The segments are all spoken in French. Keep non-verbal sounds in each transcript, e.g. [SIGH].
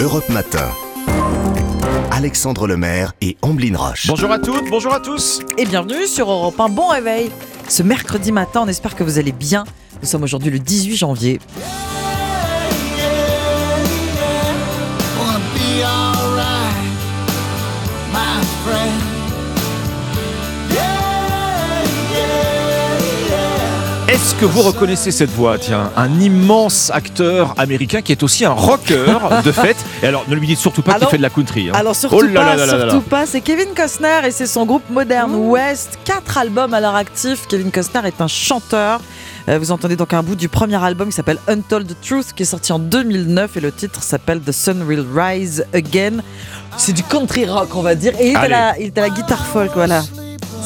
Europe Matin. Alexandre Lemaire et Amblin Roche. Bonjour à toutes, bonjour à tous. Et bienvenue sur Europe 1. Bon réveil. Ce mercredi matin, on espère que vous allez bien. Nous sommes aujourd'hui le 18 janvier. Est-ce que vous reconnaissez cette voix Tiens, un immense acteur américain qui est aussi un rocker [LAUGHS] de fait. Et alors, ne lui dites surtout pas qu'il fait de la country. hein. Alors surtout Oh là pas, là là là là. surtout pas. C'est Kevin Costner et c'est son groupe Modern West. Quatre albums à leur actif. Kevin Costner est un chanteur. Euh, vous entendez donc un bout du premier album qui s'appelle Untold Truth qui est sorti en 2009 et le titre s'appelle The Sun Will Rise Again. C'est du country rock on va dire et il est, à la, il est à la guitare folk voilà.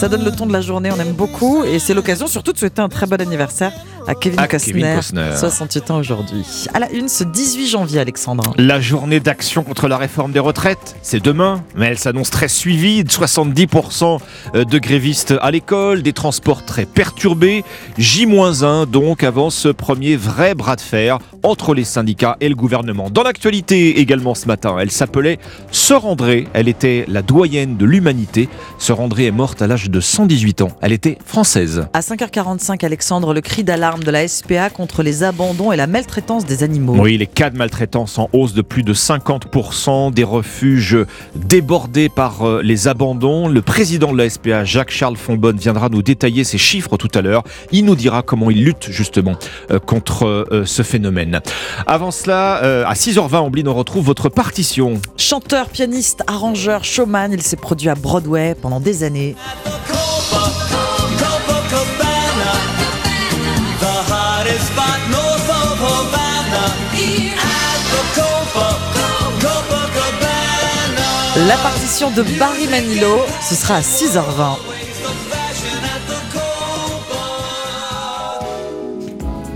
Ça donne le ton de la journée, on aime beaucoup. Et c'est l'occasion surtout de souhaiter un très bon anniversaire à Kevin À Costner, Kevin Costner. 68 ans aujourd'hui. À la une ce 18 janvier Alexandre. La journée d'action contre la réforme des retraites, c'est demain, mais elle s'annonce très suivie. 70% de grévistes à l'école, des transports très perturbés. J-1 donc avant ce premier vrai bras de fer entre les syndicats et le gouvernement. Dans l'actualité également ce matin, elle s'appelait Sœur André. Elle était la doyenne de l'humanité. Sœur André est morte à l'âge de 118 ans. Elle était française. À 5h45, Alexandre, le cri d'alarme de la SPA contre les abandons et la maltraitance des animaux. Oui, les cas de maltraitance en hausse de plus de 50%, des refuges débordés par euh, les abandons. Le président de la SPA, Jacques-Charles Fonbonne, viendra nous détailler ces chiffres tout à l'heure. Il nous dira comment il lutte justement euh, contre euh, ce phénomène. Avant cela, à 6h20, Ambline, on retrouve votre partition. Chanteur, pianiste, arrangeur, showman, il s'est produit à Broadway pendant des années. La partition de Barry Manilow, ce sera à 6h20.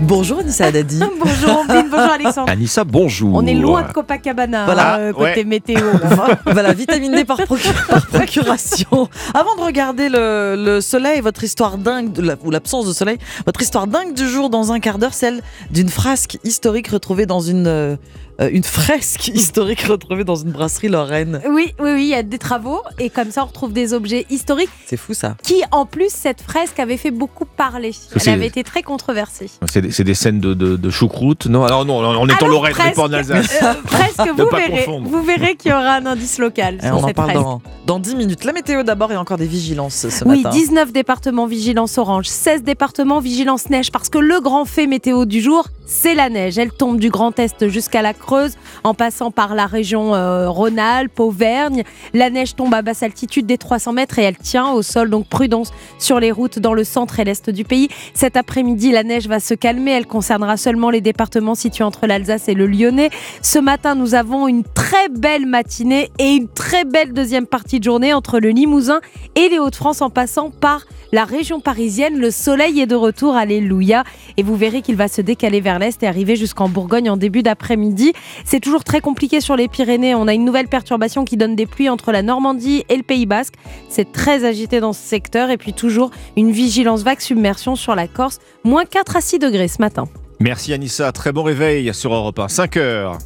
Bonjour Anissa Haddadi. [LAUGHS] Bonjour Ambline, bonjour Alexandre. Anissa, bonjour. On est loin de Copacabana, Voilà. euh, côté Ouais. météo. [LAUGHS] voilà, vitamine D par, procu- [LAUGHS] par procuration. Avant de regarder le, le soleil, votre histoire dingue, de la- ou l'absence de soleil, votre histoire dingue du jour dans un quart d'heure, celle d'une frasque historique retrouvée dans une, euh, euh, une fresque [LAUGHS] historique retrouvée dans une brasserie lorraine. Oui, oui, oui, il y a des travaux et comme ça on retrouve des objets historiques C'est fou ça. qui, en plus, cette fresque avait fait beaucoup parler. Elle avait été très controversée. C'est des, scènes de, de, de choucroute Non, alors non, on est en Alors, Lorraine, on n'est presque. pas en Alsace. Euh, presque, Ne [LAUGHS] vous verrez. confondre. Vous verrez qu'il y aura un indice local Et sur on en parle dans, dans 10 minutes. La météo d'abord et encore des vigilances ce Oui, matin. 19 départements vigilance orange, 16 départements vigilance neige parce que le grand fait météo du jour, c'est la neige. Elle tombe du Grand Est jusqu'à la Creuse en passant par la région euh, Rhône-Alpes, Auvergne. La neige tombe à basse altitude des 300 mètres et elle tient au sol, donc prudence sur les routes dans le centre et l'est du pays. Cet après-midi, la neige va se calmer. Elle concernera seulement les départements situés entre l'Alsace et le Lyonnais. Ce matin, nous avons une très belle matinée et une très belle deuxième partie de journée entre le Limousin et les Hauts-de-France en passant par la région parisienne. Le soleil est de retour, alléluia. Et vous verrez qu'il va se décaler vers l'est et arriver jusqu'en Bourgogne en début d'après-midi. C'est toujours très compliqué sur les Pyrénées. On a une nouvelle perturbation qui donne des pluies entre la Normandie et le Pays Basque. C'est très agité dans ce secteur. Et puis toujours une vigilance vague submersion sur la Corse. Moins 4 à 6 degrés ce matin. Merci Anissa, très bon réveil sur Europe 1, 5 heures.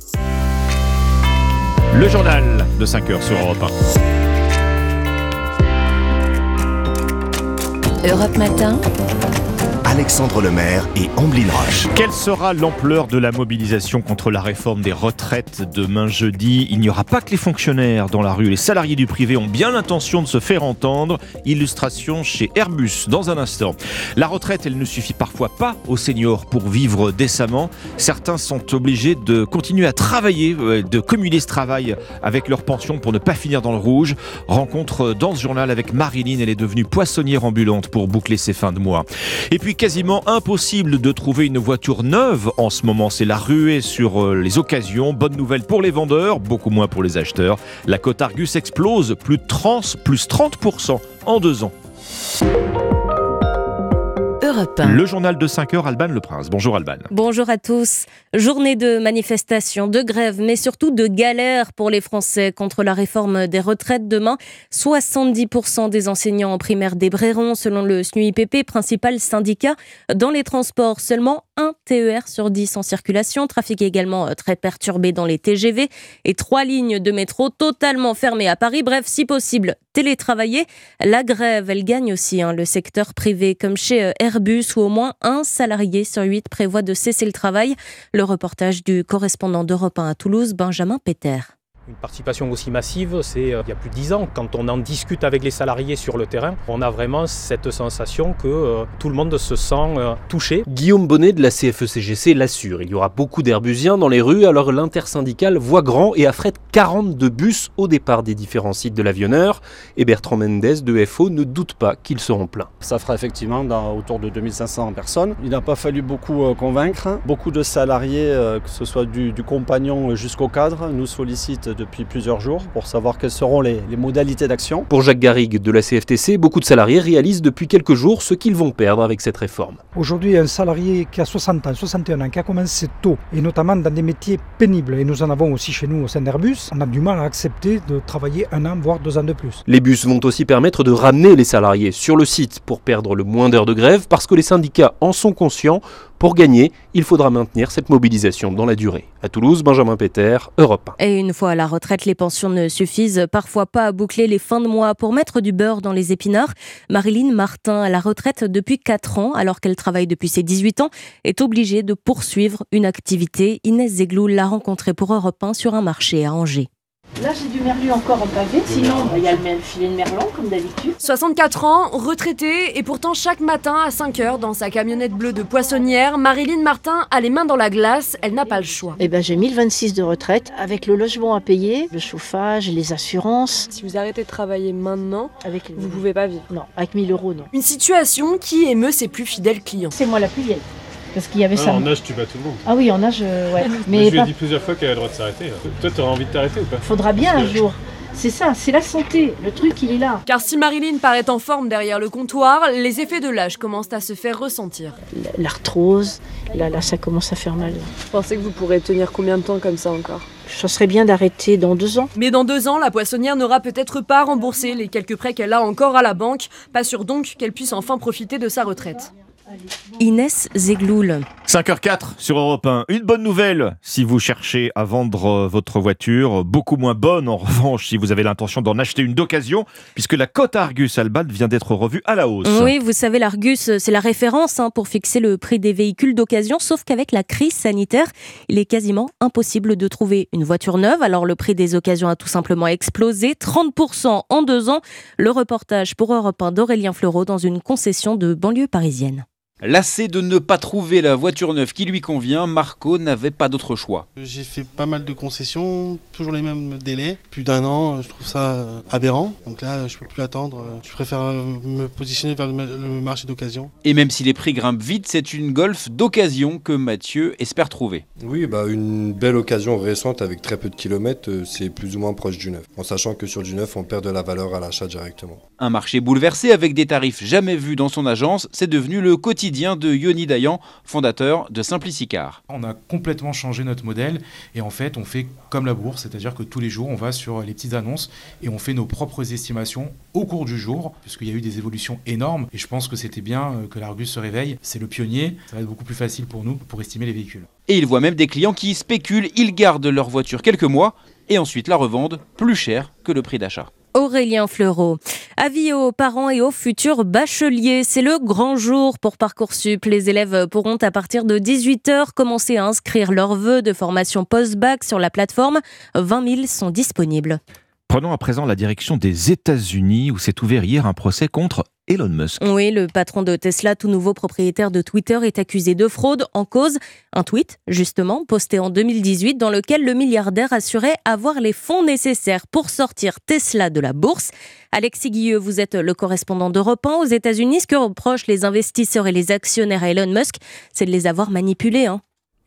Le journal de 5 heures sur Europe 1. Europe Matin, Alexandre Lemaire et Amblin Roche. Quelle sera l'ampleur de la mobilisation contre la réforme des retraites demain jeudi? Il n'y aura pas que les fonctionnaires dans la rue. Les salariés du privé ont bien l'intention de se faire entendre. Illustration chez Airbus dans un instant. La retraite, elle ne suffit parfois pas aux seniors pour vivre décemment. Certains sont obligés de continuer à travailler, euh, de cumuler ce travail avec leur pension pour ne pas finir dans le rouge. Rencontre dans ce journal avec Marilyn. Elle est devenue poissonnière ambulante pour boucler ses fins de mois. Et puis quasiment impossible de trouver une voiture neuve en ce moment. C'est la ruée sur euh, les occasions. Bonne nouvelle pour les vendeurs, beaucoup moins pour les acheteurs. La cote Argus explose, plus de 30, plus 30% en deux ans. Europe 1. Le journal de 5 heures, Alban Le Prince. Bonjour Alban. Bonjour à tous. Journée de manifestation, de grève, mais surtout de galère pour les Français contre la réforme des retraites demain. 70% des enseignants en primaire débraieront selon le SNUIPP, principal syndicat. Dans les transports, seulement un TER sur 10 en circulation, trafic également euh, très perturbé dans les TGV et trois lignes de métro totalement fermées à Paris. Bref, si possible, télétravailler. La grève, elle gagne aussi hein, le secteur privé, comme chez euh, Airbus, où au moins un salarié sur huit prévoit de cesser le travail. Le reportage du correspondant d'Europe 1 à Toulouse, Benjamin Péter. Une participation aussi massive, c'est euh, il y a plus de 10 ans. Quand on en discute avec les salariés sur le terrain, on a vraiment cette sensation que euh, tout le monde se sent euh, touché. Guillaume Bonnet de la CFE-CGC l'assure. Il y aura beaucoup d'Airbusiens dans les rues, alors l'intersyndicale voit grand et affrète 42 bus au départ des différents sites de l'avionneur. Et Bertrand Mendes de FO ne doute pas qu'ils seront pleins. Ça fera effectivement dans, autour de 2500 personnes. Il n'a pas fallu beaucoup euh, convaincre. Beaucoup de salariés, euh, que ce soit du, du compagnon jusqu'au cadre, nous sollicitent depuis plusieurs jours pour savoir quelles seront les, les modalités d'action. Pour Jacques Garrigue de la CFTC, beaucoup de salariés réalisent depuis quelques jours ce qu'ils vont perdre avec cette réforme. Aujourd'hui, un salarié qui a 60 ans, 61 ans, qui a commencé tôt, et notamment dans des métiers pénibles, et nous en avons aussi chez nous au sein d'Airbus, on a du mal à accepter de travailler un an, voire deux ans de plus. Les bus vont aussi permettre de ramener les salariés sur le site pour perdre le moins d'heures de grève parce que les syndicats en sont conscients. Pour gagner, il faudra maintenir cette mobilisation dans la durée. À Toulouse, Benjamin Péter, Europe 1. Et une fois à la retraite, les pensions ne suffisent parfois pas à boucler les fins de mois pour mettre du beurre dans les épinards. Marilyn Martin, à la retraite depuis 4 ans, alors qu'elle travaille depuis ses 18 ans, est obligée de poursuivre une activité. Inès Zeglou l'a rencontrée pour Europe 1 sur un marché à Angers. Là, j'ai du merlu encore en pavé. Sinon, il y a le même filet de merlan, comme d'habitude. 64 ans, retraité, et pourtant chaque matin à 5 heures, dans sa camionnette bleue de poissonnière, Marilyn Martin a les mains dans la glace, elle n'a pas le choix. Eh ben, j'ai 1026 de retraite, avec le logement à payer, le chauffage, les assurances. Si vous arrêtez de travailler maintenant, Avec vous pouvez pas vivre. Non, avec 1000 euros, non. Une situation qui émeut ses plus fidèles clients. C'est moi la plus vieille. Parce qu'il y avait ça. en âge, tu bats tout le monde. Ah oui, en âge, euh, ouais. Mais je lui ai pas- dit plusieurs fois qu'elle a le droit de s'arrêter. hein. Toi, t'aurais envie de t'arrêter ou pas? Faudra bien un jour. C'est ça, c'est la santé. Le truc, il est là. Car si Marilyn paraît en forme derrière le comptoir, les effets de l'âge commencent à se faire ressentir. L'arthrose, là, là, ça commence à faire mal. Vous pensez que vous pourrez tenir combien de temps comme ça encore? Ça serait bien d'arrêter dans deux ans. Mais dans deux ans, la poissonnière n'aura peut-être pas remboursé les quelques prêts qu'elle a encore à la banque. Pas sûr donc qu'elle puisse enfin profiter de sa retraite. Inès Zegloul. 5h04 sur Europe 1. Une bonne nouvelle si vous cherchez à vendre euh, votre voiture. Beaucoup moins bonne en [LAUGHS] revanche si vous avez l'intention d'en acheter une d'occasion, puisque la cote Argus Albat vient d'être revue à la hausse. Oui, vous savez, l'Argus, c'est la référence hein, pour fixer le prix des véhicules d'occasion, sauf qu'avec la crise sanitaire, il est quasiment impossible de trouver une voiture neuve. Alors le prix des occasions a tout simplement explosé, 30% en deux ans. Le reportage pour Europe 1 d'Aurélien Fleureau dans une concession de banlieue parisienne. Lassé de ne pas trouver la voiture neuve qui lui convient, Marco n'avait pas d'autre choix. J'ai fait pas mal de concessions, toujours les mêmes délais. Plus d'un an, je trouve ça euh, aberrant. Donc là, je peux plus attendre. Je préfère euh, me positionner vers le ma- le marché d'occasion. Et même si les prix grimpent vite, c'est une Golf d'occasion que Mathieu espère trouver. Oui, bah une belle occasion récente avec très peu de kilomètres, euh, c'est plus ou moins proche du neuf. En sachant que sur du neuf, on perd de la valeur à l'achat directement. Un marché bouleversé avec des tarifs jamais vus dans son agence, c'est devenu le quotidien de Yoni Dayan, fondateur de Simplicicar. On a complètement changé notre modèle et en fait on fait comme la bourse, c'est-à-dire que tous les jours on va sur les petites annonces et on fait nos propres estimations au cours du jour, puisqu'il y a eu des évolutions énormes et je pense que c'était bien euh, que l'Argus se réveille. C'est le pionnier, ça va être beaucoup plus facile pour nous pour estimer les véhicules. Et il voit même des clients qui spéculent, ils gardent leur voiture quelques mois et ensuite la revendent plus cher que le prix d'achat. Aurélien Fleureau. Avis aux parents et aux futurs bacheliers, c'est le grand jour pour Parcoursup. Les élèves pourront à partir de 18h commencer à inscrire leurs vœux de formation post-bac sur la plateforme. 20 000 sont disponibles. Prenons à présent la direction des États-Unis où s'est ouvert hier un procès contre Elon Musk. Oui, le patron de Tesla, tout nouveau propriétaire de Twitter, est accusé de fraude en cause. Un tweet, justement, posté en 2018 dans lequel le milliardaire assurait avoir les fonds nécessaires pour sortir Tesla de la bourse. Alexis Guilleux, vous êtes le correspondant d'Europe 1 aux États-Unis. Ce que reprochent les investisseurs et les actionnaires à Elon Musk, c'est de les avoir manipulés. Hein.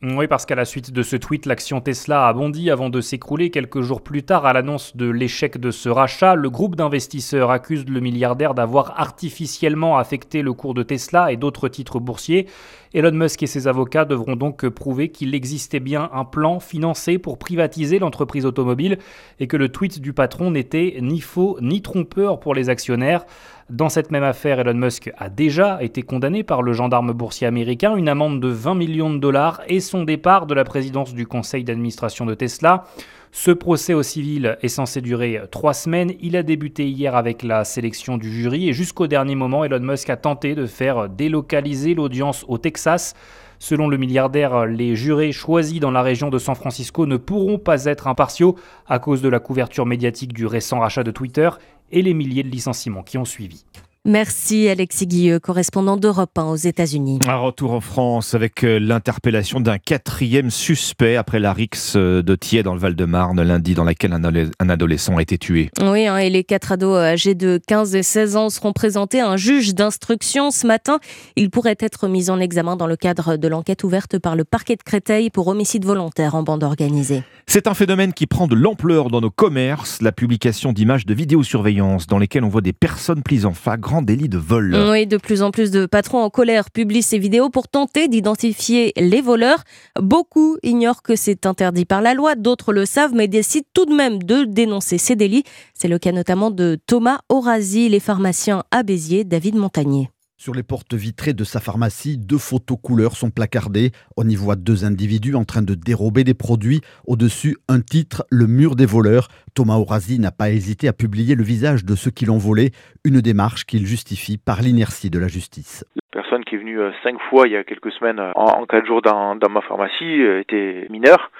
Oui, parce qu'à la suite de ce tweet, l'action Tesla a bondi avant de s'écrouler quelques jours plus tard à l'annonce de l'échec de ce rachat. Le groupe d'investisseurs accuse le milliardaire d'avoir artificiellement affecté le cours de Tesla et d'autres titres boursiers. Elon Musk et ses avocats devront donc prouver qu'il existait bien un plan financé pour privatiser l'entreprise automobile et que le tweet du patron n'était ni faux ni trompeur pour les actionnaires. Dans cette même affaire, Elon Musk a déjà été condamné par le gendarme boursier américain, une amende de 20 millions de dollars et son départ de la présidence du conseil d'administration de Tesla. Ce procès au civil est censé durer trois semaines. Il a débuté hier avec la sélection du jury et jusqu'au dernier moment, Elon Musk a tenté de faire délocaliser l'audience au Texas. Selon le milliardaire, les jurés choisis dans la région de San Francisco ne pourront pas être impartiaux à cause de la couverture médiatique du récent rachat de Twitter et les milliers de licenciements qui ont suivi. Merci Alexis Guilleux, correspondant d'Europe 1 aux États-Unis. Un retour en France avec euh, l'interpellation d'un quatrième suspect après la rixe euh, de Thiers dans le Val-de-Marne lundi dans laquelle un adolescent a été tué. Oui, hein, et les quatre ados âgés de 15 et 16 ans seront présentés à un juge d'instruction ce matin. Ils pourraient être mis en examen dans le cadre de l'enquête ouverte par le parquet de Créteil pour homicide volontaire en bande organisée. C'est un phénomène qui prend de l'ampleur dans nos commerces, la publication d'images de vidéosurveillance dans lesquelles on voit des personnes prises en flagrant délit de vol. Oui, de plus en plus de patrons en colère publient ces vidéos pour tenter d'identifier les voleurs. Beaucoup ignorent que c'est interdit par la loi, d'autres le savent mais décident tout de même de dénoncer ces délits. C'est le cas notamment de Thomas Orasi, les pharmaciens à Béziers, David Montagnier. Sur les portes vitrées de sa pharmacie, deux photos couleurs sont placardées. On y voit deux individus en train de dérober des produits. Au-dessus, un titre, Le mur des voleurs. Thomas Orasi n'a pas hésité à publier le visage de ceux qui l'ont volé, une démarche qu'il justifie par l'inertie de la justice. La personne qui est venue euh, cinq fois il y a quelques semaines euh, en, quatre jours dans, dans ma pharmacie euh, était mineure.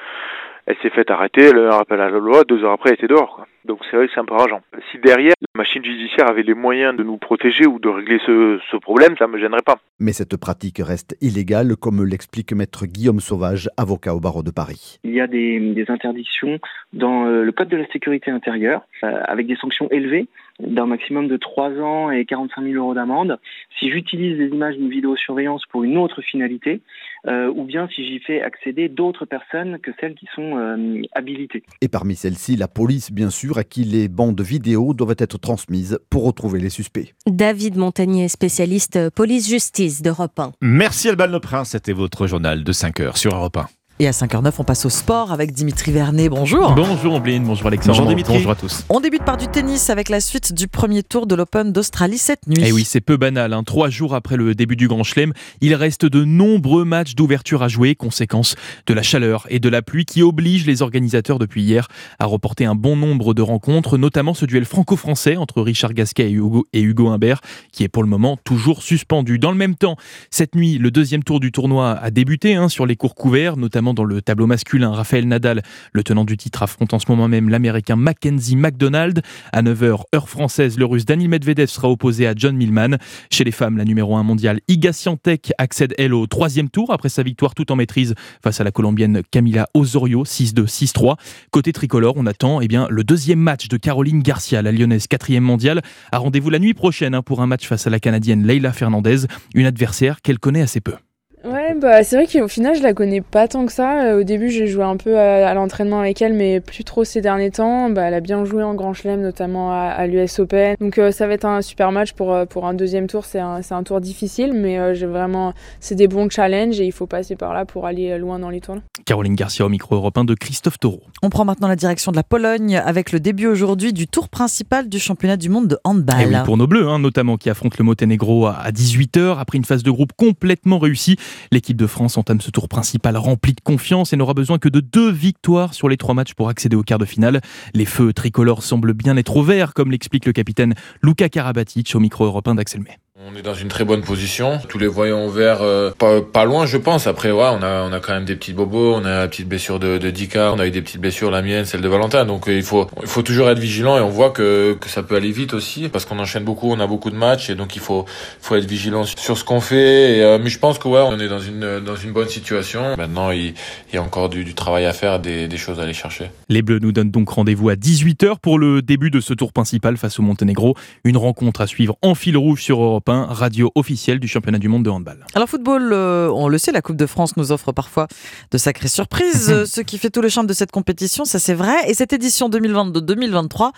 Elle s'est faite arrêter, elle a un rappel à la loi, deux heures après elle était dehors. Quoi. Donc c'est vrai que c'est un peu rageant. Si derrière, la machine judiciaire avait les moyens de nous protéger ou de régler ce, ce problème, ça ne me gênerait pas. Mais cette pratique reste illégale, comme l'explique maître Guillaume Sauvage, avocat au barreau de Paris. Il y a des, des interdictions dans euh, le Code de la sécurité intérieure, euh, avec des sanctions élevées d'un maximum de 3 ans et 45 000 euros d'amende. Si j'utilise des images d'une vidéosurveillance pour une autre finalité, euh, ou bien si j'y fais accéder d'autres personnes que celles qui sont euh, habilitées. Et parmi celles-ci, la police, bien sûr, à qui les bandes vidéo doivent être transmises pour retrouver les suspects. David Montagnier, spécialiste police-justice d'Europe 1. Merci Alban Le Prince, c'était votre journal de 5 heures sur Europe 1. Et à 5h09, on passe au sport avec Dimitri Vernet. Bonjour. Bonjour Ambline, bonjour Alexandre. Bonjour Dimitri. Bonjour à tous. On débute par du tennis avec la suite du premier tour de l'Open d'Australie cette nuit. Et oui, c'est peu banal. Hein. Trois jours après le début du Grand Chelem, il reste de nombreux matchs d'ouverture à jouer, conséquence de la chaleur et de la pluie qui obligent les organisateurs depuis hier à reporter un bon nombre de rencontres, notamment ce duel franco-français entre Richard Gasquet et Hugo, et Hugo Humbert, qui est pour le moment toujours suspendu. Dans le même temps, cette nuit, le deuxième tour du tournoi a débuté hein, sur les cours couverts, notamment dans le tableau masculin. Raphaël Nadal, le tenant du titre, affronte en ce moment même l'américain Mackenzie McDonald. À 9h, heure française, le russe Daniil Medvedev sera opposé à John Millman. Chez les femmes, la numéro 1 mondiale Iga Swiatek accède elle au troisième tour après sa victoire tout en maîtrise face à la colombienne Camila Osorio 6-2 6-3. Côté tricolore, on attend eh bien, le deuxième match de Caroline Garcia, la lyonnaise quatrième mondiale. A rendez-vous la nuit prochaine hein, pour un match face à la canadienne Leila Fernandez, une adversaire qu'elle connaît assez peu. Ouais, bah c'est vrai qu'au final, je la connais pas tant que ça. Euh, Au début, j'ai joué un peu à, à l'entraînement avec elle, mais plus trop ces derniers temps. Bah, elle a bien joué en Grand Chelem, notamment à, à l'US Open. Donc euh, ça va être un super match pour, euh, pour un deuxième tour. C'est un, c'est un tour difficile, mais euh, j'ai vraiment, c'est des bons challenges et il faut passer par là pour aller loin dans les tournois. Caroline Garcia au micro européen de Christophe Taureau. On prend maintenant la direction de la Pologne avec le début aujourd'hui du tour principal du championnat du monde de handball. Et oui, pour nos bleus, hein, notamment qui affrontent le Monténégro à 18h. Après une phase de groupe complètement réussie, l'équipe de France entame ce tour principal rempli de confiance et n'aura besoin que de deux victoires sur les trois matchs pour accéder au quart de finale. Les feux tricolores semblent bien être au vert, comme l'explique le capitaine Luka Karabatic au micro européen d'Axel May. On est dans une très bonne position. Tous les voyants verts, euh, pas, loin, je pense. Après, ouais, on a, on a quand même des petits bobos. On a la petite blessure de, Dika. On a eu des petites blessures, la mienne, celle de Valentin. Donc, euh, il faut, il faut toujours être vigilant et on voit que, que ça peut aller vite aussi parce qu'on enchaîne beaucoup. On a beaucoup de matchs et donc il faut, faut être vigilant sur ce qu'on fait. Euh, mais je pense que ouais, on est dans une, dans une bonne situation. Maintenant, il, il y a encore du, du travail à faire, des, des choses à aller chercher. Les Bleus nous donnent donc rendez-vous à 18h pour le début de ce tour principal face au Monténégro. Une rencontre à suivre en fil rouge sur Europe 1 1, radio officielle du championnat du monde de handball. Alors football, euh, on le sait, la Coupe de France nous offre parfois de sacrées surprises. [LAUGHS] Euh, ce qui fait tout le charme de cette compétition, ça c'est vrai. Et cette édition 2022-2023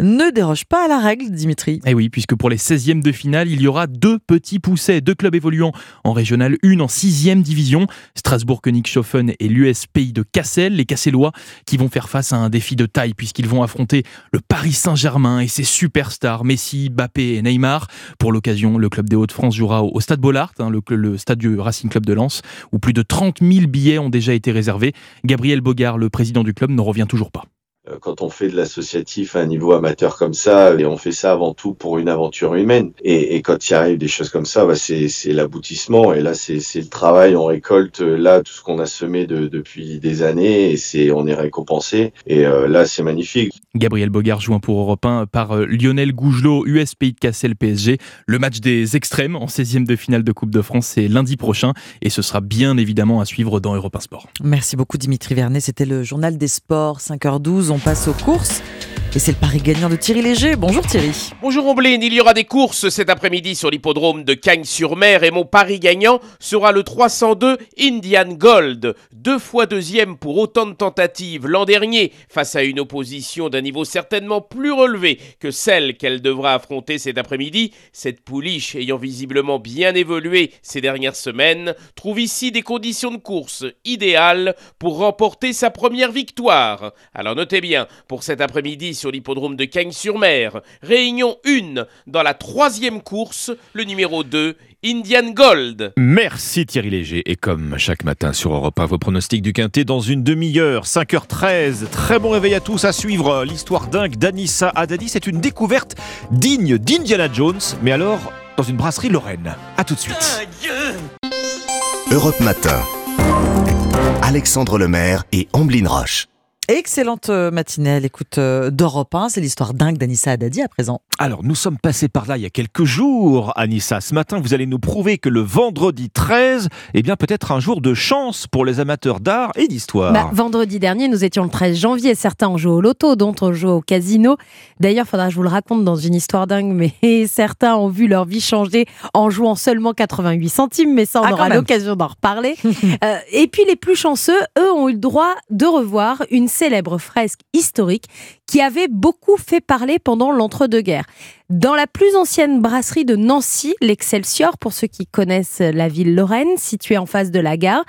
ne déroge pas à la règle, Dimitri. Et Eh oui, puisque pour les 16e de finale, il y aura deux petits poussets, deux clubs évoluant en régional 1 en 6e division, Strasbourg-Königshofen et l'US Pays de Cassel, les Cassellois qui vont faire face à un défi de taille puisqu'ils vont affronter le Paris Saint-Germain et ses superstars Messi, Bappé et Neymar. Pour l'occasion, le club des Hauts-de-France jouera au Stade Bollard, hein, le, le stade du Racing Club de Lens, où plus de 30 000 billets ont déjà été réservés. Gabriel Bogard, le président du club, ne revient toujours pas. Euh, Quand on fait de l'associatif à un niveau amateur comme ça, et on fait ça avant tout pour une aventure humaine. Et, et quand il arrive des choses comme ça, bah c'est c'est l'aboutissement. Et là, c'est c'est le travail. On récolte euh, là tout ce qu'on a semé de, depuis des années, et c'est on est récompensé. Et euh, là, c'est magnifique. Gabriel Bogard joint pour Europe 1 par Lionel Gougelot, US Pays de Cassel PSG. Le match des extrêmes en 16e de finale de Coupe de France, c'est lundi prochain et ce sera bien évidemment à suivre dans Europe 1 Sport. Merci beaucoup Dimitri Vernet, c'était le journal des sports, 5h12, on passe aux courses. Et c'est le pari gagnant de Thierry Léger. Bonjour Thierry. Bonjour Omblin, il y aura des courses cet après-midi sur l'hippodrome de Cagnes-sur-Mer et mon pari gagnant sera le 302 Indian Gold. Deux fois deuxième pour autant de tentatives l'an dernier face à une opposition d'un niveau certainement plus relevé que celle qu'elle devra affronter cet après-midi. Cette pouliche ayant visiblement bien évolué ces dernières semaines trouve ici des conditions de course idéales pour remporter sa première victoire. Alors notez bien, pour cet après-midi sur l'hippodrome de Cagnes-sur-Mer, réunion 1 dans la troisième course, le numéro 2, Indian Gold. Merci Thierry Léger. Et comme chaque matin sur Europe 1, vos pronostics du Quintet dans une demi-heure, 5h13. Très bon réveil à tous à suivre. L'histoire dingue d'Anissa Haddadi, c'est une découverte digne d'Indiana Jones, mais alors dans une brasserie lorraine. A tout de suite. Europe Matin. Alexandre Lemaire et Amblin Roche. Excellente euh, matinée à l'écoute euh, d'Europe 1. C'est l'histoire dingue d'Anissa Haddadi à présent. Alors, nous sommes passés par là il y a quelques jours, Anissa. Ce matin, vous allez nous prouver que le vendredi 13, eh bien, peut-être un jour de chance pour les amateurs d'art et d'histoire. Bah, vendredi dernier, nous étions le 13 janvier. Certains ont joué au loto, d'autres ont joué au casino. D'ailleurs, faudra que je vous le raconte dans une histoire dingue, mais [LAUGHS] certains ont vu leur vie changer en jouant seulement 88 centimes. Mais ça, on Ah, aura l'occasion d'en reparler. [LAUGHS] Euh, et puis, les plus chanceux, eux, ont eu le droit de revoir une célèbre fresque historique qui avait beaucoup fait parler pendant l'entre-deux-guerres. Dans la plus ancienne brasserie de Nancy, l'Excelsior, pour ceux qui connaissent la ville lorraine, située en face de la gare,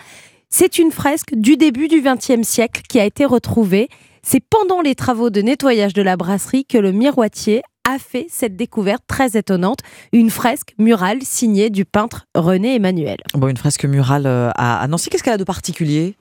c'est une fresque du début du XXe siècle qui a été retrouvée. C'est pendant les travaux de nettoyage de la brasserie que le miroitier a fait cette découverte très étonnante, une fresque murale signée du peintre René Emmanuel. Bon, une fresque murale euh, à, à Nancy, qu'est-ce qu'elle a de particulier?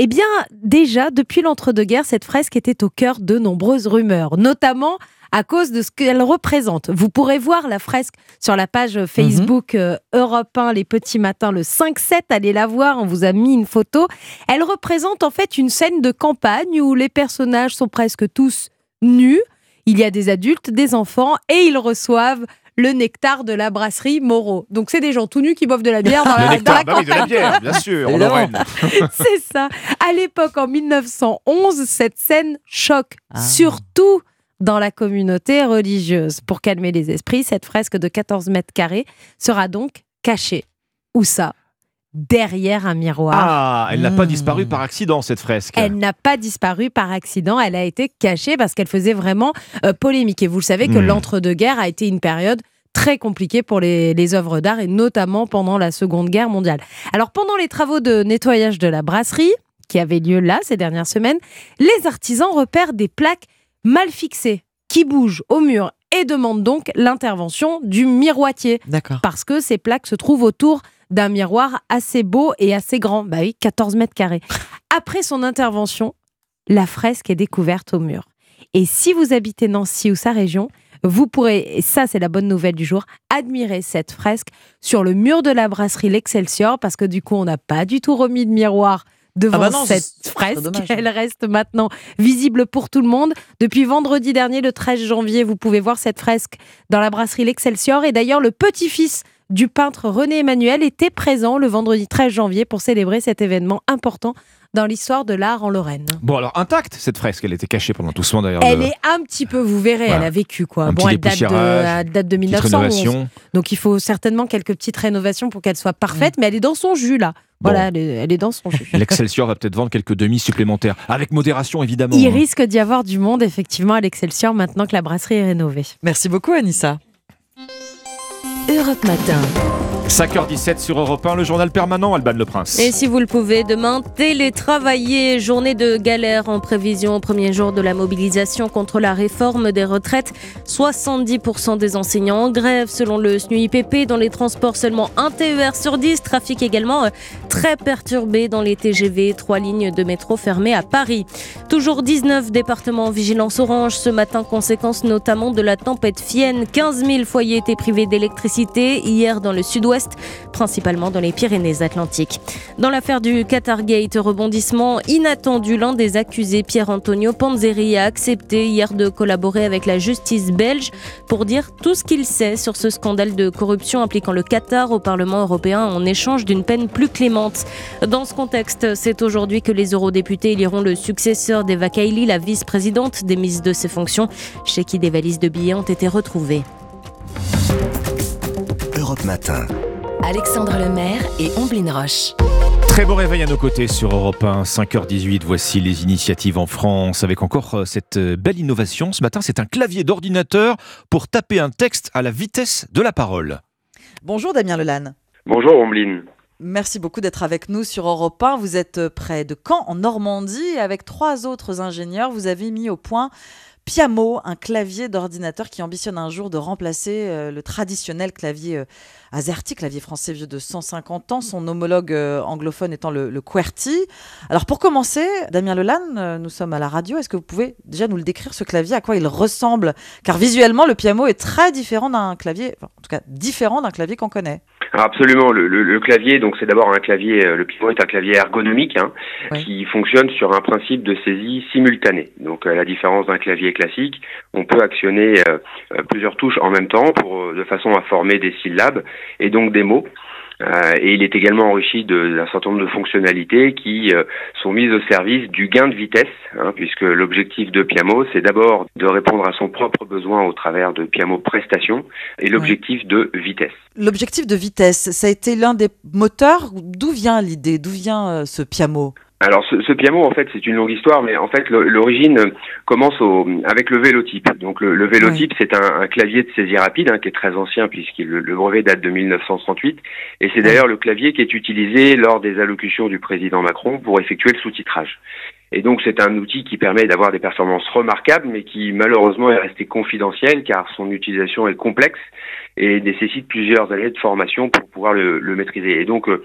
Eh bien, déjà, depuis l'entre-deux-guerres, cette fresque était au cœur de nombreuses rumeurs, notamment à cause de ce qu'elle représente. Vous pourrez voir la fresque sur la page Facebook euh, Europe 1 Les Petits Matins le 5-7. Allez la voir, on vous a mis une photo. Elle représente en fait une scène de campagne où les personnages sont presque tous nus. Il y a des adultes, des enfants et ils reçoivent le nectar de la brasserie Moreau. Donc c'est des gens tout nus qui boivent de la bière dans [LAUGHS] Le la, nectar, dans la bah oui, de la bière, bien sûr, en Évidemment. Lorraine. [LAUGHS] C'est ça. À l'époque, en 1911, cette scène choque, Ah. surtout dans la communauté religieuse. Pour calmer les esprits, cette fresque de 14 mètres carrés sera donc cachée. Où ça? Derrière un miroir. Ah, elle n'a pas disparu par accident, cette fresque. Elle n'a pas disparu par accident, elle a été cachée parce qu'elle faisait vraiment euh, polémique. Et vous le savez que Hmm. l'entre-deux-guerres a été une période très compliquée pour les, les œuvres d'art et notamment pendant la Seconde Guerre mondiale. Alors pendant les travaux de nettoyage de la brasserie, qui avaient lieu là ces dernières semaines, les artisans repèrent des plaques mal fixées qui bougent au mur et demandent donc l'intervention du miroitier. D'accord. Parce que ces plaques se trouvent autour d'un miroir assez beau et assez grand. Bah oui, 14 mètres carrés. [LAUGHS] Après son intervention, la fresque est découverte au mur. Et si vous habitez Nancy ou sa région, vous pourrez, et ça c'est la bonne nouvelle du jour, admirer cette fresque sur le mur de la brasserie L'Excelsior, parce que du coup on n'a pas du tout remis de miroir devant Ah bah non, cette fresque. dommage. Elle reste maintenant visible pour tout le monde. Depuis vendredi dernier, le 13 janvier, vous pouvez voir cette fresque dans la brasserie L'Excelsior. Et d'ailleurs, le petit-fils du peintre René Emmanuel était présent le vendredi 13 janvier pour célébrer cet événement important dans l'histoire de l'art en Lorraine. Bon, alors intacte cette fresque, elle était cachée pendant tout ce temps d'ailleurs. Elle de- est un petit peu, vous verrez, Voilà. elle a vécu quoi. Un bon, petit elle date de, elle date de petite 1911. rénovation. Donc il faut certainement quelques petites rénovations pour qu'elle soit parfaite, mais elle est dans son jus là. Bon. Voilà, elle est, elle est dans son jus. [LAUGHS] L'Excelsior va peut-être vendre quelques demi supplémentaires, avec modération évidemment. Il hein. risque d'y avoir du monde effectivement à l'Excelsior maintenant que la brasserie est rénovée. Merci beaucoup Anissa. Europe Matin. 5h17 sur Europe 1, le journal permanent, Alban Le Prince. Et si vous le pouvez, demain, télétravailler, journée de galère en prévision au premier jour de la mobilisation contre la réforme des retraites. 70% des enseignants en grève selon le SNUIPP. Dans les transports, seulement un TER sur 10. Trafic également euh, très perturbé dans les TGV. Trois lignes de métro fermées à Paris. Toujours 19 départements en vigilance orange ce matin, conséquence notamment de la tempête Fienne. 15 000 foyers étaient privés d'électricité hier dans le sud-ouest, principalement dans les Pyrénées-Atlantiques. Dans l'affaire du Qatargate, rebondissement inattendu, l'un des accusés, Pierre-Antonio Panzeri, a accepté hier de collaborer avec la justice belge pour dire tout ce qu'il sait sur ce scandale de corruption impliquant le Qatar au Parlement européen en échange d'une peine plus clémente. Dans ce contexte, c'est aujourd'hui que les eurodéputés éliront le successeur d'Eva Kaili, la vice-présidente démise de ses fonctions, chez qui des valises de billets ont été retrouvées. Europe Matin. Alexandre Lemaire et Omblin Roche. Très bon réveil à nos côtés sur Europe 1, 5h18. Voici les initiatives en France avec encore euh, cette euh, belle innovation. Ce matin, c'est un clavier d'ordinateur pour taper un texte à la vitesse de la parole. Bonjour Damien Lelanne. Bonjour Ombline. Merci beaucoup d'être avec nous sur Europe 1. Vous êtes euh, près de Caen, en Normandie, et avec trois autres ingénieurs, vous avez mis au point Piamo, un clavier d'ordinateur qui ambitionne un jour de remplacer euh, le traditionnel clavier euh, AZERTY, clavier français vieux de 150 ans, son homologue euh, anglophone étant le, QWERTY. Alors pour commencer, Damien Lelanne, nous sommes à la radio, est-ce que vous pouvez déjà nous le décrire, ce clavier, à quoi il ressemble? Car visuellement, le Piamo est très différent d'un clavier, en tout cas différent d'un clavier qu'on connaît. Alors absolument, le, le- le clavier, donc c'est d'abord un clavier, euh, le Piamo est un clavier ergonomique hein, qui fonctionne sur un principe de saisie simultanée. Donc à la différence d'un clavier classique, on peut actionner euh, euh, plusieurs touches en même temps pour euh, de façon à former des syllabes et donc des mots. Euh, et il est également enrichi d'un certain nombre de fonctionnalités qui euh, sont mises au service du gain de vitesse, hein, puisque l'objectif de Piamo, c'est d'abord de répondre à son propre besoin au travers de Piamo Prestation et l'objectif de vitesse. L'objectif de vitesse, ça a été l'un des moteurs. D'où vient l'idée? D'où vient euh, ce Piamo? Alors ce, ce piano en fait c'est une longue histoire mais en fait l'origine euh, commence au, avec le vélotype. Donc le, le vélotype c'est un, un clavier de saisie rapide hein, qui est très ancien puisque le, le brevet date de 1938 et c'est d'ailleurs le clavier qui est utilisé lors des allocutions du président Macron pour effectuer le sous-titrage. Et donc c'est un outil qui permet d'avoir des performances remarquables mais qui malheureusement est resté confidentiel car son utilisation est complexe et nécessite plusieurs années de formation pour pouvoir le, le maîtriser. Et donc euh,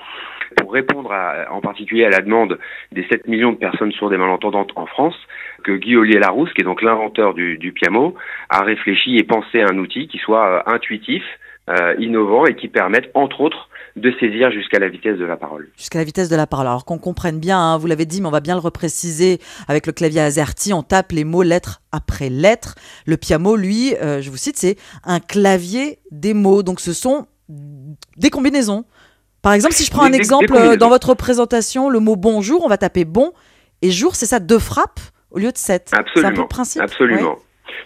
pour répondre en particulier à la demande des 7 millions de personnes sourdes et malentendantes en France, que Guy Ollier-Larousse, qui est donc l'inventeur du, piano, a réfléchi et pensé à un outil qui soit euh, intuitif, euh, innovant et qui permette, entre autres, de saisir jusqu'à la vitesse de la parole. Jusqu'à la vitesse de la parole. Alors qu'on comprenne bien, hein, vous l'avez dit, mais on va bien le repréciser avec le clavier AZERTY, on tape les mots lettre après lettre. Le Piamo, lui, euh, je vous cite, c'est un clavier des mots. Donc ce sont des combinaisons. Par exemple, si je prends un exemple euh, dans votre présentation, le mot bonjour, on va taper bon et jour, c'est ça, deux frappes au lieu de sept. C'est un peu Absolument. le principe. Absolument. Ouais.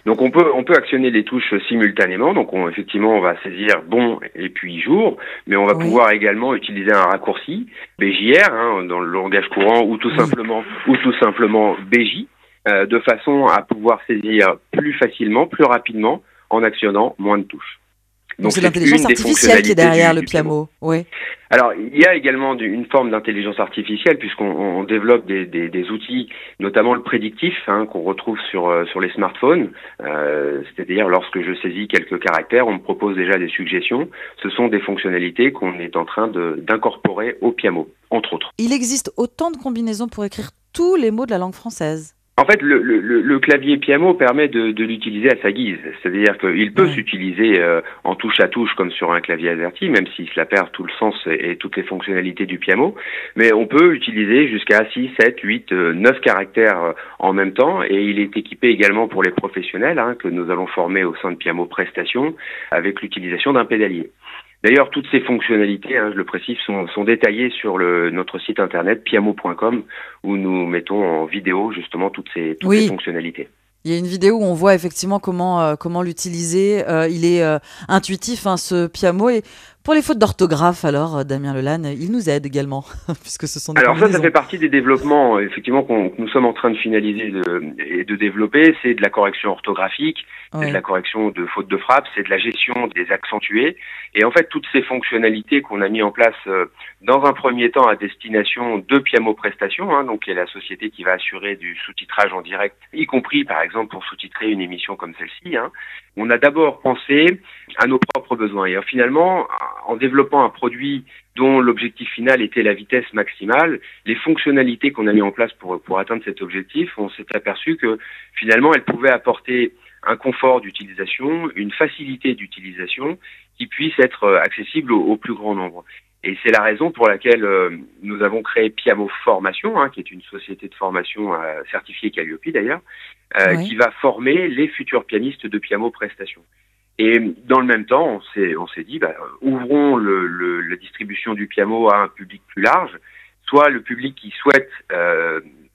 Donc on peut on peut actionner les touches simultanément. Donc on, effectivement on va saisir bon et puis jour, mais on va Oui. pouvoir également utiliser un raccourci BJR hein, dans le langage courant ou tout simplement ou tout simplement BJ euh, de façon à pouvoir saisir plus facilement, plus rapidement en actionnant moins de touches. Donc c'est l'intelligence artificielle qui est derrière du- le. Piamo. Oui. Alors, il y a également du- une forme d'intelligence artificielle puisqu'on on développe des, des- des outils, notamment le prédictif, hein, qu'on retrouve sur, euh, sur les smartphones. Euh, C'est-à-dire, lorsque je saisis quelques caractères, on me propose déjà des suggestions. Ce sont des fonctionnalités qu'on est en train d'incorporer au piano, entre autres. Il existe autant de combinaisons pour écrire tous les mots de la langue française. En fait, le, le- clavier piano permet de, de l'utiliser à sa guise. C'est-à-dire qu'il peut s'utiliser euh, en touche à touche comme sur un clavier AZERTY, même si cela perd tout le sens et, et toutes les fonctionnalités du piano. Mais on peut utiliser jusqu'à 6, 7, 8, euh, 9 caractères euh, en même temps. Et il est équipé également pour les professionnels hein, que nous allons former au sein de Piano Prestation avec l'utilisation d'un pédalier. D'ailleurs, toutes ces fonctionnalités, hein, je le précise, sont, sont détaillées sur le, notre site internet piamo.com où nous mettons en vidéo justement toutes ces, toutes Oui. ces fonctionnalités. Il y a une vidéo où on voit effectivement comment, euh, comment l'utiliser. Euh, il est euh, intuitif, hein, ce Piamo. Et pour les fautes d'orthographe, alors, euh, Damien Lelanne, il nous aide également, [LAUGHS] puisque ce sont des Alors ça, ça fait partie des développements effectivement qu'on- que nous sommes en train de finaliser de- et de développer. C'est de la correction orthographique, c'est de la correction de fautes de frappe, c'est de la gestion des accentués. Et en fait, toutes ces fonctionnalités qu'on a mis en place euh, dans un premier temps à destination de Piamo Prestations, hein, donc qui est la société qui va assurer du sous-titrage en direct, y compris par exemple pour sous-titrer une émission comme celle-ci. hein. On a d'abord pensé à nos propres besoins. Et euh, finalement, en développant un produit dont l'objectif final était la vitesse maximale, les fonctionnalités qu'on a mis en place pour, atteindre cet objectif, on s'est aperçu que finalement, elles pouvaient apporter un confort d'utilisation, une facilité d'utilisation qui puisse être euh, accessible au plus grand nombre. Et c'est la raison pour laquelle euh, nous avons créé Piamo Formation, hein, qui est une société de formation euh, certifiée Calliope d'ailleurs, euh, Oui. qui va former les futurs pianistes de Piamo Prestation. Et dans le même temps, on s'est dit, bah, ouvrons le, le- la distribution du piano à un public plus large, soit le public qui souhaite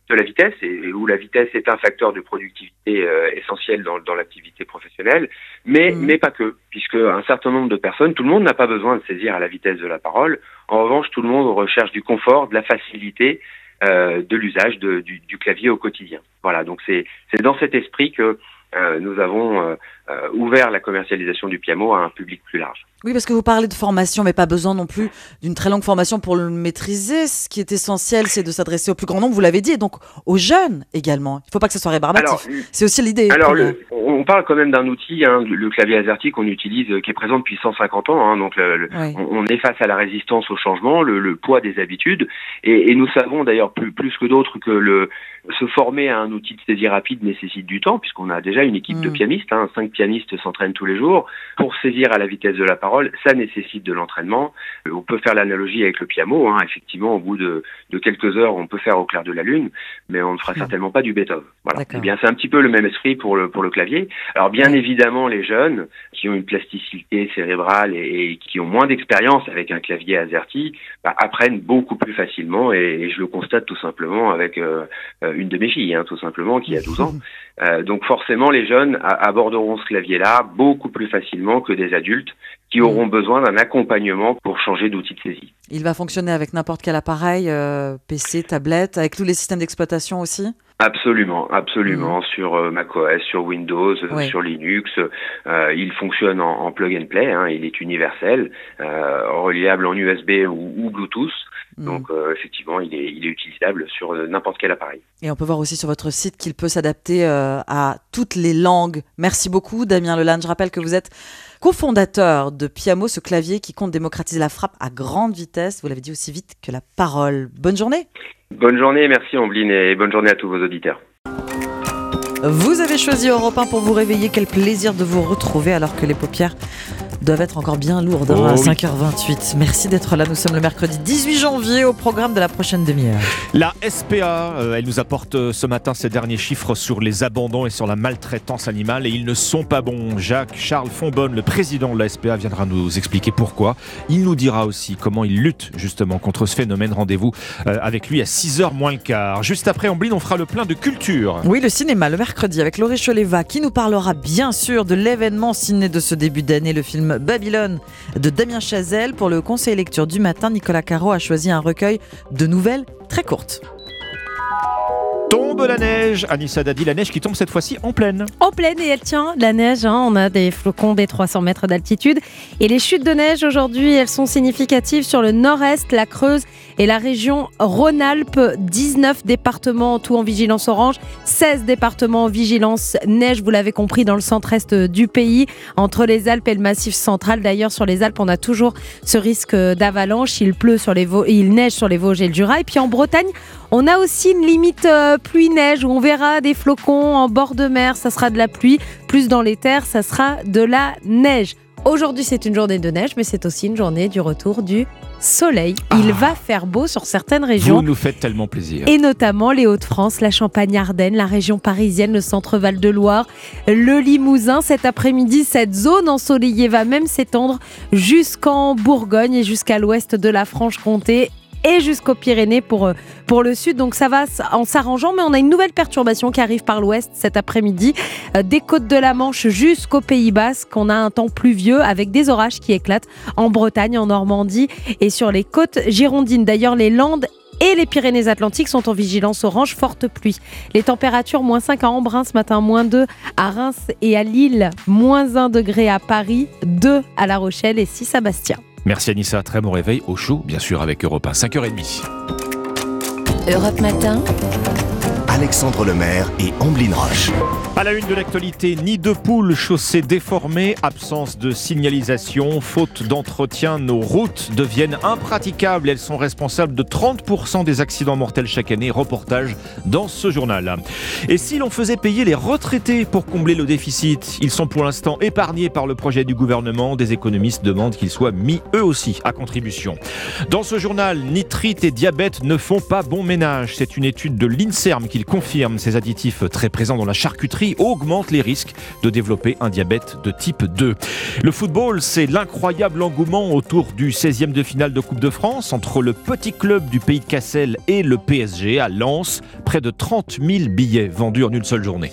de la vitesse et, où la vitesse est un facteur de productivité euh, essentiel dans, dans l'activité professionnelle, mais mais pas que, puisque un certain nombre de personnes, tout le monde n'a pas besoin de saisir à la vitesse de la parole. En revanche, tout le monde recherche du confort, de la facilité euh, de l'usage du, du clavier au quotidien. Voilà, donc c'est c'est dans cet esprit que euh, nous avons euh, ouvert la commercialisation du piano à un public plus large. Oui, parce que vous parlez de formation, mais pas besoin non plus d'une très longue formation pour le maîtriser. Ce qui est essentiel, c'est de s'adresser au plus grand nombre, vous l'avez dit, et donc aux jeunes également. Il ne faut pas que ce soit rébarbatif. Euh, c'est aussi l'idée. Alors, on parle quand même d'un outil, hein, le clavier AZERTY qu'on utilise, euh, qui est présent depuis 150 ans. Hein, donc, on, est face à la résistance au changement, le, poids des habitudes. Et, nous savons d'ailleurs plus, que d'autres que le, se former à un outil de saisie rapide nécessite du temps, puisqu'on a déjà une équipe de mm. pianistes, hein, pianiste s'entraîne tous les jours. Pour saisir à la vitesse de la parole, ça nécessite de l'entraînement. Euh, on peut faire l'analogie avec le piano. Hein. Effectivement, au bout de, quelques heures, on peut faire au clair de la lune, mais on ne fera hmm. certainement pas du Beethoven. Voilà. Eh bien, c'est un petit peu le même esprit pour le, pour le clavier. Alors, bien évidemment, les jeunes qui ont une plasticité cérébrale et, qui ont moins d'expérience avec un clavier AZERTY bah, apprennent beaucoup plus facilement et, je le constate tout simplement avec euh, euh, une de mes filles, hein, tout simplement, qui a 12 ans. [LAUGHS] Donc forcément, les jeunes aborderont ce clavier-là beaucoup plus facilement que des adultes qui auront besoin d'un accompagnement pour changer d'outil de saisie. Il va fonctionner avec n'importe quel appareil, euh, PC, tablette, avec tous les systèmes d'exploitation aussi? Absolument, absolument. Sur euh, macOS, sur Windows, euh, Oui. sur Linux, euh, il fonctionne en, en plug and play. hein, il est universel, reliable en USB ou, ou Bluetooth. Donc euh, effectivement, il est, il est utilisable sur euh, n'importe quel appareil. Et on peut voir aussi sur votre site qu'il peut s'adapter euh, à toutes les langues. Merci beaucoup, Damien Lelanne. Je rappelle que vous êtes cofondateur de Piamo, ce clavier qui compte démocratiser la frappe à grande vitesse. Vous l'avez dit aussi vite que la parole. Bonne journée. Bonne journée, merci Ambline et bonne journée à tous vos auditeurs. Vous avez choisi Europe 1 pour vous réveiller. Quel plaisir de vous retrouver alors que les paupières doivent être encore bien lourdes hein, Oh à oui. 5h28. Merci d'être là. Nous sommes le mercredi 18 janvier au programme de la prochaine demi-heure. La SPA, euh, elle nous apporte euh, ce matin ces derniers chiffres sur les abandons et sur la maltraitance animale et ils ne sont pas bons. Jacques Charles Fonbonne, le président de la SPA, viendra nous expliquer pourquoi. Il nous dira aussi comment il lutte justement contre ce phénomène. Rendez-vous euh, avec lui à 6h moins le quart. Juste après Ambline, on fera le plein de culture. Oui, le cinéma, le mercredi, avec Laurie Choleva, qui nous parlera bien sûr de l'événement ciné de ce début d'année, le film Babylone de Damien Chazelle. Pour le conseil lecture du matin, Nicolas Caro a choisi un recueil de nouvelles très courtes. Tombe la neige, Anissa Dadi, la neige qui tombe cette fois-ci en pleine. En pleine et elle tient la neige. hein. On a des flocons des 300 mètres d'altitude. Et les chutes de neige aujourd'hui, elles sont significatives sur le nord-est, la Creuse et la région Rhône-Alpes. 19 départements en tout en vigilance orange, 16 départements en vigilance neige, vous l'avez compris, dans le centre-est du pays, entre les Alpes et le Massif central. D'ailleurs, sur les Alpes, on a toujours ce risque d'avalanche. Il pleut sur les Vosges, il neige sur les Vosges et le Jura. Et puis en Bretagne, on a aussi une limite euh, pluie-neige où on verra des flocons en bord de mer, ça sera de la pluie. Plus dans les terres, ça sera de la neige. Aujourd'hui, c'est une journée de neige, mais c'est aussi une journée du retour du soleil. Il va faire beau sur certaines régions. Vous nous faites tellement plaisir. Et notamment les Hauts-de-France, la Champagne-Ardenne, la région parisienne, le centre Val-de-Loire, le Limousin. Cet après-midi, cette zone ensoleillée va même s'étendre jusqu'en Bourgogne et jusqu'à l'ouest de la Franche-Comté et jusqu'aux Pyrénées pour, euh, pour le sud. Donc ça va en s'arrangeant, mais on a une nouvelle perturbation qui arrive par l'ouest cet après-midi. Euh, des côtes de la Manche jusqu'au Pays Basque, on a un temps pluvieux avec des orages qui éclatent en Bretagne, en Normandie et sur les côtes girondines. D'ailleurs, les Landes et les Pyrénées-Atlantiques sont en vigilance orange forte pluie. Les températures moins 5 à Embrun ce matin, moins 2 à Reims et à Lille, moins 1 degré à Paris, 2 à La Rochelle et 6 à Bastia. Merci Anissa, très bon réveil au chaud, bien sûr, avec Europe 1, 5h30. Europe Matin. Alexandre Lemaire et Amblin Roche. À la une de l'actualité, nid de poule, chaussées déformées, absence de signalisation, faute d'entretien, nos routes deviennent impraticables. Elles sont responsables de 30% des accidents mortels chaque année. Reportage dans ce journal. Et si l'on faisait payer les retraités pour combler le déficit? Ils sont pour l'instant épargnés par le projet du gouvernement. Des économistes demandent qu'ils soient mis eux aussi à contribution. Dans ce journal, nitrite et diabète ne font pas bon ménage. C'est une étude de l'INSERM qui confirme. Ces additifs très présents dans la charcuterie augmentent les risques de développer un diabète de type 2. Le football, c'est l'incroyable engouement autour du 16e de finale de Coupe de France entre le petit club du pays de Cassel et le PSG à Lens. Près de 30 000 billets vendus en une seule journée.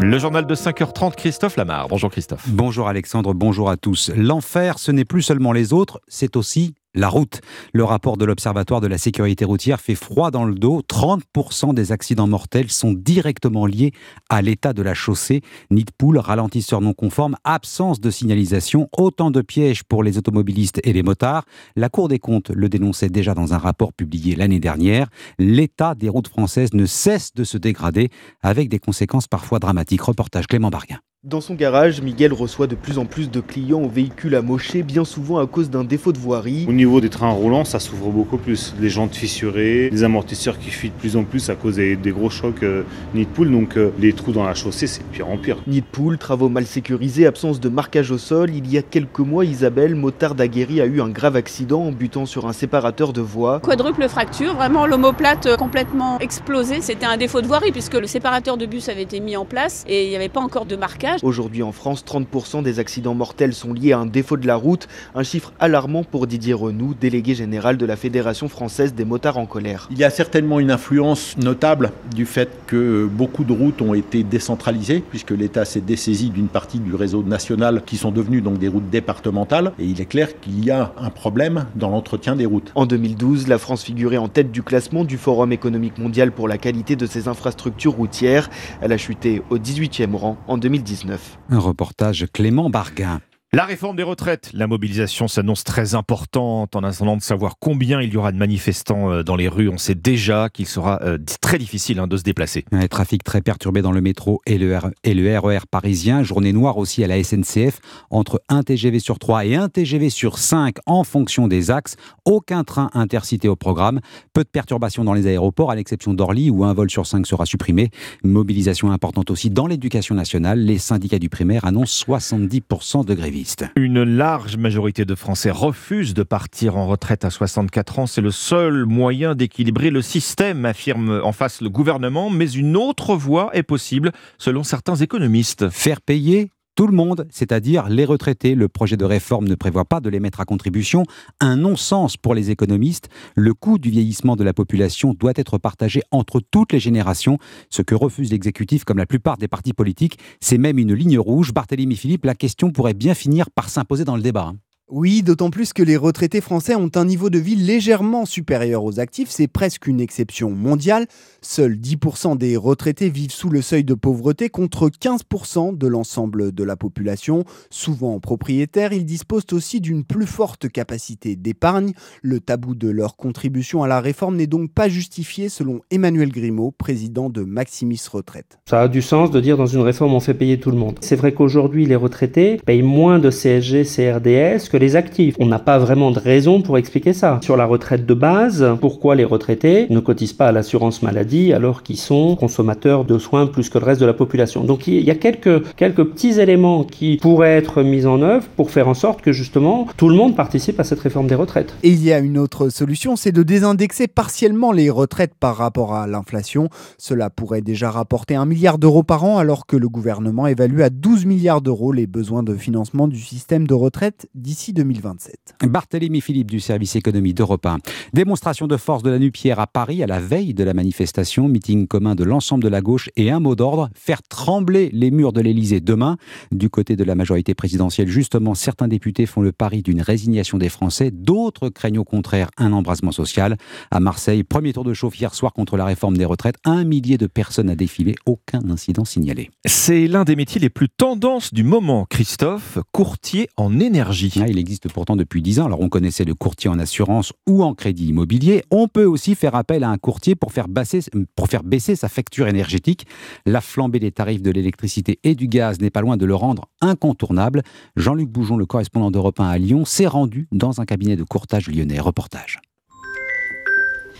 Le journal de 5h30, Christophe Lamar. Bonjour Christophe. Bonjour Alexandre, bonjour à tous. L'enfer, ce n'est plus seulement les autres, c'est aussi la route. Le rapport de l'Observatoire de la sécurité routière fait froid dans le dos. 30% des accidents mortels sont directement liés à l'état de la chaussée. Nid de poule, ralentisseur non conforme, absence de signalisation, autant de pièges pour les automobilistes et les motards. La Cour des comptes le dénonçait déjà dans un rapport publié l'année dernière. L'état des routes françaises ne cesse de se dégrader avec des conséquences parfois dramatiques. Reportage Clément Barguin. Dans son garage, Miguel reçoit de plus en plus de clients aux véhicules amochés, bien souvent à cause d'un défaut de voirie. Au niveau des trains roulants, ça s'ouvre beaucoup plus. Les jantes fissurées, les amortisseurs qui fuient de plus en plus à cause des, gros chocs euh, nid de poule. Donc euh, les trous dans la chaussée, c'est de pire en pire. Nid de poule, travaux mal sécurisés, absence de marquage au sol. Il y a quelques mois, Isabelle, motard aguerri, a eu un grave accident en butant sur un séparateur de voie. Quadruple fracture, vraiment l'omoplate euh, complètement explosée. C'était un défaut de voirie puisque le séparateur de bus avait été mis en place et il n'y avait pas encore de marquage. Aujourd'hui en France, 30% des accidents mortels sont liés à un défaut de la route, un chiffre alarmant pour Didier Renoux, délégué général de la Fédération française des motards en colère. Il y a certainement une influence notable du fait que beaucoup de routes ont été décentralisées, puisque l'État s'est dessaisi d'une partie du réseau national qui sont devenues donc des routes départementales, et il est clair qu'il y a un problème dans l'entretien des routes. En 2012, la France figurait en tête du classement du Forum économique mondial pour la qualité de ses infrastructures routières. Elle a chuté au 18e rang en 2019. Un reportage Clément Barguin. La réforme des retraites, la mobilisation s'annonce très importante. En attendant de savoir combien il y aura de manifestants euh, dans les rues, on sait déjà qu'il sera euh, très difficile hein, de se déplacer. Un trafic très perturbé dans le métro et le, RER e parisien. Journée noire aussi à la SNCF, entre un TGV sur 3 et un TGV sur 5 en fonction des axes. Aucun train intercité au programme. Peu de perturbations dans les aéroports, à l'exception d'Orly, où un vol sur 5 sera supprimé. Mobilisation importante aussi dans l'éducation nationale. Les syndicats du primaire annoncent 70% de grévistes. Une large majorité de Français refusent de partir en retraite à 64 ans. C'est le seul moyen d'équilibrer le système, affirme en face le gouvernement. Mais une autre voie est possible, selon certains économistes. Faire payer tout le monde, c'est-à-dire les retraités. Le projet de réforme ne prévoit pas de les mettre à contribution. Un non-sens pour les économistes. Le coût du vieillissement de la population doit être partagé entre toutes les générations, ce que refuse l'exécutif comme la plupart des partis politiques. C'est même une ligne rouge. Barthélémy Philippe, la question pourrait bien finir par s'imposer dans le débat. Oui, d'autant plus que les retraités français ont un niveau de vie légèrement supérieur aux actifs, c'est presque une exception mondiale. Seuls 10% des retraités vivent sous le seuil de pauvreté contre 15% de l'ensemble de la population. Souvent propriétaires, ils disposent aussi d'une plus forte capacité d'épargne. Le tabou de leur contribution à la réforme n'est donc pas justifié selon Emmanuel Grimaud, président de Maximis Retraite. Ça a du sens de dire dans une réforme on fait payer tout le monde. C'est vrai qu'aujourd'hui les retraités payent moins de CSG, CRDS que les actifs. On n'a pas vraiment de raison pour expliquer ça. Sur la retraite de base, pourquoi les retraités ne cotisent pas à l'assurance maladie alors qu'ils sont consommateurs de soins plus que le reste de la population? Donc il y a quelques, quelques petits éléments qui pourraient être mis en œuvre pour faire en sorte que justement tout le monde participe à cette réforme des retraites. Et il y a une autre solution, c'est de désindexer partiellement les retraites par rapport à l'inflation. Cela pourrait déjà rapporter un milliard d'euros par an alors que le gouvernement évalue à 12 milliards d'euros les besoins de financement du système de retraite d'ici 2027. Barthélémy Philippe du service économie d'Europe 1. Démonstration de force de la Nupière à Paris à la veille de la manifestation, meeting commun de l'ensemble de la gauche et un mot d'ordre, faire trembler les murs de l'Elysée demain. Du côté de la majorité présidentielle, justement, certains députés font le pari d'une résignation des Français, d'autres craignent au contraire un embrasement social. À Marseille, premier tour de chauffe hier soir contre la réforme des retraites, un millier de personnes a défilé, aucun incident signalé. C'est l'un des métiers les plus tendances du moment, Christophe, courtier en énergie. Ah, il existe pourtant depuis 10 ans. Alors on connaissait le courtier en assurance ou en crédit immobilier. On peut aussi faire appel à un courtier pour faire, baisser, pour faire baisser sa facture énergétique. La flambée des tarifs de l'électricité et du gaz n'est pas loin de le rendre incontournable. Jean-Luc Boujon, le correspondant d'Europe 1 à Lyon, s'est rendu dans un cabinet de courtage lyonnais. Reportage.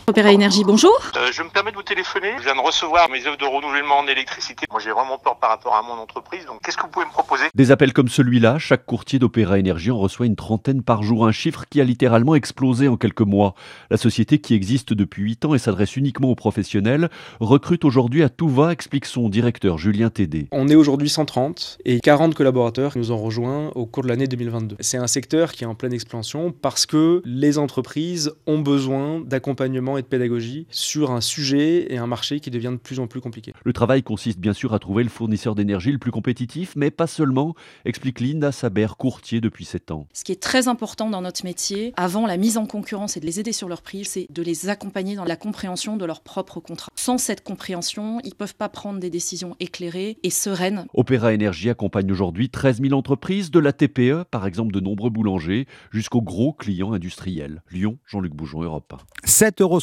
Opéra Énergie, bonjour. Euh, je me permets de vous téléphoner. Je viens de recevoir mes œuvres de renouvellement en électricité. Moi, j'ai vraiment peur par rapport à mon entreprise. Donc, qu'est-ce que vous pouvez me proposer? Des appels comme celui-là, chaque courtier d'Opéra Énergie en reçoit une trentaine par jour, un chiffre qui a littéralement explosé en quelques mois. La société, qui existe depuis 8 ans et s'adresse uniquement aux professionnels, recrute aujourd'hui à tout va, explique son directeur Julien Tédé. On est aujourd'hui 130 et 40 collaborateurs nous ont rejoints au cours de l'année 2022. C'est un secteur qui est en pleine expansion parce que les entreprises ont besoin d'accompagnement et de pédagogie sur un sujet et un marché qui devient de plus en plus compliqué. Le travail consiste bien sûr à trouver le fournisseur d'énergie le plus compétitif, mais pas seulement, explique Linda Saber, courtier depuis 7 ans. Ce qui est très important dans notre métier, avant la mise en concurrence et de les aider sur leur prix, c'est de les accompagner dans la compréhension de leur propre contrat. Sans cette compréhension, ils ne peuvent pas prendre des décisions éclairées et sereines. Opéra Énergie accompagne aujourd'hui 13 000 entreprises, de la TPE, par exemple de nombreux boulangers, jusqu'aux gros clients industriels. Lyon, Jean-Luc Boujon, Europe 7,65 euros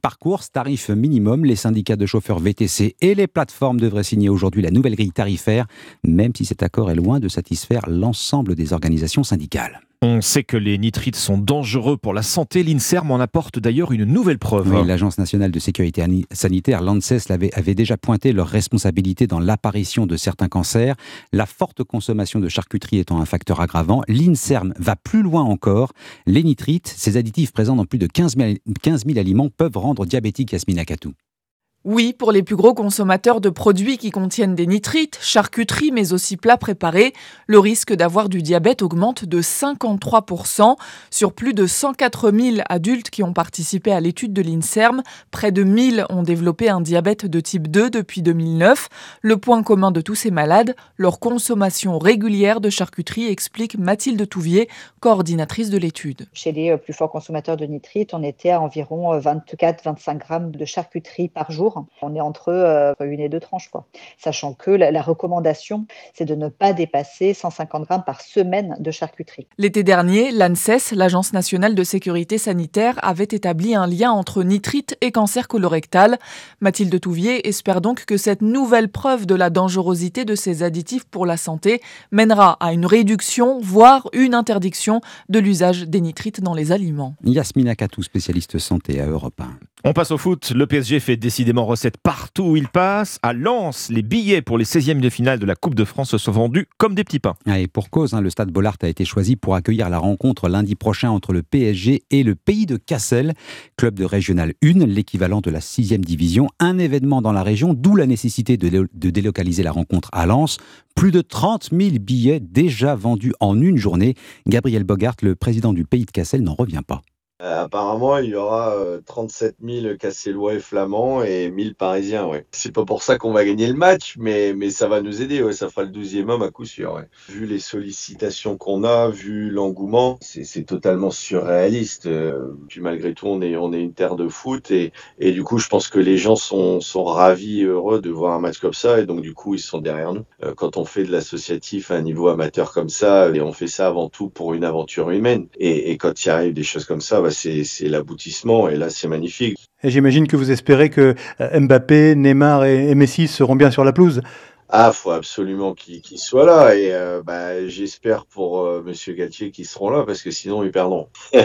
par course, tarif minimum. Les syndicats de chauffeurs VTC et les plateformes devraient signer aujourd'hui la nouvelle grille tarifaire, même si cet accord est loin de satisfaire l'ensemble des organisations syndicales. On sait que les nitrites sont dangereux pour la santé. L'INSERM en apporte d'ailleurs une nouvelle preuve. L'Agence nationale de sécurité sanitaire, l'ANSES, avait, déjà pointé leur responsabilité dans l'apparition de certains cancers. La forte consommation de charcuterie étant un facteur aggravant, l'INSERM va plus loin encore. Les nitrites, ces additifs présents dans plus de 15 000, 15 000 aliments, peuvent rendre diabétique Yasmina Katou. Oui, pour les plus gros consommateurs de produits qui contiennent des nitrites, charcuterie, mais aussi plats préparés, le risque d'avoir du diabète augmente de 53%. Sur plus de 104 000 adultes qui ont participé à l'étude de l'INSERM, près de 1000 ont développé un diabète de type 2 depuis 2009. Le point commun de tous ces malades, leur consommation régulière de charcuterie, explique Mathilde Touvier, coordinatrice de l'étude. Chez les plus forts consommateurs de nitrites, on était à environ 24-25 grammes de charcuterie par jour. On est entre euh, une et deux tranches, quoi. Sachant que la, la recommandation, c'est de ne pas dépasser 150 grammes par semaine de charcuterie. L'été dernier, l'ANSES, l'Agence nationale de sécurité sanitaire, avait établi un lien entre nitrite et cancer colorectal. Mathilde Touvier espère donc que cette nouvelle preuve de la dangerosité de ces additifs pour la santé mènera à une réduction, voire une interdiction de l'usage des nitrites dans les aliments. Yasmina Katou, spécialiste santé à Europe 1. On passe au foot. Le PSG fait décidément recette partout où il passe. À Lens, les billets pour les 16e de finale de la Coupe de France se sont vendus comme des petits pains. Ah, et pour cause, hein, le stade Bollard a été choisi pour accueillir la rencontre lundi prochain entre le PSG et le pays de Cassel, club de Régional 1, l'équivalent de la 6e division. Un événement dans la région, d'où la nécessité de, de délocaliser la rencontre à Lens. Plus de 30 000 billets déjà vendus en une journée. Gabriel Bogart, le président du pays de Cassel, n'en revient pas. Euh, apparemment, il y aura euh, 37 000 Cassellois et Flamands et 1000 Parisiens. Ouais. C'est pas pour ça qu'on va gagner le match, mais, mais ça va nous aider. Ouais. Ça fera le 12e homme à coup sûr. Ouais. Vu les sollicitations qu'on a, vu l'engouement, c'est totalement surréaliste. Euh, puis malgré tout, on est, on est une terre de foot et, et du coup, je pense que les gens sont, sont ravis, heureux de voir un match comme ça et donc du coup, ils sont derrière nous. Euh, quand on fait de l'associatif à un niveau amateur comme ça, et on fait ça avant tout pour une aventure humaine, et, et quand il arrive des choses comme ça, c'est l'aboutissement et là, c'est magnifique. Et j'imagine que vous espérez que Mbappé, Neymar et Messi seront bien sur la pelouse. Ah, faut absolument qu'ils qu'ils soient là et euh, bah, j'espère pour euh, Monsieur Galtier qu'ils seront là parce que sinon ils perdront. [LAUGHS]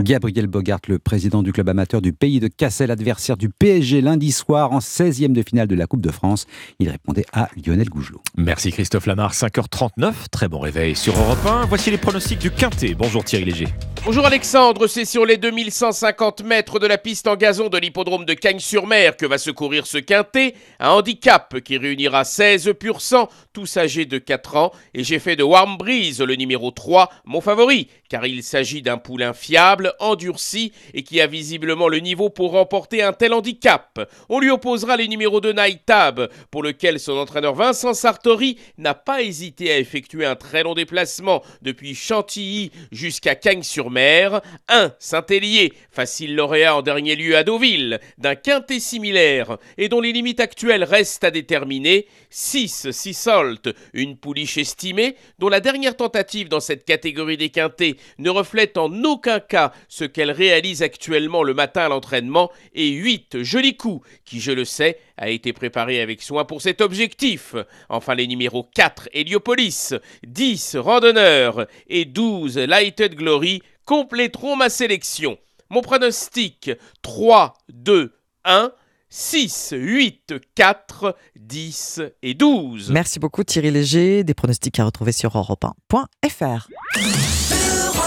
Gabriel Bogart, le président du club amateur du pays de Cassel, adversaire du PSG lundi soir en 16e de finale de la Coupe de France. Il répondait à Lionel Gougelot. Merci Christophe Lamar, 5h39, très bon réveil sur Europe 1. Voici les pronostics du Quintet. Bonjour Thierry Léger. Bonjour Alexandre, c'est sur les 2150 mètres de la piste en gazon de l'hippodrome de Cagnes-sur-Mer que va se courir ce quintet, un handicap qui réunira 16 pur sang, tous âgés de 4 ans, et j'ai fait de Warm Breeze le numéro 3, mon favori, car il s'agit d'un poulain fiable, endurci, et qui a visiblement le niveau pour remporter un tel handicap. On lui opposera les numéros de Night Tab, pour lequel son entraîneur Vincent Sartori n'a pas hésité à effectuer un très long déplacement depuis Chantilly jusqu'à Cagnes-sur-Mer. 1. Saint-Hélier, facile lauréat en dernier lieu à Deauville, d'un quintet similaire, et dont les limites actuelles restent à déterminer. 6. Sissolt, une pouliche estimée, dont la dernière tentative dans cette catégorie des quintets ne reflète en aucun cas ce qu'elle réalise actuellement le matin à l'entraînement. Et 8. Joli coup, qui je le sais, a été préparé avec soin pour cet objectif. Enfin les numéros 4 Heliopolis, 10 Randonneur et 12 Lighted Glory compléteront ma sélection. Mon pronostic 3, 2, 1. 6, 8, 4, 10 et 12. Merci beaucoup Thierry Léger. Des pronostics à retrouver sur europe1.fr.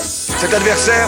Cet adversaire,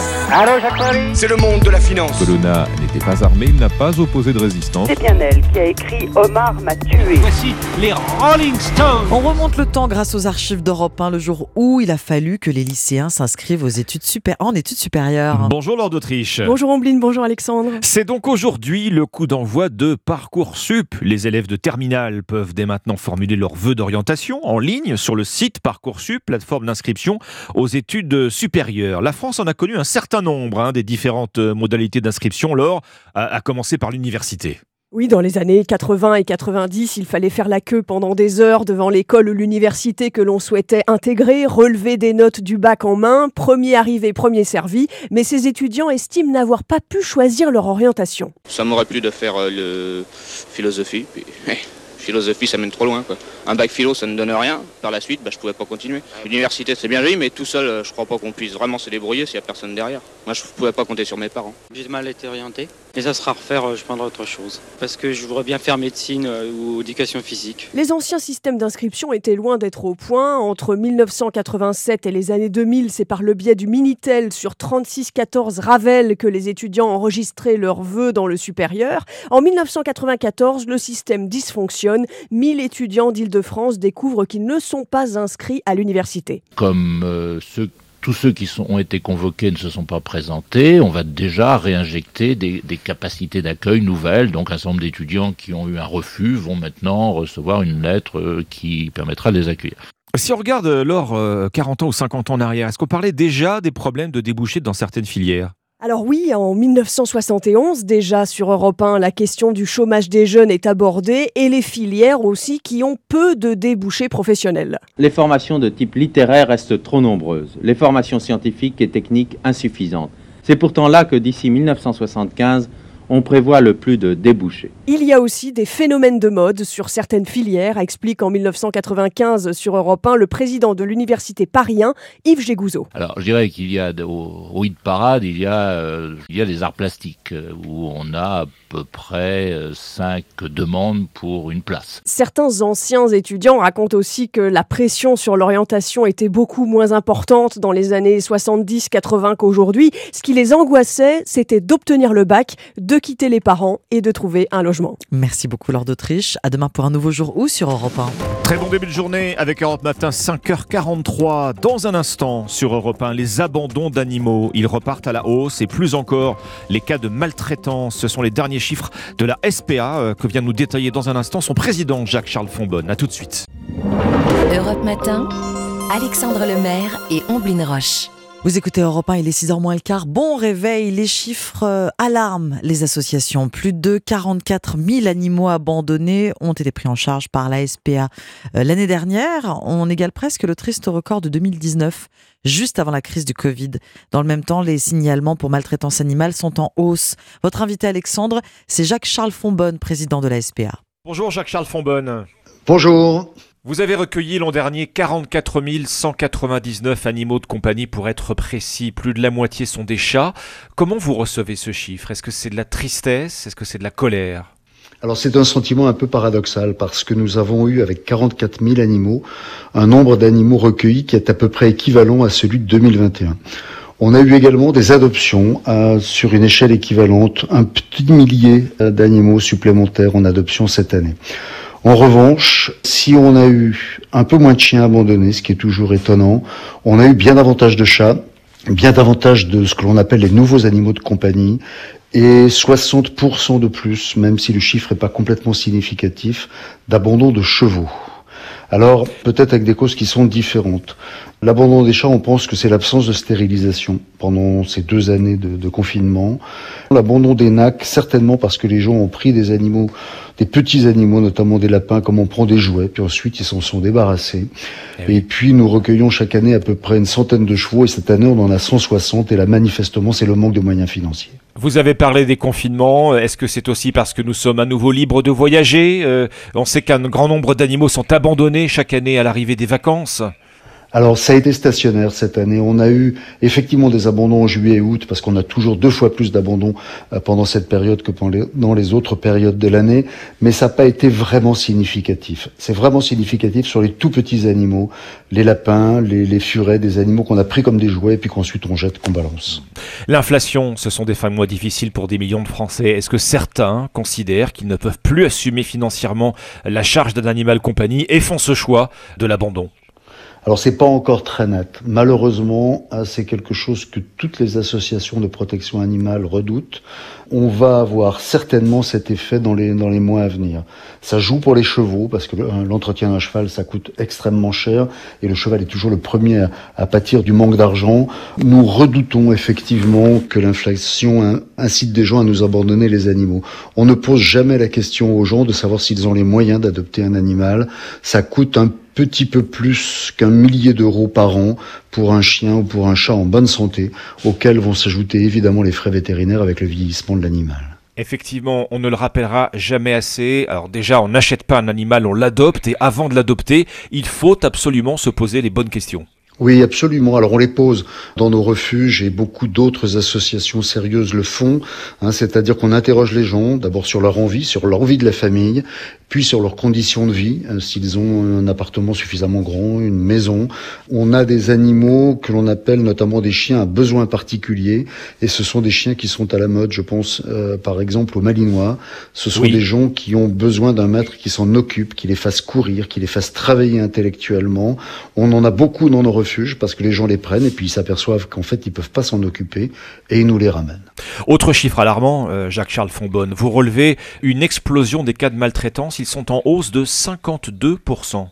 c'est le monde de la finance. Colonna n'était pas armé, il n'a pas opposé de résistance. C'est bien elle qui a écrit Omar m'a tué. Voici les Rolling Stones. On remonte le temps grâce aux archives d'Europe 1, le jour où il a fallu que les lycéens s'inscrivent aux études supé- en études supérieures. Bonjour Lord d'Autriche. Bonjour Ombline, bonjour Alexandre. C'est donc aujourd'hui le coup d'envoi de Parcoursup. Les élèves de terminale peuvent dès maintenant formuler leurs vœux d'orientation en ligne sur le site Parcoursup, plateforme d'inscription aux études supérieures. La France en a connu un certain nombre hein, des différentes modalités d'inscription, à, à commencer par l'université. Oui, dans les années 80 et 90, il fallait faire la queue pendant des heures devant l'école ou l'université que l'on souhaitait intégrer, relever des notes du bac en main, premier arrivé, premier servi, mais ces étudiants estiment n'avoir pas pu choisir leur orientation. Ça m'aurait plu de faire euh, le philosophie, puis [LAUGHS] eh, philosophie ça mène trop loin quoi. Un bac philo ça ne donne rien, par la suite bah, je pouvais pas continuer. L'université c'est bien joli mais tout seul euh, je crois pas qu'on puisse vraiment se débrouiller s'il y a personne derrière. Moi je pouvais pas compter sur mes parents. J'ai mal été orienté et ça sera à refaire, euh, je prendrai autre chose. Parce que je voudrais bien faire médecine euh, ou éducation physique. Les anciens systèmes d'inscription étaient loin d'être au point. Entre 1987 et les années 2000, c'est par le biais du Minitel sur 3614 Ravel que les étudiants enregistraient leurs vœux dans le supérieur. En 1994, le système dysfonctionne. 1000 étudiants d'Île-de-France découvrent qu'ils ne sont pas inscrits à l'université. Comme euh, ceux- tous ceux qui sont- ont été convoqués ne se sont pas présentés, on va déjà réinjecter des, des capacités d'accueil nouvelles. Donc un certain nombre d'étudiants qui ont eu un refus vont maintenant recevoir une lettre euh, qui permettra de les accueillir. Si on regarde, euh, Laure, euh, 40 ans ou 50 ans en arrière, est-ce qu'on parlait déjà des problèmes de débouchés dans certaines filières? Alors oui, en 1971, déjà sur Europe 1, la question du chômage des jeunes est abordée et les filières aussi qui ont peu de débouchés professionnels. Les formations de type littéraire restent trop nombreuses, les formations scientifiques et techniques insuffisantes. C'est pourtant là que d'ici 1975, on prévoit le plus de débouchés. Il y a aussi des phénomènes de mode sur certaines filières, explique en 1995 sur Europe 1 le président de l'université Paris 1, Yves Gégouzeau. Alors, je dirais qu'il y a de- au, au hit parade, il y a, euh, il y a des arts plastiques euh, où on a à peu près euh, cinq demandes pour une place. Certains anciens étudiants racontent aussi que la pression sur l'orientation était beaucoup moins importante dans les années 70-80 qu'aujourd'hui. Ce qui les angoissait, c'était d'obtenir le bac, de quitter les parents et de trouver un logement. Merci beaucoup Lord d'Autriche. À demain pour un nouveau jour où sur Europe 1 Très bon début de journée avec Europe Matin, 5h43. Dans un instant, sur Europe 1, les abandons d'animaux. Ils repartent à la hausse et plus encore, les cas de maltraitance. Ce sont les derniers chiffres de la SPA euh, que vient de nous détailler dans un instant son président Jacques-Charles Fonbonne. A tout de suite. Europe Matin, Alexandre Lemaire et Omblin Roche. Vous écoutez Europe 1, il est 6h moins le quart. Bon réveil, les chiffres euh, alarment les associations. Plus de 44 000 animaux abandonnés ont été pris en charge par la SPA euh, l'année dernière. On égale presque le triste record de 2019, juste avant la crise du Covid. Dans le même temps, les signalements pour maltraitance animale sont en hausse. Votre invité Alexandre, c'est Jacques-Charles Fonbonne, président de la SPA. Bonjour Jacques-Charles Fonbonne. Bonjour. Vous avez recueilli l'an dernier 44 199 animaux de compagnie pour être précis. Plus de la moitié sont des chats. Comment vous recevez ce chiffre? Est-ce que c'est de la tristesse? Est-ce que c'est de la colère? Alors c'est un sentiment un peu paradoxal parce que nous avons eu avec 44 000 animaux un nombre d'animaux recueillis qui est à peu près équivalent à celui de 2021. On a eu également des adoptions euh, sur une échelle équivalente, un petit millier euh, d'animaux supplémentaires en adoption cette année. En revanche, si on a eu un peu moins de chiens abandonnés, ce qui est toujours étonnant, on a eu bien davantage de chats, bien davantage de ce que l'on appelle les nouveaux animaux de compagnie, et 60% de plus, même si le chiffre n'est pas complètement significatif, d'abandon de chevaux. Alors, peut-être avec des causes qui sont différentes. L'abandon des chats, on pense que c'est l'absence de stérilisation pendant ces deux années de, confinement. L'abandon des nacs, certainement parce que les gens ont pris des animaux, des petits animaux, notamment des lapins, comme on prend des jouets, puis ensuite ils s'en sont débarrassés. Eh et, puis nous recueillons chaque année à peu près une centaine de chevaux, et cette année on en a 160, et là manifestement c'est le manque de moyens financiers. Vous avez parlé des confinements. Est-ce que c'est aussi parce que nous sommes à nouveau libres de voyager? Euh, On sait qu'un grand nombre d'animaux sont abandonnés chaque année à l'arrivée des vacances. Alors ça a été stationnaire cette année. On a eu effectivement des abandons en juillet et août parce qu'on a toujours deux fois plus d'abandons euh, pendant cette période que dans les autres périodes de l'année, mais ça n'a pas été vraiment significatif. C'est vraiment significatif sur les tout petits animaux, les lapins, les, les furets, des animaux qu'on a pris comme des jouets et puis qu'ensuite on jette, qu'on balance. L'inflation, ce sont des fins de mois difficiles pour des millions de Français. Est-ce que certains considèrent qu'ils ne peuvent plus assumer financièrement la charge d'un animal compagnie et font ce choix de l'abandon? Alors c'est pas encore très net. Malheureusement, hein, c'est quelque chose que toutes les associations de protection animale redoutent. On va avoir certainement cet effet dans les dans les mois à venir. Ça joue pour les chevaux parce que l'entretien d'un cheval ça coûte extrêmement cher et le cheval est toujours le premier à, pâtir du manque d'argent. Nous redoutons effectivement que l'inflation incite des gens à nous abandonner les animaux. On ne pose jamais la question aux gens de savoir s'ils ont les moyens d'adopter un animal. Ça coûte un petit peu plus qu'un millier d'euros par an pour un chien ou pour un chat en bonne santé, auxquels vont s'ajouter évidemment les frais vétérinaires avec le vieillissement de l'animal. Effectivement, on ne le rappellera jamais assez. Alors déjà, on n'achète pas un animal, on l'adopte, et avant de l'adopter, il faut absolument se poser les bonnes questions. Oui, absolument. Alors on les pose dans nos refuges et beaucoup d'autres associations sérieuses le font. Hein, C'est-à-dire qu'on interroge les gens d'abord sur leur envie, sur l'envie de la famille, puis sur leurs conditions de vie, hein, s'ils ont un appartement suffisamment grand, une maison. On a des animaux que l'on appelle notamment des chiens à besoins particuliers, et ce sont des chiens qui sont à la mode. Je pense euh, par exemple aux Malinois. Ce sont des gens qui ont besoin d'un maître qui s'en occupe, qui les fasse courir, qui les fasse travailler intellectuellement. On en a beaucoup dans nos refuges parce que les gens les prennent et puis ils s'aperçoivent qu'en fait ils peuvent pas s'en occuper et ils nous les ramènent. Autre chiffre alarmant, euh, Jacques-Charles Fonbonne, vous relevez une explosion des cas de maltraitance, ils sont en hausse de 52%.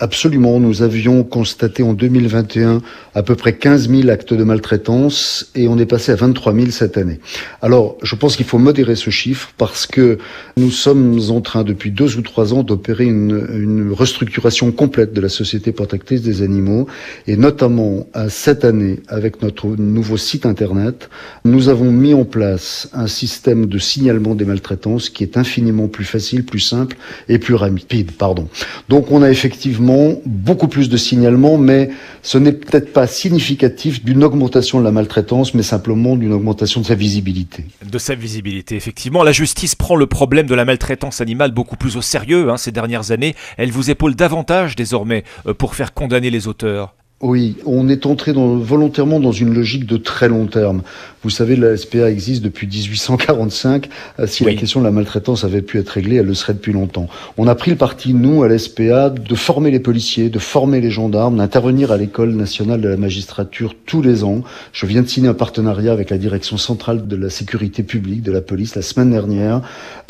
Absolument. Nous avions constaté en 2021 à peu près 15 000 actes de maltraitance et on est passé à 23 000 cette année. Alors, je pense qu'il faut modérer ce chiffre parce que nous sommes en train depuis deux ou trois ans d'opérer une, une, restructuration complète de la société protectrice des animaux et notamment cette année avec notre nouveau site internet, nous avons mis en place un système de signalement des maltraitances qui est infiniment plus facile, plus simple et plus rapide, pardon. Donc, on a effectivement beaucoup plus de signalements, mais ce n'est peut-être pas significatif d'une augmentation de la maltraitance, mais simplement d'une augmentation de sa visibilité. De sa visibilité, effectivement. La justice prend le problème de la maltraitance animale beaucoup plus au sérieux hein, ces dernières années. Elle vous épaule davantage désormais euh, pour faire condamner les auteurs. Oui, on est entré volontairement dans une logique de très long terme. Vous savez, la SPA existe depuis 1845. Euh, si la question de la maltraitance avait pu être réglée, elle le serait depuis longtemps. On a pris le parti, nous, à l'SPA, de former les policiers, de former les gendarmes, d'intervenir à l'école nationale de la magistrature tous les ans. Je viens de signer un partenariat avec la direction centrale de la sécurité publique de la police la semaine dernière.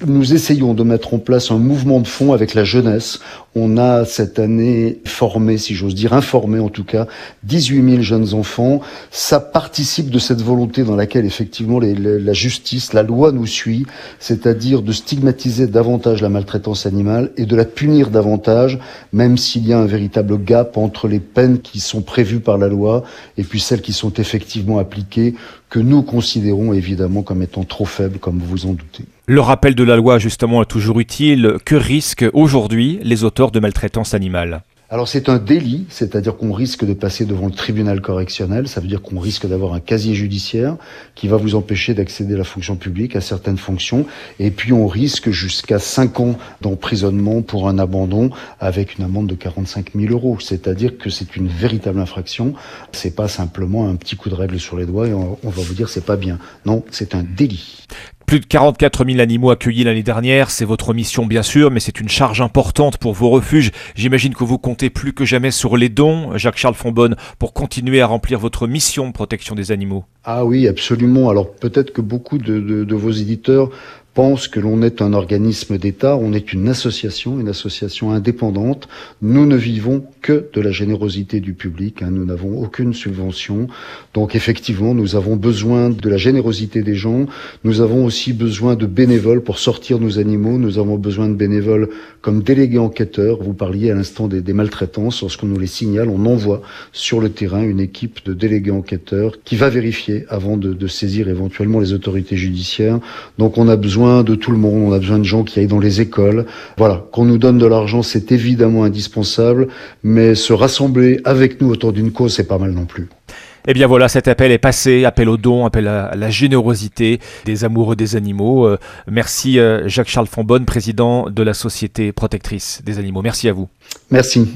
Nous essayons de mettre en place un mouvement de fond avec la jeunesse. On a cette année formé, si j'ose dire, informé en tout cas, jusqu'à 18 000 jeunes enfants. Ça participe de cette volonté dans laquelle effectivement la justice, la loi nous suit, c'est-à-dire de stigmatiser davantage la maltraitance animale et de la punir davantage, même s'il y a un véritable gap entre les peines qui sont prévues par la loi et puis celles qui sont effectivement appliquées, que nous considérons évidemment comme étant trop faibles, comme vous vous en doutez. Le rappel de la loi, justement, est toujours utile. Que risquent aujourd'hui les auteurs de maltraitance animale? Alors c'est un délit, c'est-à-dire qu'on risque de passer devant le tribunal correctionnel, ça veut dire qu'on risque d'avoir un casier judiciaire qui va vous empêcher d'accéder à la fonction publique, à certaines fonctions, et puis on risque jusqu'à 5 ans d'emprisonnement pour un abandon avec une amende de 45 000 euros, c'est-à-dire que c'est une véritable infraction, c'est pas simplement un petit coup de règle sur les doigts et on, va vous dire c'est pas bien, non, c'est un délit. Plus de 44 000 animaux accueillis l'année dernière, c'est votre mission bien sûr, mais c'est une charge importante pour vos refuges. J'imagine que vous comptez plus que jamais sur les dons, Jacques-Charles Fonbonne, pour continuer à remplir votre mission de protection des animaux. Ah oui, absolument. Alors peut-être que beaucoup de, de vos éditeurs pense que l'on est un organisme d'État, on est une association, une association indépendante. Nous ne vivons que de la générosité du public, hein. nous n'avons aucune subvention. Donc effectivement, nous avons besoin de la générosité des gens, nous avons aussi besoin de bénévoles pour sortir nos animaux, nous avons besoin de bénévoles comme délégués enquêteurs. Vous parliez à l'instant des, maltraitances, lorsqu'on nous les signale, on envoie sur le terrain une équipe de délégués enquêteurs qui va vérifier avant de, de saisir éventuellement les autorités judiciaires. Donc on a besoin de tout le monde, on a besoin de gens qui aillent dans les écoles. Voilà, qu'on nous donne de l'argent, c'est évidemment indispensable, mais se rassembler avec nous autour d'une cause, c'est pas mal non plus. Eh bien voilà, cet appel est passé, appel au don, appel à la générosité des amoureux des animaux. Euh, merci euh, Jacques-Charles Fonbonne, président de la Société protectrice des animaux. Merci à vous. Merci.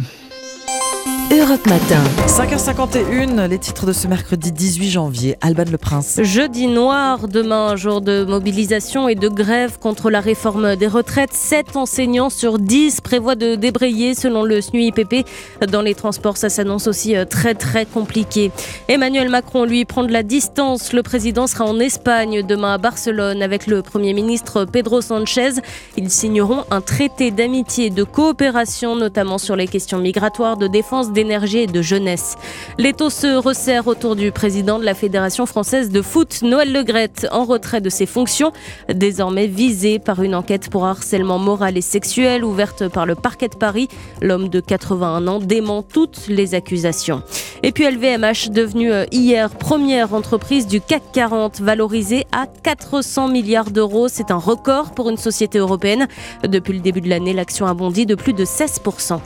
Europe Matin. 5h51, les titres de ce mercredi 18 janvier. Alban Le Prince. Jeudi noir, demain, jour de mobilisation et de grève contre la réforme des retraites. 7 enseignants sur 10 prévoient de débrayer selon le SNUIPP. Dans les transports, ça s'annonce aussi euh, très très compliqué. Emmanuel Macron, lui, prend de la distance. Le président sera en Espagne demain à Barcelone avec le Premier ministre Pedro Sanchez. Ils signeront un traité d'amitié et de coopération, notamment sur les questions migratoires, de défense d'énergie et de jeunesse. L'étau se resserre autour du président de la Fédération française de foot, Noël Legrette, en retrait de ses fonctions, désormais visé par une enquête pour harcèlement moral et sexuel ouverte par le parquet de Paris. L'homme de 81 ans dément toutes les accusations. Et puis LVMH, devenu euh, hier première entreprise du CAC 40, valorisée à 400 milliards d'euros. C'est un record pour une société européenne. Depuis le début de l'année, l'action a bondi de plus de 16%.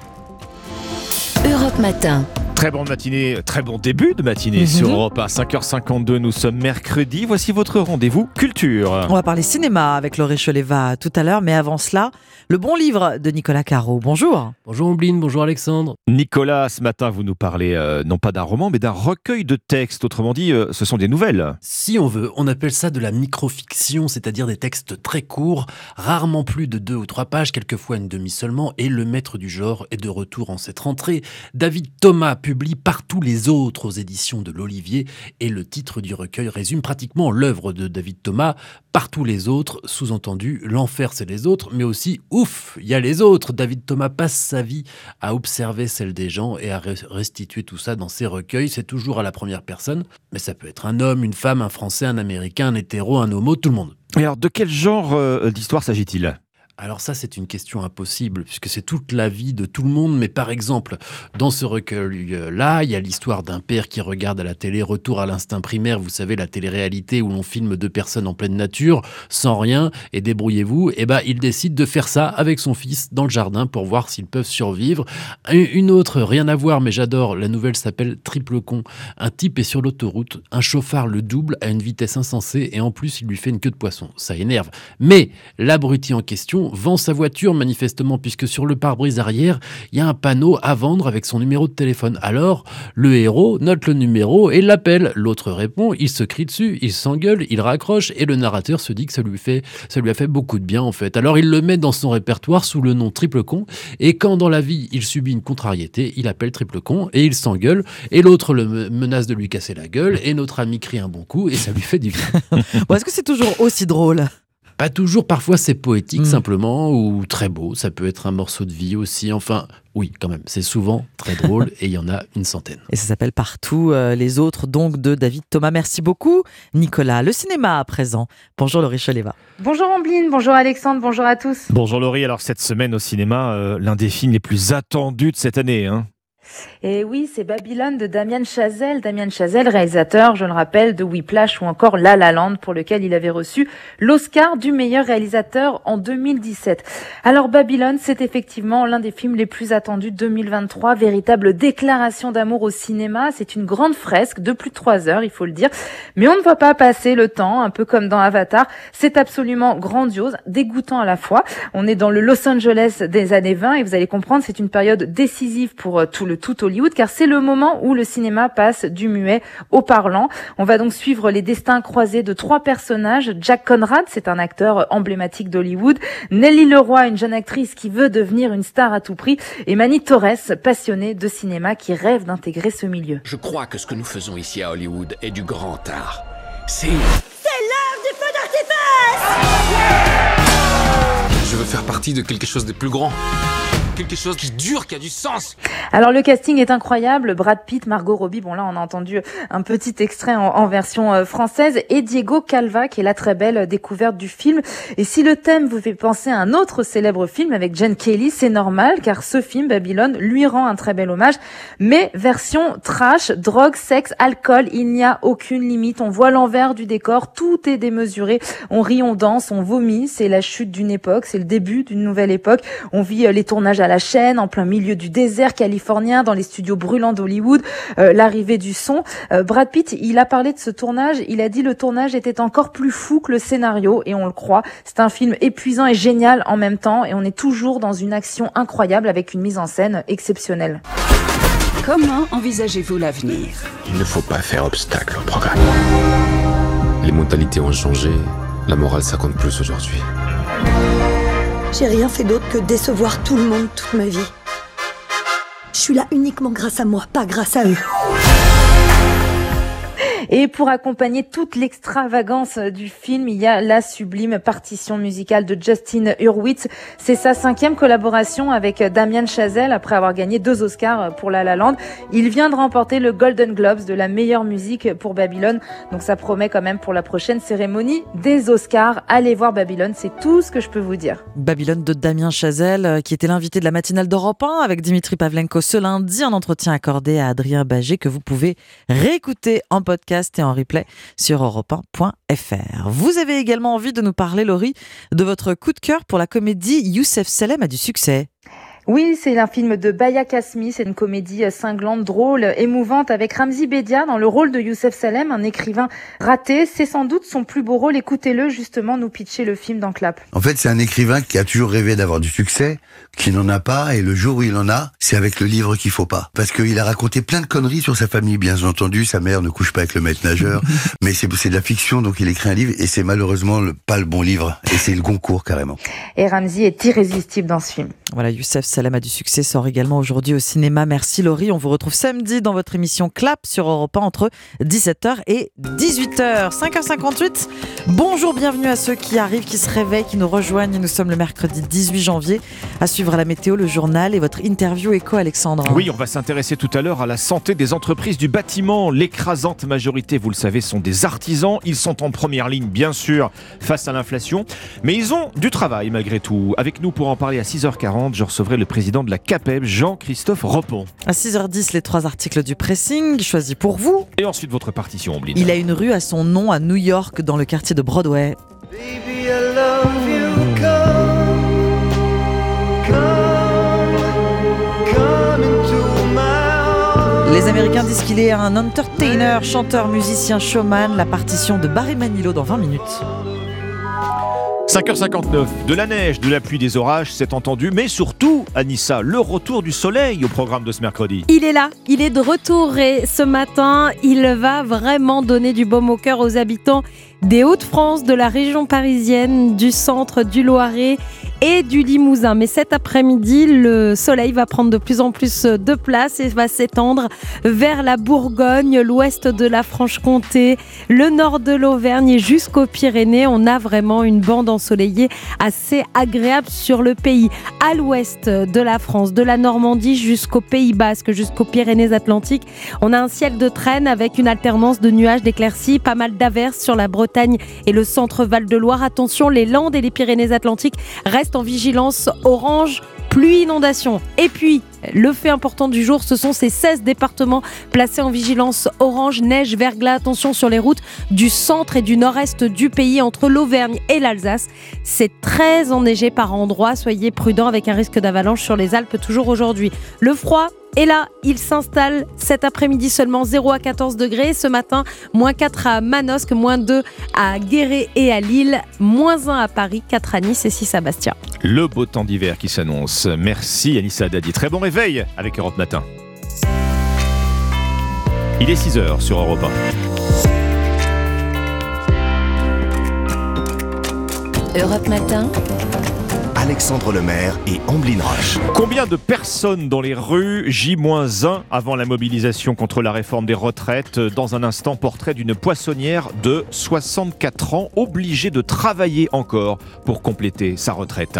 Europe Matin. Très bonne matinée, très bon début de matinée Mhm. sur Europe à 5h52. Nous sommes mercredi. Voici votre rendez-vous culture. On va parler cinéma avec Laurie Choleva tout à l'heure, mais avant cela, le bon livre de Nicolas Caro. Bonjour. Bonjour Ombline, bonjour Alexandre. Nicolas, ce matin, vous nous parlez euh, non pas d'un roman, mais d'un recueil de textes. Autrement dit, euh, ce sont des nouvelles. Si on veut, on appelle ça de la microfiction, c'est-à-dire des textes très courts, rarement plus de deux ou trois pages, quelquefois une demi seulement, et le maître du genre est de retour en cette rentrée. David Thomas publie Partout les autres aux éditions de l'Olivier, et le titre du recueil résume pratiquement l'œuvre de David Thomas. Partout les autres, sous-entendu, l'enfer c'est les autres, mais aussi ouf, il y a les autres. David Thomas passe sa vie à observer celle des gens et à re- restituer tout ça dans ses recueils. C'est toujours à la première personne, mais ça peut être un homme, une femme, un français, un américain, un hétéro, un homo, tout le monde. Alors, de quel genre euh, d'histoire s'agit-il? Alors ça, c'est une question impossible, puisque c'est toute la vie de tout le monde. Mais par exemple, dans ce recueil-là, il y a l'histoire d'un père qui regarde à la télé Retour à l'instinct primaire, vous savez, la télé-réalité où l'on filme deux personnes en pleine nature, sans rien, et débrouillez-vous. Et ben, il décide de faire ça avec son fils dans le jardin pour voir s'ils peuvent survivre. Une autre, rien à voir, mais j'adore, la nouvelle s'appelle Triple Con. Un type est sur l'autoroute, un chauffard le double à une vitesse insensée, et en plus, il lui fait une queue de poisson. Ça énerve. Mais l'abruti en question vend sa voiture manifestement puisque sur le pare-brise arrière, il y a un panneau à vendre avec son numéro de téléphone. Alors, le héros note le numéro et l'appelle. L'autre répond, il se crie dessus, il s'engueule, il raccroche et le narrateur se dit que ça lui fait ça lui a fait beaucoup de bien en fait. Alors, il le met dans son répertoire sous le nom Triple Con et quand dans la vie, il subit une contrariété, il appelle Triple Con et il s'engueule et l'autre le me- menace de lui casser la gueule et notre ami crie un bon coup et ça lui fait du bien. [LAUGHS] Bon, Est-ce que c'est toujours aussi drôle? Pas toujours, parfois c'est poétique Mm. simplement ou très beau, ça peut être un morceau de vie aussi, enfin oui quand même, c'est souvent très drôle [LAUGHS] et il y en a une centaine. Et ça s'appelle Partout, euh, les autres donc de David Thomas. Merci beaucoup Nicolas. Le cinéma à présent. Bonjour Laurie Choleva. Bonjour Ambline, bonjour Alexandre, bonjour à tous. Bonjour Laurie, alors cette semaine au cinéma, euh, l'un des films les plus attendus de cette année. Hein. Et oui, c'est Babylone de Damien Chazelle. Damien Chazelle, réalisateur, je le rappelle, de Whiplash ou encore La La Land, pour lequel il avait reçu l'Oscar du meilleur réalisateur en 2017. Alors Babylone, c'est effectivement l'un des films les plus attendus de 2023, véritable déclaration d'amour au cinéma. C'est une grande fresque de plus de trois heures, il faut le dire. Mais on ne voit pas passer le temps, un peu comme dans Avatar. C'est absolument grandiose, dégoûtant à la fois. On est dans le Los Angeles des années 20 et vous allez comprendre, c'est une période décisive pour euh, tout le tout Hollywood car c'est le moment où le cinéma passe du muet au parlant. On va donc suivre les destins croisés de trois personnages. Jack Conrad, c'est un acteur emblématique d'Hollywood. Nelly Leroy, une jeune actrice qui veut devenir une star à tout prix. Et Manny Torres, passionnée de cinéma qui rêve d'intégrer ce milieu. Je crois que ce que nous faisons ici à Hollywood est du grand art. C'est... C'est l'heure du feu d'artifice Je veux faire partie de quelque chose de plus grand. Quelque chose qui dure, qui a du sens. Alors le casting est incroyable. Brad Pitt, Margot Robbie, bon là on a entendu un petit extrait en, version euh, française, et Diego Calva qui est la très belle découverte du film. Et si le thème vous fait penser à un autre célèbre film avec Jen Kelly, c'est normal car ce film Babylone lui rend un très bel hommage, mais version trash, drogue, sexe, alcool, il n'y a aucune limite. On voit l'envers du décor, tout est démesuré. On rit, on danse, on vomit. C'est la chute d'une époque, c'est le début d'une nouvelle époque. On vit euh, les tournages à la chaîne, en plein milieu du désert californien, dans les studios brûlants d'Hollywood, euh, l'arrivée du son. Euh, Brad Pitt, il a parlé de ce tournage, il a dit le tournage était encore plus fou que le scénario, et on le croit. C'est un film épuisant et génial en même temps, et on est toujours dans une action incroyable avec une mise en scène exceptionnelle. Comment envisagez-vous l'avenir? Il ne faut pas faire obstacle au programme. Les mentalités ont changé. La morale, ça compte plus aujourd'hui. J'ai rien fait d'autre que décevoir tout le monde toute ma vie. Je suis là uniquement grâce à moi, pas grâce à eux. Et pour accompagner toute l'extravagance du film, il y a la sublime partition musicale de Justin Hurwitz. C'est sa cinquième collaboration avec Damien Chazelle après avoir gagné deux Oscars pour La La Land. Il vient de remporter le Golden Globes de la meilleure musique pour Babylone. Donc ça promet quand même pour la prochaine cérémonie des Oscars. Allez voir Babylone, c'est tout ce que je peux vous dire. Babylone de Damien Chazelle, euh, qui était l'invité de la matinale d'Europe 1 avec Dimitri Pavlenko ce lundi, un entretien accordé à Adrien Bagé que vous pouvez réécouter en podcast en replay sur europe1.fr. Vous avez également envie de nous parler, Laurie, de votre coup de cœur pour la comédie Youssef Salem a du succès. Oui, c'est un film de Baya Kasmi, c'est une comédie cinglante, drôle, émouvante avec Ramzi Bedia dans le rôle de Youssef Salem, un écrivain raté. C'est sans doute son plus beau rôle. Écoutez-le justement nous pitcher le film dans Clap. En fait, c'est un écrivain qui a toujours rêvé d'avoir du succès, qui n'en a pas, et le jour où il en a, c'est avec le livre qu'il faut pas. Parce qu'il a raconté plein de conneries sur sa famille, bien entendu. Sa mère ne couche pas avec le maître nageur, [LAUGHS] mais c'est c'est de la fiction, donc il écrit un livre, et c'est malheureusement le, pas le bon livre. Et c'est le Goncourt, carrément. Et Ramzi est irrésistible dans ce film. Voilà, Youssef Salem a du succès sort également aujourd'hui au cinéma. Merci Laurie. On vous retrouve samedi dans votre émission Clap sur Europe 1 entre 17h et 18h. 5h58. Bonjour, bienvenue à ceux qui arrivent, qui se réveillent, qui nous rejoignent. Nous sommes le mercredi 18 janvier. À suivre la météo, le journal et votre interview éco, Alexandre. Oui, on va s'intéresser tout à l'heure à la santé des entreprises du bâtiment. L'écrasante majorité, vous le savez, sont des artisans. Ils sont en première ligne, bien sûr, face à l'inflation. Mais ils ont du travail malgré tout. Avec nous pour en parler à 6h40, je recevrai le président de la CAPEB, Jean-Christophe Repon. À 6h10, les trois articles du pressing choisis pour vous. Et ensuite votre partition, Ombline. Il a une rue à son nom à New York, dans le quartier de Broadway. Baby, I love you. Come, come, come into my Les Américains disent qu'il est un entertainer, chanteur, musicien, showman. La partition de Barry Manilow dans 20 minutes. 5h59, de la neige, de la pluie, des orages, c'est entendu, mais surtout, Anissa, le retour du soleil au programme de ce mercredi. Il est là, il est de retour et ce matin, il va vraiment donner du baume au cœur aux habitants des Hauts-de-France, de la région parisienne, du centre, du Loiret et du Limousin. Mais cet après-midi, le soleil va prendre de plus en plus de place et va s'étendre vers la Bourgogne, l'ouest de la Franche-Comté, le nord de l'Auvergne et jusqu'aux Pyrénées. On a vraiment une bande ensoleillée assez agréable sur le pays. À l'ouest de la France, de la Normandie jusqu'au Pays Basque, jusqu'aux Pyrénées-Atlantiques, on a un ciel de traîne avec une alternance de nuages d'éclaircies, pas mal d'averses sur la Bretagne et le centre Val-de-Loire. Attention, les Landes et les Pyrénées-Atlantiques restent en vigilance orange pluie inondation. Et puis, le fait important du jour, ce sont ces 16 départements placés en vigilance orange, neige, verglas. Attention sur les routes du centre et du nord-est du pays, entre l'Auvergne et l'Alsace. C'est très enneigé par endroits. Soyez prudents avec un risque d'avalanche sur les Alpes toujours aujourd'hui. Le froid et là, il s'installe cet après-midi seulement 0 à 14 degrés. Ce matin, moins 4 à Manosque, moins 2 à Guéret et à Lille, moins 1 à Paris, 4 à Nice et 6 à Bastia. Le beau temps d'hiver qui s'annonce. Merci Anissa Dadi. Très bon réveil avec Europe Matin. Il est 6h sur Europe 1. Europe Matin. Alexandre Lemaire et Amblin Roche. Combien de personnes dans les rues J-1 avant la mobilisation contre la réforme des retraites Dans un instant, portrait d'une poissonnière de 64 ans obligée de travailler encore pour compléter sa retraite.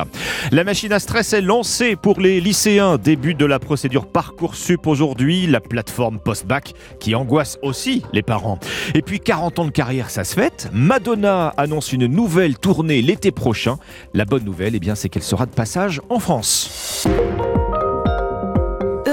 La machine à stress est lancée pour les lycéens. Début de la procédure Parcoursup aujourd'hui, la plateforme post-bac qui angoisse aussi les parents. Et puis 40 ans de carrière, ça se fête. Madonna annonce une nouvelle tournée l'été prochain. La bonne nouvelle, eh bien, c'est qu'elle sera de passage en France.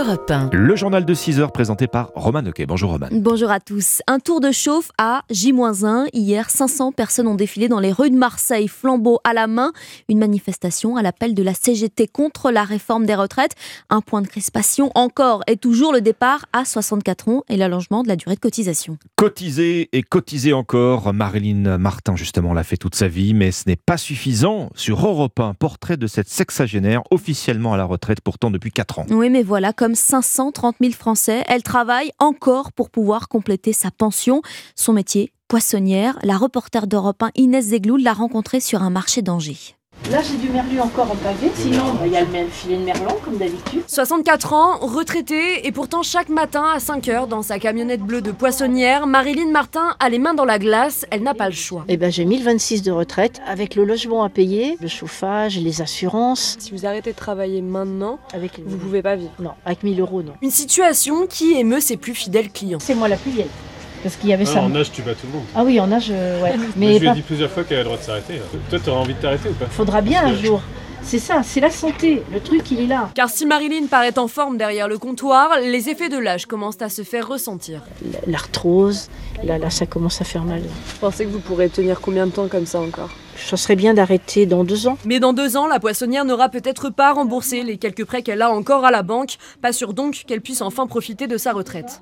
Europe 1. Le journal de 6 heures présenté par Roman Oquet. Bonjour Roman. Bonjour à tous. Un tour de chauffe à J-1. Hier, 500 personnes ont défilé dans les rues de Marseille, flambeau à la main. Une manifestation à l'appel de la CGT contre la réforme des retraites. Un point de crispation encore et toujours le départ à 64 ans et l'allongement de la durée de cotisation. Cotiser et cotiser encore. Marilyn Martin, justement, l'a fait toute sa vie, mais ce n'est pas suffisant. Sur Europe 1, portrait de cette sexagénaire officiellement à la retraite pourtant depuis 4 ans. Oui, mais voilà, comme 530 000 Français. Elle travaille encore pour pouvoir compléter sa pension. Son métier, poissonnière. La reporter d'Europe 1, Inès Zegloud, l'a rencontrée sur un marché d'Angers. Là, j'ai du merlu encore en pavé. Sinon, bah, il y a le filet de merlan, comme d'habitude. 64 ans, retraitée, et pourtant chaque matin à 5 heures, dans sa camionnette bleue de poissonnière, Marilyn Martin a les mains dans la glace. Elle n'a pas le choix. Eh ben, j'ai 1026 de retraite, avec le logement à payer, le chauffage, les assurances. Si vous arrêtez de travailler maintenant, avec vous pouvez pas vivre. Non, avec 1000 euros, non. Une situation qui émeut ses plus fidèles clients. C'est moi la plus vieille. Parce qu'il y avait ça. En âge, tu bats tout le monde. Ah oui, en âge, euh, ouais. [LAUGHS] Mais je lui ai dit plusieurs fois qu'elle a le droit de s'arrêter. Toi, t'aurais envie de t'arrêter ou pas? Faudra bien un jour. C'est ça, c'est la santé. Le truc, il est là. Car si Marilyn paraît en forme derrière le comptoir, les effets de l'âge commencent à se faire ressentir. L'arthrose, là, là, ça commence à faire mal. Vous pensez que vous pourrez tenir combien de temps comme ça encore? Ça serait bien d'arrêter dans deux ans. Mais dans deux ans, la poissonnière n'aura peut-être pas remboursé les quelques prêts qu'elle a encore à la banque. Pas sûr donc qu'elle puisse enfin profiter de sa retraite.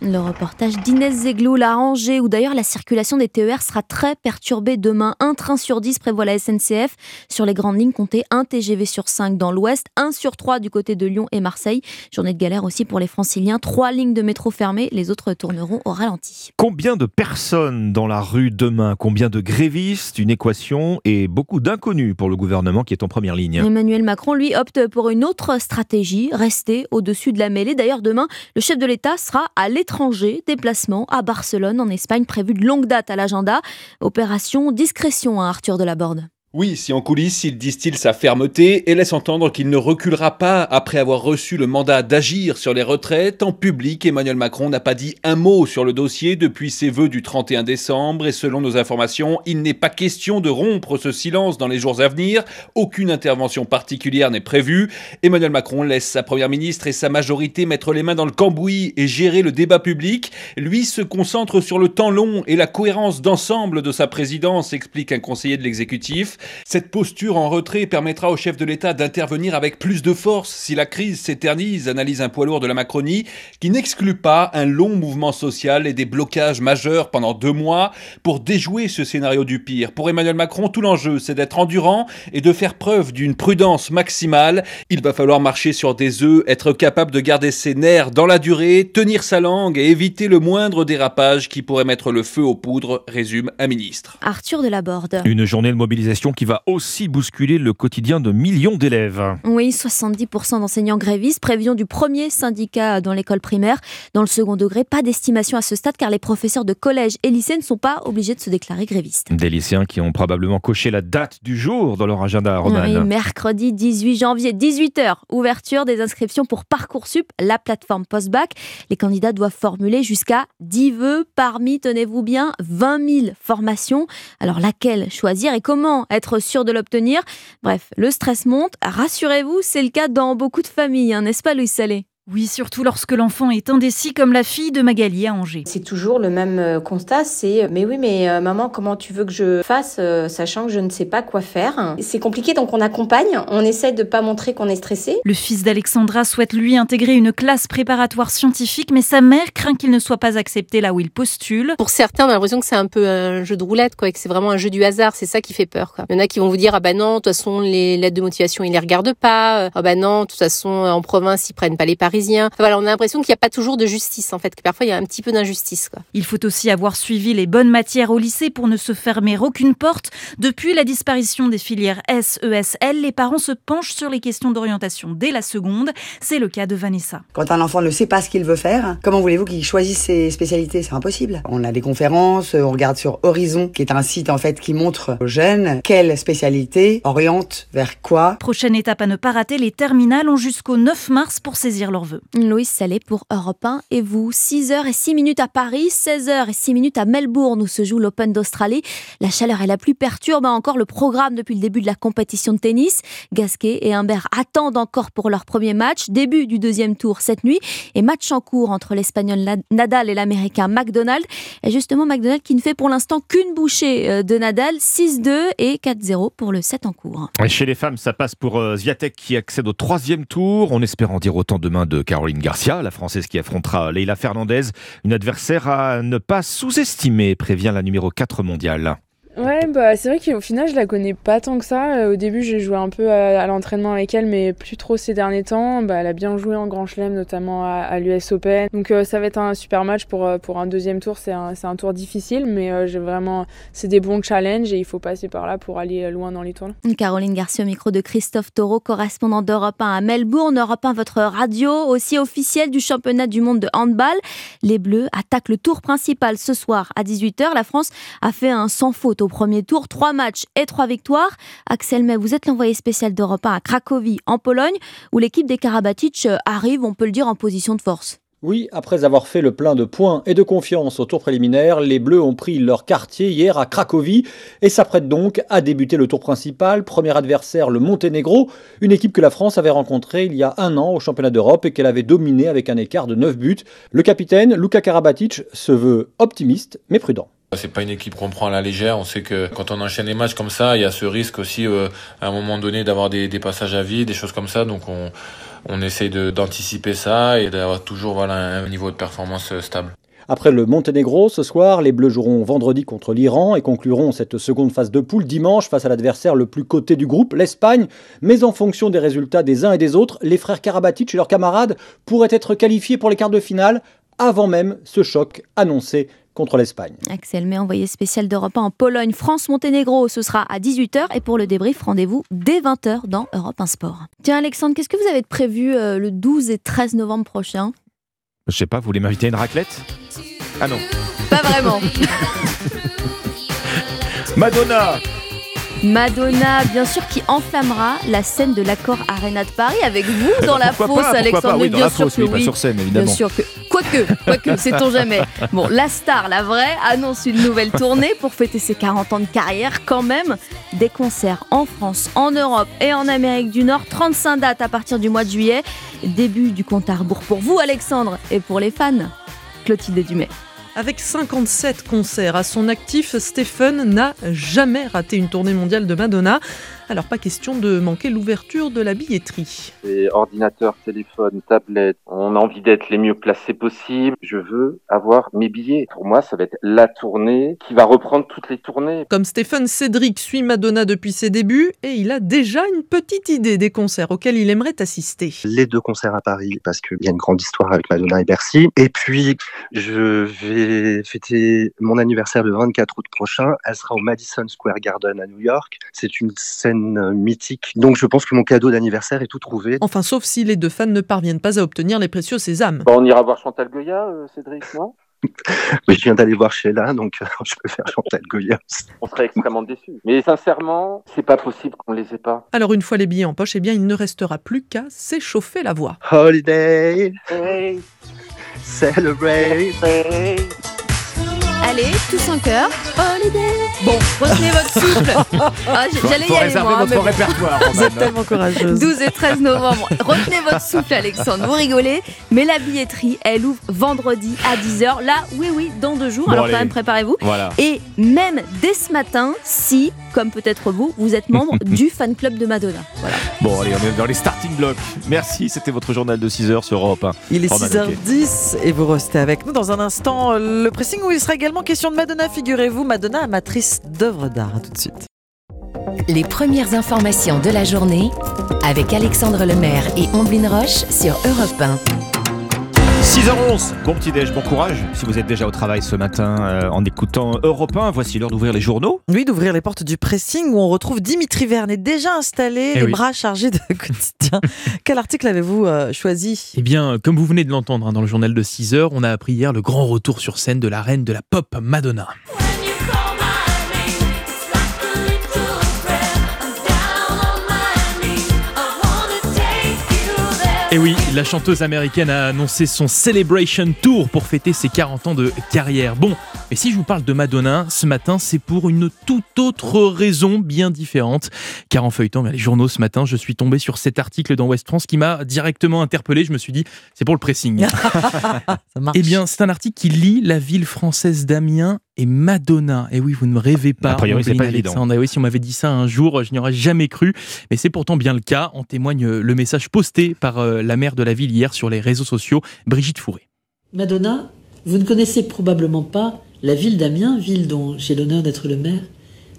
Le reportage d'Inès Zegloul à Angers, où d'ailleurs la circulation des TER sera très perturbée demain. Un train sur 10 prévoit la SNCF. Sur les grandes lignes, comptez un TGV sur 5 dans l'ouest, un sur 3 du côté de Lyon et Marseille. Journée de galère aussi pour les franciliens. Trois lignes de métro fermées, les autres tourneront au ralenti. Combien de personnes dans la rue demain? Combien de grévistes? Une équation et beaucoup d'inconnus pour le gouvernement qui est en première ligne. Emmanuel Macron, lui, opte pour une autre stratégie, rester au-dessus de la mêlée. D'ailleurs, demain, le chef de l'État sera à l'étranger, déplacement à Barcelone en Espagne prévu de longue date à l'agenda. Opération discrétion à Arthur de la Borde. Oui, si en coulisses, il distille sa fermeté et laisse entendre qu'il ne reculera pas après avoir reçu le mandat d'agir sur les retraites, en public, Emmanuel Macron n'a pas dit un mot sur le dossier depuis ses vœux du 31 décembre et selon nos informations, il n'est pas question de rompre ce silence dans les jours à venir. Aucune intervention particulière n'est prévue. Emmanuel Macron laisse sa première ministre et sa majorité mettre les mains dans le cambouis et gérer le débat public. Lui se concentre sur le temps long et la cohérence d'ensemble de sa présidence, explique un conseiller de l'exécutif. Cette posture en retrait permettra au chef de l'État d'intervenir avec plus de force si la crise s'éternise, analyse un poids lourd de la Macronie, qui n'exclut pas un long mouvement social et des blocages majeurs pendant deux mois pour déjouer ce scénario du pire. Pour Emmanuel Macron, tout l'enjeu, c'est d'être endurant et de faire preuve d'une prudence maximale. Il va falloir marcher sur des œufs, être capable de garder ses nerfs dans la durée, tenir sa langue et éviter le moindre dérapage qui pourrait mettre le feu aux poudres, résume un ministre. Arthur Delaborde. Une journée de mobilisation qui va aussi bousculer le quotidien de millions d'élèves. Oui, 70% d'enseignants grévistes, prévision du premier syndicat dans l'école primaire. Dans le second degré, pas d'estimation à ce stade car les professeurs de collège et lycée ne sont pas obligés de se déclarer grévistes. Des lycéens qui ont probablement coché la date du jour dans leur agenda, Roman. Oui, mercredi 18 janvier, 18h, ouverture des inscriptions pour Parcoursup, la plateforme post-bac. Les candidats doivent formuler jusqu'à 10 vœux parmi, tenez-vous bien, 20 000 formations. Alors laquelle choisir et comment être sûr de l'obtenir Bref, le stress monte. Rassurez-vous, c'est le cas dans beaucoup de familles, hein, n'est-ce pas Louis Salé? Oui, surtout lorsque l'enfant est indécis comme la fille de Magali à Angers. C'est toujours le même euh, constat, c'est mais oui mais euh, maman comment tu veux que je fasse euh, sachant que je ne sais pas quoi faire? C'est compliqué donc on accompagne, on essaie de pas montrer qu'on est stressé. Le fils d'Alexandra souhaite lui intégrer une classe préparatoire scientifique mais sa mère craint qu'il ne soit pas accepté là où il postule. Pour certains, on a l'impression que c'est un peu un jeu de roulette quoi, que c'est vraiment un jeu du hasard, c'est ça qui fait peur quoi. Il y en a qui vont vous dire ah bah non, de toute façon les lettres de motivation, ils les regardent pas. Ah bah non, de toute façon en province, ils prennent pas les Voilà, on a l'impression qu'il n'y a pas toujours de justice en fait, que parfois il y a un petit peu d'injustice. Il faut aussi avoir suivi les bonnes matières au lycée pour ne se fermer aucune porte. Depuis la disparition des filières S, ESL, les parents se penchent sur les questions d'orientation dès la seconde. C'est le cas de Vanessa. Quand un enfant ne sait pas ce qu'il veut faire, comment voulez-vous qu'il choisisse ses spécialités? C'est impossible. On a des conférences, on regarde sur Horizon, qui est un site en fait qui montre aux jeunes quelle spécialité oriente vers quoi. Prochaine étape à ne pas rater, les terminales ont jusqu'au 9 mars pour saisir leurs vœux. Louis Salé pour Europe 1 et vous. 6h et 6 minutes à Paris, 16h et 6 minutes à Melbourne où se joue l'Open d'Australie. La chaleur et la pluie perturbent encore le programme depuis le début de la compétition de tennis. Gasquet et Humbert attendent encore pour leur premier match. Début du deuxième tour cette nuit et match en cours entre l'Espagnol Nadal et l'Américain McDonald. Et justement, McDonald qui ne fait pour l'instant qu'une bouchée euh, de Nadal, 6-2 et 4-0 pour le 7 en cours. Et chez les femmes, ça passe pour euh, Zviatek qui accède au troisième tour. On espère en dire autant demain de Caroline Garcia, la Française qui affrontera Leila Fernandez, une adversaire à ne pas sous-estimer, prévient la numéro 4 mondiale. Ouais, bah c'est vrai qu'au final, je la connais pas tant que ça. Euh, au début, j'ai joué un peu à, à l'entraînement avec elle, mais plus trop ces derniers temps. Bah, elle a bien joué en Grand Chelem, notamment à, à l'US Open. Donc euh, ça va être un super match pour, euh, pour un deuxième tour. C'est un, un tour difficile, mais euh, j'ai vraiment, c'est des bons challenges et il faut passer par là pour aller loin dans les tournois. Caroline Garcia au micro de Christophe Taureau, correspondant d'Europe 1 à Melbourne. Europe 1, votre radio aussi officielle du championnat du monde de handball. Les Bleus attaquent le tour principal ce soir à 18h. La France a fait un sans faute au premier tour, trois matchs et trois victoires. Axel May, vous êtes l'envoyé spécial d'Europe 1 à Cracovie, en Pologne, où l'équipe des Karabatic arrive, on peut le dire, en position de force. Oui, après avoir fait le plein de points et de confiance au tour préliminaire, les Bleus ont pris leur quartier hier à Cracovie et s'apprêtent donc à débuter le tour principal. Premier adversaire, le Monténégro, une équipe que la France avait rencontrée il y a un an au championnat d'Europe et qu'elle avait dominé avec un écart de 9 buts. Le capitaine, Luka Karabatic, se veut optimiste mais prudent. C'est pas une équipe qu'on prend à la légère. On sait que quand on enchaîne les matchs comme ça, il y a ce risque aussi euh, à un moment donné d'avoir des, passages à vide, des choses comme ça. Donc on, on essaye d'anticiper ça et d'avoir toujours un niveau de performance euh, stable. Après le Monténégro, ce soir, les Bleus joueront vendredi contre l'Iran et concluront cette seconde phase de poule dimanche face à l'adversaire le plus coté du groupe, l'Espagne. Mais en fonction des résultats des uns et des autres, les frères Karabatic et leurs camarades pourraient être qualifiés pour les quarts de finale avant même ce choc annoncé contre l'Espagne. Axel May, envoyé spécial d'Europe 1 en Pologne, France-Monténégro, ce sera à 18h et pour le débrief, rendez-vous dès 20h dans Europe 1 Sport. Tiens Alexandre, qu'est-ce que vous avez de prévu euh, le 12 et 13 novembre prochain? Je sais pas, vous voulez m'inviter à une raclette? Ah non. Pas vraiment. [LAUGHS] Madonna Madonna, bien sûr, qui enflammera la scène de l'accord Arena de Paris avec vous dans la fosse, Alexandre. oui, bien sûr que oui. sur scène, évidemment. Bien sûr que. Quoique, quoique, [LAUGHS] sait-on jamais. Bon, la star, la vraie, annonce une nouvelle tournée pour fêter ses 40 ans de carrière quand même. Des concerts en France, en Europe et en Amérique du Nord. 35 dates à partir du mois de juillet. Début du compte à rebours pour vous, Alexandre, et pour les fans. Clotilde Dumais. Avec 57 concerts à son actif, Stephen n'a jamais raté une tournée mondiale de Madonna. Alors pas question de manquer l'ouverture de la billetterie. C'est ordinateur, téléphone, tablette. On a envie d'être les mieux placés possible. Je veux avoir mes billets. Pour moi, ça va être la tournée qui va reprendre toutes les tournées. Comme Stephen Cédric suit Madonna depuis ses débuts et il a déjà une petite idée des concerts auxquels il aimerait assister. Les deux concerts à Paris parce qu'il y a une grande histoire avec Madonna et Bercy. Et puis je vais fêter mon anniversaire le 24 août prochain. Elle sera au Madison Square Garden à New York. C'est une scène mythique. Donc je pense que mon cadeau d'anniversaire est tout trouvé. Enfin, sauf si les deux fans ne parviennent pas à obtenir les précieux sésames. Bon, on ira voir Chantal Goya, euh, Cédric, non? [LAUGHS] Mais je viens d'aller voir Sheila, donc euh, je peux faire Chantal Goya. On serait extrêmement déçus. Mais sincèrement, c'est pas possible qu'on les ait pas. Alors une fois les billets en poche, eh bien il ne restera plus qu'à s'échauffer la voix. Holiday, Hey, celebrate. hey. Allez, tous en chœur. Holiday. Bon, retenez votre souffle. [LAUGHS] Ah, J'allais y aller moi. hein, votre mais bon. répertoire. [LAUGHS] Vous êtes tellement courageuse. 12 et 13 novembre. Retenez votre souffle, Alexandre. Vous rigolez, mais la billetterie, elle ouvre vendredi à 10h. Là, oui, oui, dans deux jours. Bon, Alors, allez. quand même, préparez-vous. Voilà. Et même dès ce matin, si, comme peut-être vous, vous êtes membre [LAUGHS] du fan club de Madonna. Voilà. Bon, allez, on est dans les starting blocks. Merci, c'était votre journal de 6h sur Europe 1. Il est Roman, ok. 6h10 et vous restez avec nous dans un instant. Le pressing où il sera également question de Madonna, figurez-vous. Madonna, amatrice d'œuvres d'art. Tout de suite. Les premières informations de la journée avec Alexandre Lemaire et Omblin Roche sur Europe 1. 6h11, bon petit déj, bon courage. Si vous êtes déjà au travail ce matin euh, en écoutant Europe 1, voici l'heure d'ouvrir les journaux. Oui, d'ouvrir les portes du pressing où on retrouve Dimitri Vernet déjà installé, Eh les oui. bras chargés de [LAUGHS] quotidien. Quel article avez-vous euh, choisi? Eh bien, comme vous venez de l'entendre hein, dans le journal de 6 heures, on a appris hier le grand retour sur scène de la reine de la pop, Madonna. La chanteuse américaine a annoncé son Celebration Tour pour fêter ses 40 ans de carrière. Bon, mais si je vous parle de Madonna, ce matin, c'est pour une toute autre raison bien différente. Car en feuilletant les journaux ce matin, je suis tombé sur cet article dans West France qui m'a directement interpellé. Je me suis dit, c'est pour le pressing. [LAUGHS] Ça marche. Eh bien, c'est un article qui lie la ville française d'Amiens et Madonna. Et oui, vous ne me rêvez pas. A priori, c'est pas évident. Alexandre. Et oui, si on m'avait dit ça un jour, je n'y aurais jamais cru. Mais c'est pourtant bien le cas. En témoigne euh, le message posté par euh, la maire de la ville hier sur les réseaux sociaux, Brigitte Fourré. Madonna, vous ne connaissez probablement pas la ville d'Amiens, ville dont j'ai l'honneur d'être le maire,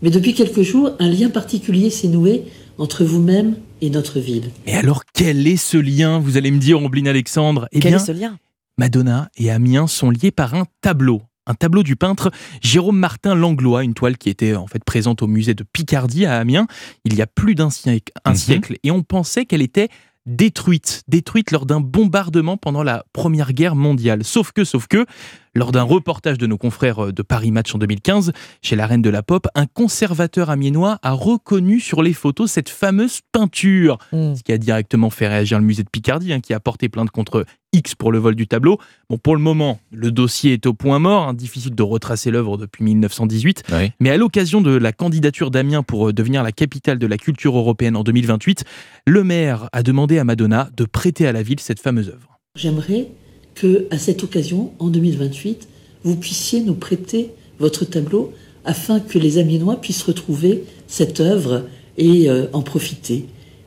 mais depuis quelques jours, un lien particulier s'est noué entre vous-même et notre ville. Mais alors, quel est ce lien Vous allez me dire, Ombline Alexandre? Eh Quel bien, est ce lien? Madonna et Amiens sont liés par un tableau. Un tableau du peintre Jérôme Martin Langlois, une toile qui était en fait présente au musée de Picardie à Amiens il y a plus d'un siècle, un Mhm. siècle, et on pensait qu'elle était détruite, détruite lors d'un bombardement pendant la Première Guerre mondiale. Sauf que, sauf que, lors d'un reportage de nos confrères de Paris Match en 2015, chez la Reine de la Pop, un conservateur amiénois a reconnu sur les photos cette fameuse peinture, Hmm. ce qui a directement fait réagir le musée de Picardie, hein, qui a porté plainte contre X pour le vol du tableau. Bon, pour le moment, le dossier est au point mort, hein, difficile de retracer l'œuvre depuis 1918, Oui. mais à l'occasion de la candidature d'Amiens pour euh, devenir la capitale de la culture européenne en 2028, le maire a demandé à Madonna de prêter à la ville cette fameuse œuvre. J'aimerais que, à cette occasion, en 2028, vous puissiez nous prêter votre tableau afin que les Amiénois puissent retrouver cette œuvre et euh, en profiter.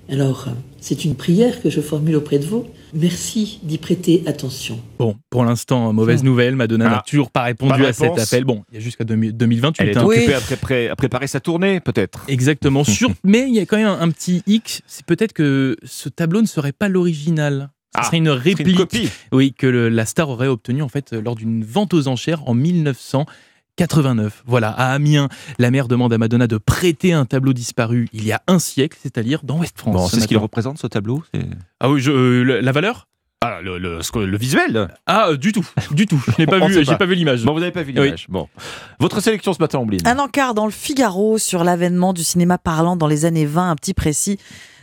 Alors, euh, c'est une prière que je formule auprès de vous. Merci d'y prêter attention. Bon, pour l'instant, mauvaise nouvelle, Madonna n'a Ah. toujours pas répondu Pas à cet appel. Bon, il y a jusqu'à 2000 2028. Elle est hein. occupée à, pré- à préparer sa tournée, peut-être. Exactement. [LAUGHS] Sur... Mais il y a quand même un, un petit hic, c'est peut-être que ce tableau ne serait pas l'original. Ce Ah, serait une ce serait une réplique. copie. Oui, que le- la star aurait obtenue en fait lors d'une vente aux enchères en 1989. Voilà, à Amiens, la mère demande à Madonna de prêter un tableau disparu il y a un siècle, c'est-à-dire dans West France. Bon, ce c'est ce qu'il représente, ce tableau Ah oui, je- euh, la valeur? Ah, le, le- ce que- le visuel? Ah, euh, du tout, du tout. Je n'ai [LAUGHS] pas On vu, j'ai pas vu l'image. Bon, vous n'avez pas vu Oui. l'image. Bon. Votre sélection ce matin, Ombline Un encart dans le Figaro sur l'avènement du cinéma parlant dans les années 20, un petit précis,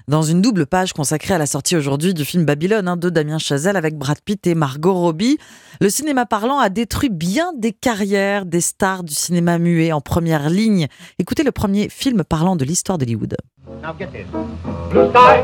dans une double page consacrée à la sortie aujourd'hui du film Babylone hein, de Damien Chazelle avec Brad Pitt et Margot Robbie. Le cinéma parlant a détruit bien des carrières des stars du cinéma muet en première ligne. Écoutez le premier film parlant de l'histoire d'Hollywood. Now get this. Blue sky,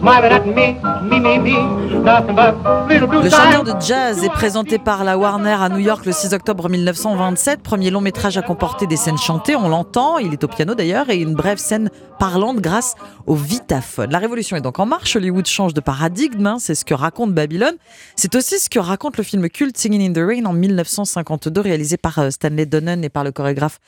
smiling at me, me, me, me, nothing but little blue Le chanteur de jazz est présenté par la Warner à New York le 6 octobre 1927. Premier long métrage à comporter des scènes chantées, on l'entend, il est au piano d'ailleurs, et une brève scène parlante grâce au vitaphone. La révolution est donc en marche, Hollywood change de paradigme, hein, c'est ce que raconte Babylone. C'est aussi ce que raconte le film culte Singing in the Rain en 1952, réalisé par euh, Stanley Donen et par le chorégraphe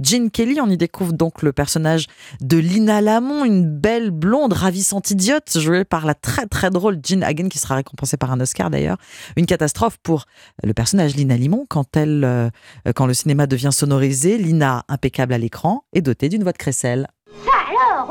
Gene Kelly. On y découvre donc le personnage de Lina Une belle blonde ravissante idiote, jouée par la très très drôle Jean Hagen, qui sera récompensée par un Oscar d'ailleurs. Une catastrophe pour le personnage Lina Limon quand elle, euh, quand le cinéma devient sonorisé. Lina, impeccable à l'écran, est dotée d'une voix de crécelle. Alors,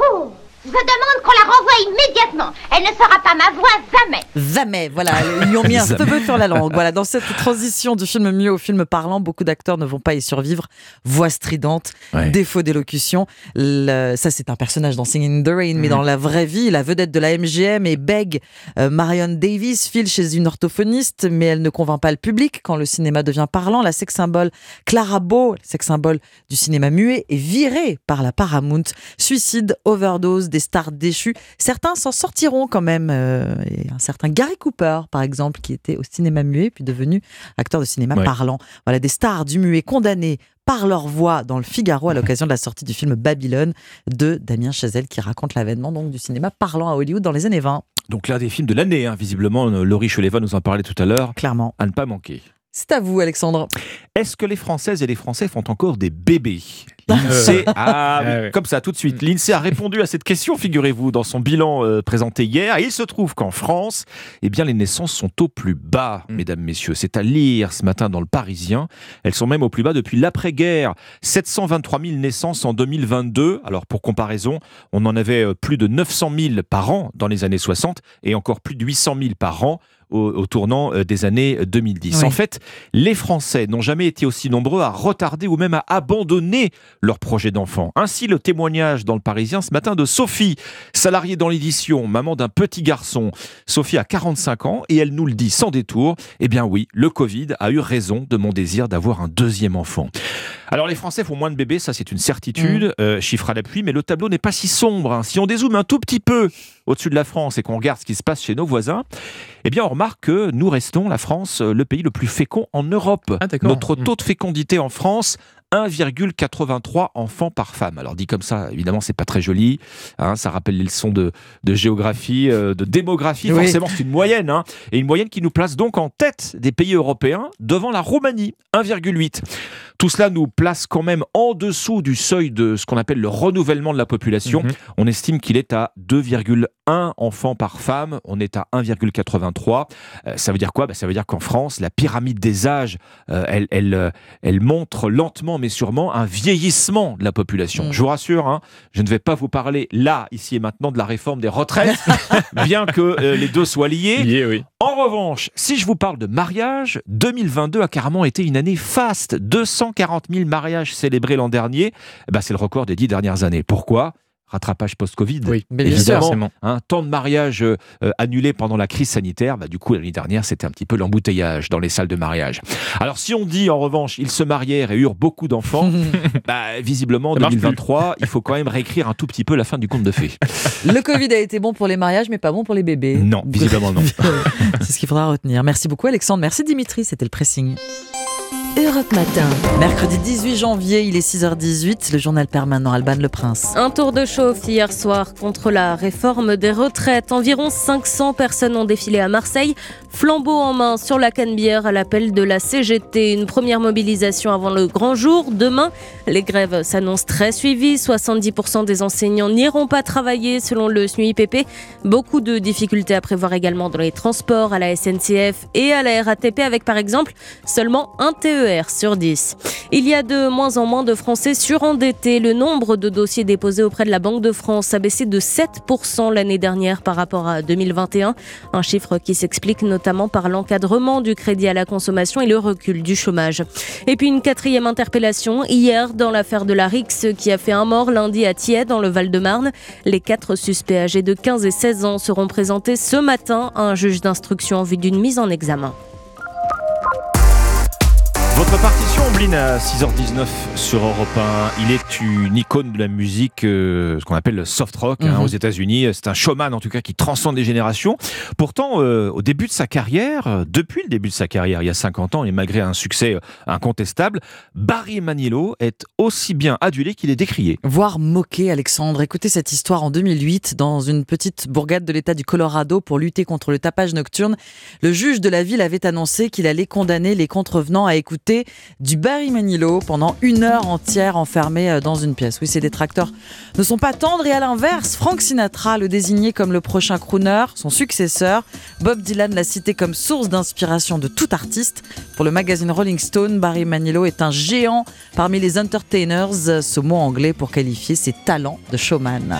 Je demande qu'on la renvoie immédiatement. Elle ne sera pas ma voix jamais. Jamais, voilà, ils lui ont mis un stop sur la langue. Voilà, dans cette transition du film muet au film parlant, beaucoup d'acteurs ne vont pas y survivre. Voix stridente, Ouais. défaut d'élocution. Le- Ça, c'est un personnage dans Singing in the Rain, mais Mhm. dans la vraie vie, la vedette de la MGM et bègue euh, Marion Davis file chez une orthophoniste, mais elle ne convainc pas le public quand le cinéma devient parlant. La sex symbole Clara Bow, sex symbole du cinéma muet, est virée par la Paramount. Suicide, overdose, des stars déchues. Certains s'en sortiront quand même. euh, et un certain Gary Cooper, par exemple, qui était au cinéma muet, puis devenu acteur de cinéma Ouais. parlant. Voilà, des stars du muet condamnées par leur voix dans le Figaro à l'occasion de la sortie du film Babylone de Damien Chazelle qui raconte l'avènement donc du cinéma parlant à Hollywood dans les années 20. Donc l'un des films de l'année, hein, visiblement, euh, Laurie Cheleva nous en parlait tout à l'heure. Clairement. À ne pas manquer. C'est à vous Alexandre. Est-ce que les Françaises et les Français font encore des bébés? L'INSEE, [LAUGHS] ah, Ah comme ça tout de suite. L'INSEE a répondu à cette question, figurez-vous, dans son bilan euh, présenté hier. Et il se trouve qu'en France, eh bien, les naissances sont au plus bas, mesdames, messieurs. C'est à lire ce matin dans le Parisien. Elles sont même au plus bas depuis l'après-guerre. 723 000 naissances en 2022. Alors, pour comparaison, on en avait euh, plus de 900 000 par an dans les années 60 et encore plus de 800 000 par an au, au tournant euh, des années 2010. Oui. En fait, les Français n'ont jamais été aussi nombreux à retarder ou même à abandonner leur projet d'enfant. Ainsi, le témoignage dans le Parisien ce matin de Sophie, salariée dans l'édition, maman d'un petit garçon. Sophie a 45 ans et elle nous le dit sans détour. Eh bien oui, le Covid a eu raison de mon désir d'avoir un deuxième enfant. Alors les Français font moins de bébés, ça c'est une certitude, euh, chiffre à l'appui, mais le tableau n'est pas si sombre. hein. Si on dézoome un tout petit peu au-dessus de la France et qu'on regarde ce qui se passe chez nos voisins, eh bien on remarque que nous restons, la France, euh, le pays le plus fécond en Europe. d'accord. Notre Mm. taux de fécondité en France, 1,83 enfants par femme. Alors dit comme ça, évidemment, c'est pas très joli. hein, ça rappelle les leçons de, de géographie, euh, de démographie. Oui. Forcément, c'est une moyenne. hein. et une moyenne qui nous place donc en tête des pays européens devant la Roumanie, 1,8. Tout cela nous place quand même en dessous du seuil de ce qu'on appelle le renouvellement de la population. Mhm. On estime qu'il est à 2,1 enfants par femme. On est à 1,83. Euh, ça veut dire quoi? Bah, Ça veut dire qu'en France, la pyramide des âges, euh, elle, elle, euh, elle montre lentement mais sûrement un vieillissement de la population. Mm. Je vous rassure, hein, je ne vais pas vous parler là, ici et maintenant, de la réforme des retraites, [LAUGHS] bien que euh, les deux soient liés. Lié, oui. En revanche, si je vous parle de mariage, 2022 a carrément été une année faste. 240 000 mariages célébrés l'an dernier. Eh ben, c'est le record des dix dernières années. Pourquoi? Rattrapage post-Covid. Oui, Mais évidemment. forcément. Hein, tant de mariages euh, annulés pendant la crise sanitaire. Bah, du coup, l'année dernière, c'était un petit peu l'embouteillage dans les salles de mariage. Alors, si on dit en revanche, ils se marièrent et eurent beaucoup d'enfants, [LAUGHS] bah, visiblement, en Ça marche 2023, il faut quand même réécrire un tout petit peu la fin du conte de fées. [LAUGHS] Le Covid a été bon pour les mariages, mais pas bon pour les bébés. Non, visiblement non. [LAUGHS] C'est ce qu'il faudra retenir. Merci beaucoup Alexandre. Merci Dimitri, c'était le pressing. Europe Matin. Mercredi 18 janvier, il est 6h18, le journal permanent Alban Le Prince. Un tour de chauffe hier soir contre la réforme des retraites. Environ 500 personnes ont défilé à Marseille, flambeau en main sur la Canebière à l'appel de la CGT. Une première mobilisation avant le grand jour. Demain, les grèves s'annoncent très suivies. 70% des enseignants n'iront pas travailler selon le SNUIPP. Beaucoup de difficultés à prévoir également dans les transports, à la SNCF et à la RATP avec par exemple seulement un TER sur 10. Il y a de moins en moins de Français surendettés. Le nombre de dossiers déposés auprès de la Banque de France a baissé de 7% l'année dernière par rapport à 2021. Un chiffre qui s'explique notamment par l'encadrement du crédit à la consommation et le recul du chômage. Et puis une quatrième interpellation hier dans l'affaire de la Rix qui a fait un mort lundi à Thiers dans le Val-de-Marne. Les quatre suspects âgés de 15 et 16 ans seront présentés ce matin à un juge d'instruction en vue d'une mise en examen. Votre partition Amblin à 6h19 sur Europe 1. Il est une icône de la musique, euh, ce qu'on appelle le soft rock hein, Mhm. aux États-Unis. C'est un showman en tout cas qui transcende les générations. Pourtant, euh, au début de sa carrière, euh, depuis le début de sa carrière, il y a 50 ans, et malgré un succès euh, incontestable, Barry Manilow est aussi bien adulé qu'il est décrié. Voire moqué, Alexandre. Écoutez cette histoire en 2008, dans une petite bourgade de l'État du Colorado pour lutter contre le tapage nocturne. Le juge de la ville avait annoncé qu'il allait condamner les contrevenants à écouter du Barry Manilow pendant une heure entière enfermé euh, dans une pièce. Oui, ses détracteurs ne sont pas tendres et à l'inverse, Frank Sinatra le désignait comme le prochain crooner, son successeur. Bob Dylan l'a cité comme source d'inspiration de tout artiste. Pour le magazine Rolling Stone, Barry Manilow est un géant parmi les entertainers, ce mot anglais pour qualifier ses talents de showman.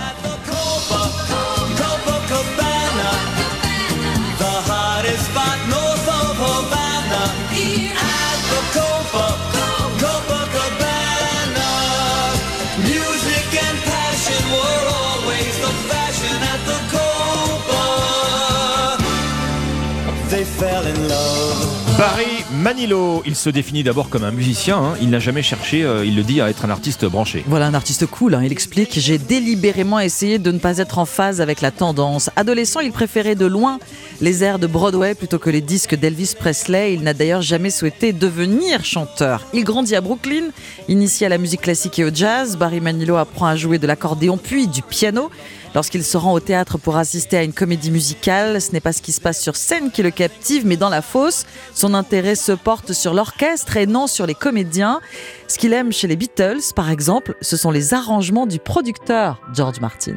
Barry Manilow, il se définit d'abord comme un musicien. hein. Il n'a jamais cherché, euh, il le dit, à être un artiste branché. Voilà un artiste cool, hein. il explique J'ai délibérément essayé de ne pas être en phase avec la tendance. Adolescent, il préférait de loin les airs de Broadway plutôt que les disques d'Elvis Presley. Il n'a d'ailleurs jamais souhaité devenir chanteur. Il grandit à Brooklyn, initié à la musique classique et au jazz. Barry Manilow apprend à jouer de l'accordéon puis du piano. Lorsqu'il se rend au théâtre pour assister à une comédie musicale, ce n'est pas ce qui se passe sur scène qui le captive, mais dans la fosse. Son intérêt se porte sur l'orchestre et non sur les comédiens. Ce qu'il aime chez les Beatles, par exemple, ce sont les arrangements du producteur George Martin.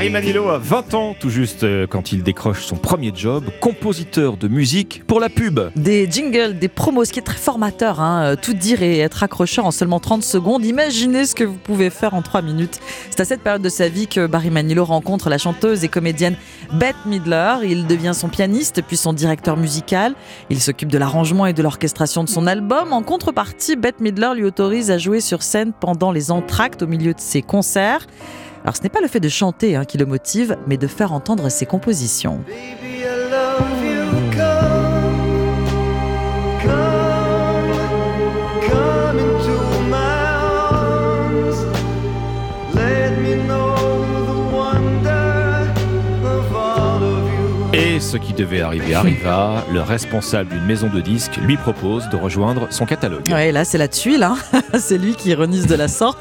Feel. Barry Manilow a 20 ans tout juste euh, quand il décroche son premier job, compositeur de musique pour la pub. Des jingles, des promos, ce qui est très formateur, hein, euh, tout dire et être accrocheur en seulement 30 secondes. Imaginez ce que vous pouvez faire en 3 minutes. C'est à cette période de sa vie que Barry Manilow rencontre la chanteuse et comédienne Bette Midler. Il devient son pianiste puis son directeur musical. Il s'occupe de l'arrangement et de l'orchestration de son album. En contrepartie, Bette Midler lui autorise à jouer sur scène pendant les entractes au milieu de ses concerts. Alors ce n'est pas le fait de chanter hein, qui le motive, mais de faire entendre ses compositions. Baby, I love you. Come, come, ce qui devait arriver arriva. Le responsable d'une maison de disques lui propose de rejoindre son catalogue. Ouais, là c'est la tuile, hein. [LAUGHS] c'est lui qui ironise de la sorte.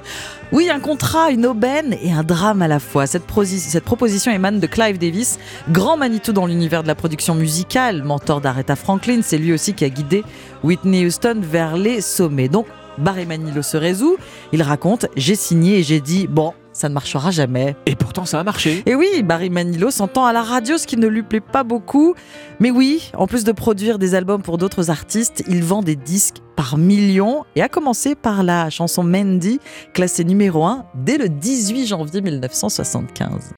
Oui, un contrat, une aubaine et un drame à la fois. Cette, proposition émane de Clive Davis, grand Manitou dans l'univers de la production musicale, mentor d'Aretha Franklin. C'est lui aussi qui a guidé Whitney Houston vers les sommets. Donc, Barry Manilow se résout. Il raconte J'ai signé et j'ai dit Bon, ça ne marchera jamais. Et pourtant, ça a marché. Et oui, Barry Manilow s'entend à la radio, ce qui ne lui plaît pas beaucoup. Mais oui, en plus de produire des albums pour d'autres artistes, il vend des disques par millions, et a commencé par la chanson Mandy, classée numéro 1 dès le 18 janvier 1975.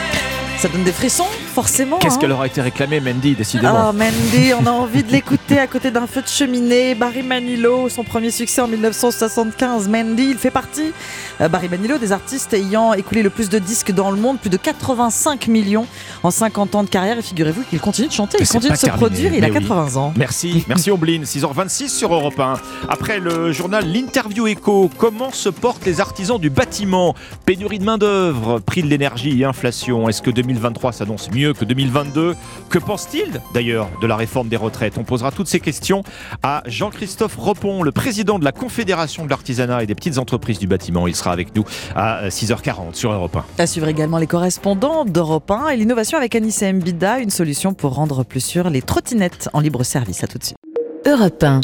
Ça donne des frissons, forcément. Qu'est-ce hein. qu'elle aura été réclamée, Mandy, décidément Oh Mandy, on a envie de l'écouter à côté d'un feu de cheminée. Barry Manilow, son premier succès en 1975. Mandy, il fait partie, euh, Barry Manilow, des artistes ayant écoulé le plus de disques dans le monde, plus de 85 millions en 50 ans de carrière. Et figurez-vous qu'il continue de chanter, il continue de se terminé, produire, il a oui. 80 ans. Merci, merci Omblin, 6h26 sur Europe 1. Après le journal L'Interview Éco, comment se portent les artisans du bâtiment? Pénurie de main-d'œuvre, prix de l'énergie et inflation. Est-ce que 2023 s'annonce mieux que 2022 Que pense-t-il d'ailleurs de la réforme des retraites? On posera toutes ces questions à Jean-Christophe Repon, le président de la Confédération de l'artisanat et des petites entreprises du bâtiment. Il sera avec nous à 6h40 sur Europe 1. À suivre également les correspondants d'Europe 1 et l'innovation avec Anissa Mbida, une solution pour rendre plus sûres les trottinettes en libre service. À tout de suite. Europe 1.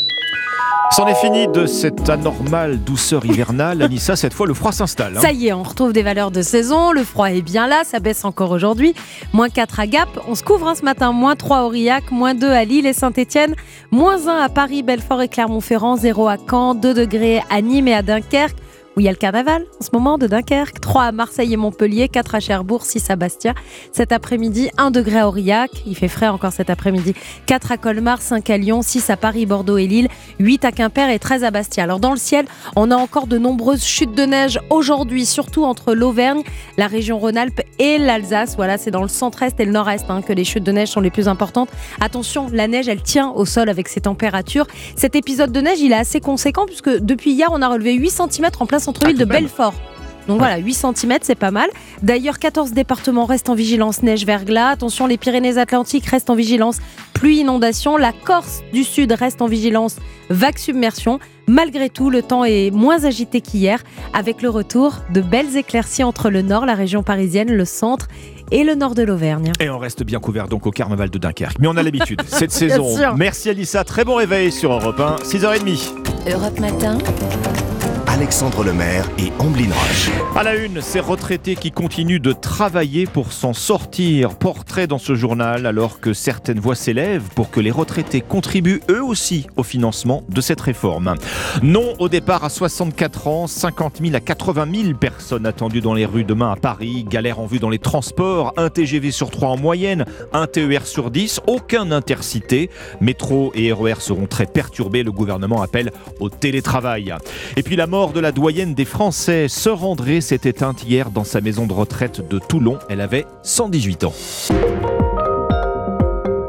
C'en est fini de cette anormale douceur hivernale. Anissa, cette fois, le froid s'installe. hein. Ça y est, on retrouve des valeurs de saison. Le froid est bien là, ça baisse encore aujourd'hui. Moins 4 à Gap. On se couvre hein, ce matin. Moins 3 à Aurillac, moins 2 à Lille et Saint-Etienne, moins 1 à Paris, Belfort et Clermont-Ferrand, 0 à Caen, 2 degrés à Nîmes et à Dunkerque. Où il y a le carnaval en ce moment de Dunkerque. 3 à Marseille et Montpellier, 4 à Cherbourg, 6 à Bastia. Cet après-midi, 1 degré à Aurillac, il fait frais encore cet après-midi. 4 à Colmar, 5 à Lyon, 6 à Paris, Bordeaux et Lille, 8 à Quimper et 13 à Bastia. Alors dans le ciel, on a encore de nombreuses chutes de neige aujourd'hui, surtout entre l'Auvergne, la région Rhône-Alpes et l'Alsace. Voilà, c'est dans le centre-est et le nord-est hein, que les chutes de neige sont les plus importantes. Attention, la neige, elle tient au sol avec ces températures. Cet épisode de neige, il est assez conséquent puisque depuis hier, on a relevé 8 cm en plein centre-ville de Belfort. Donc voilà, 8 cm, c'est pas mal. D'ailleurs, 14 départements restent en vigilance neige-verglas. Attention, les Pyrénées-Atlantiques restent en vigilance pluie inondation. La Corse du Sud reste en vigilance vague submersion. Malgré tout, le temps est moins agité qu'hier, avec le retour de belles éclaircies entre le nord, la région parisienne, le centre et le nord de l'Auvergne. Et on reste bien couvert donc au carnaval de Dunkerque. Mais on a l'habitude [LAUGHS] cette saison. sûr. Merci Alissa, très bon réveil sur Europe 1, 6h30. Europe Matin. Alexandre Lemaire et Amblin Roche. À la une, ces retraités qui continuent de travailler pour s'en sortir. Portrait dans ce journal alors que certaines voix s'élèvent pour que les retraités contribuent eux aussi au financement de cette réforme. Non au départ à 64 ans, 50 000 à 80 000 personnes attendues dans les rues demain à Paris, galère en vue dans les transports, un TGV sur 3 en moyenne, un TER sur 10, aucun intercité. Métro et RER seront très perturbés, le gouvernement appelle au télétravail. Et puis la mort de la doyenne des Français, Sœur André, s'est éteinte hier dans sa maison de retraite de Toulon. Elle avait 118 ans.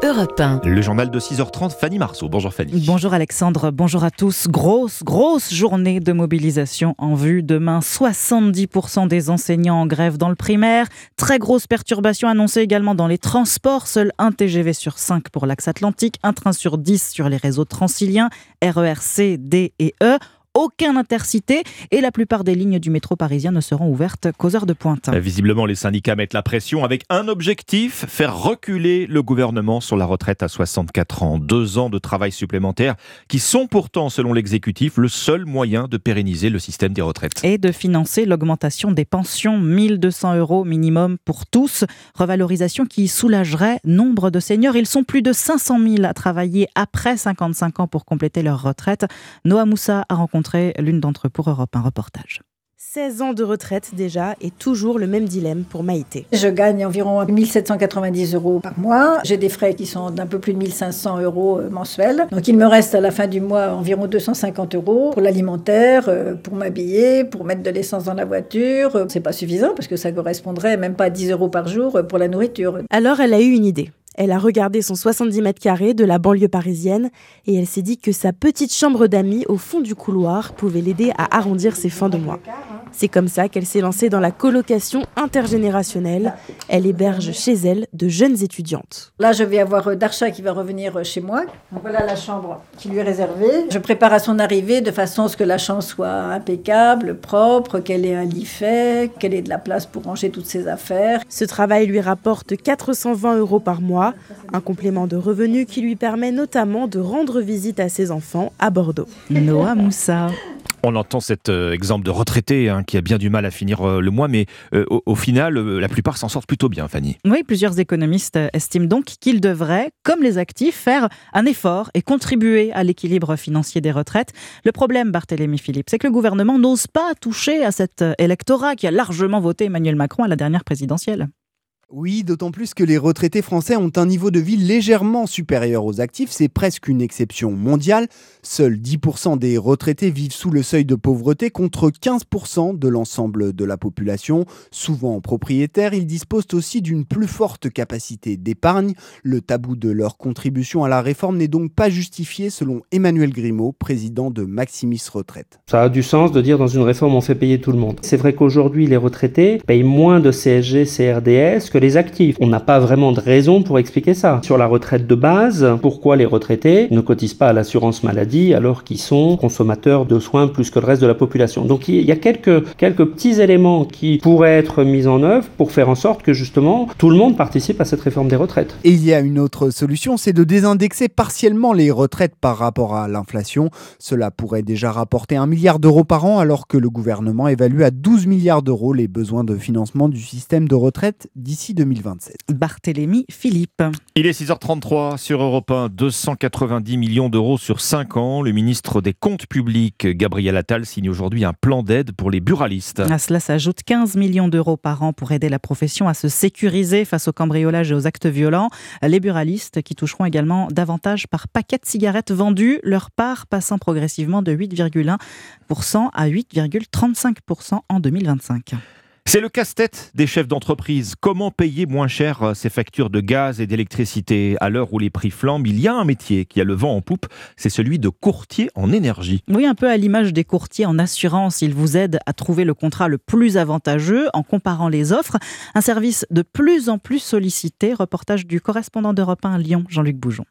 Europe 1. Le journal de 6h30, Fanny Marceau. Bonjour Fanny. Bonjour Alexandre, bonjour à tous. Grosse, grosse journée de mobilisation en vue. Demain, 70% des enseignants en grève dans le primaire. Très grosse perturbation annoncée également dans les transports. Seul un TGV sur 5 pour l'axe atlantique, un train sur 10 sur les réseaux transiliens, RER C, D et E. Aucun intercité et la plupart des lignes du métro parisien ne seront ouvertes qu'aux heures de pointe. Euh, Visiblement, les syndicats mettent la pression avec un objectif, faire reculer le gouvernement sur la retraite à 64 ans. Deux ans de travail supplémentaire qui sont pourtant, selon l'exécutif, le seul moyen de pérenniser le système des retraites. et de financer l'augmentation des pensions, 1200 euros minimum pour tous, revalorisation qui soulagerait nombre de seniors. Ils sont plus de 500 000 à travailler après 55 ans pour compléter leur retraite. Noah Moussa a rencontré l'une d'entre eux pour Europe, un reportage. 16 ans de retraite déjà et toujours le même dilemme pour Maïté. Je gagne environ 1790 euros par mois. J'ai des frais qui sont d'un peu plus de 1500 euros euh, mensuels. Donc il me reste à la fin du mois environ 250 euros pour l'alimentaire, euh, pour m'habiller, pour mettre de l'essence dans la voiture. Euh, C'est pas suffisant parce que ça correspondrait même pas à 10 euros par jour pour la nourriture. Alors elle a eu une idée. Elle a regardé son 70 mètres carrés de la banlieue parisienne et elle s'est dit que sa petite chambre d'amis au fond du couloir pouvait l'aider à arrondir ses fins de mois. C'est comme ça qu'elle s'est lancée dans la colocation intergénérationnelle. Elle héberge chez elle de jeunes étudiantes. Là, je vais avoir euh, Darcha qui va revenir euh, chez moi. Donc voilà la chambre qui lui est réservée. Je prépare à son arrivée de façon à ce que la chambre soit impeccable, propre, qu'elle ait un lit fait, qu'elle ait de la place pour ranger toutes ses affaires. Ce travail lui rapporte 420 euros par mois, un complément de revenus qui lui permet notamment de rendre visite à ses enfants à Bordeaux. Noah Moussa. On entend cet euh, exemple de retraité hein, qui a bien du mal à finir euh, le mois, mais euh, au, au final, euh, la plupart s'en sortent plutôt bien, Fanny. Oui, plusieurs économistes estiment donc qu'ils devraient, comme les actifs, faire un effort et contribuer à l'équilibre financier des retraites. Le problème, Barthélémy Philippe, c'est que le gouvernement n'ose pas toucher à cet électorat qui a largement voté Emmanuel Macron à la dernière présidentielle. Oui, d'autant plus que les retraités français ont un niveau de vie légèrement supérieur aux actifs, c'est presque une exception mondiale. Seuls 10% des retraités vivent sous le seuil de pauvreté contre 15% de l'ensemble de la population. Souvent propriétaires, ils disposent aussi d'une plus forte capacité d'épargne. Le tabou de leur contribution à la réforme n'est donc pas justifié selon Emmanuel Grimaud, président de Maximis Retraite. Ça a du sens de dire dans une réforme on fait payer tout le monde. C'est vrai qu'aujourd'hui les retraités payent moins de CSG, CRDS que actifs. On n'a pas vraiment de raison pour expliquer ça. Sur la retraite de base, pourquoi les retraités ne cotisent pas à l'assurance maladie alors qu'ils sont consommateurs de soins plus que le reste de la population? Donc il y a quelques, quelques petits éléments qui pourraient être mis en œuvre pour faire en sorte que justement tout le monde participe à cette réforme des retraites. Et il y a une autre solution, c'est de désindexer partiellement les retraites par rapport à l'inflation. Cela pourrait déjà rapporter un milliard d'euros par an alors que le gouvernement évalue à 12 milliards d'euros les besoins de financement du système de retraite d'ici d'ici 2027. Barthélémy Philippe. Il est 6h33 sur Europe 1, 290 millions d'euros sur 5 ans. Le ministre des Comptes publics, Gabriel Attal, signe aujourd'hui un plan d'aide pour les buralistes. À cela s'ajoute 15 millions d'euros par an pour aider la profession à se sécuriser face au cambriolage et aux actes violents. Les buralistes qui toucheront également davantage par paquet de cigarettes vendues, leur part passant progressivement de 8,1% à 8,35% en 2025. C'est le casse-tête des chefs d'entreprise. Comment payer moins cher euh, ses factures de gaz et d'électricité? À l'heure où les prix flambent, il y a un métier qui a le vent en poupe, c'est celui de courtier en énergie. Oui, un peu à l'image des courtiers en assurance. Ils vous aident à trouver le contrat le plus avantageux en comparant les offres. Un service de plus en plus sollicité. Reportage du correspondant d'Europe 1 à Lyon, Jean-Luc Boujon.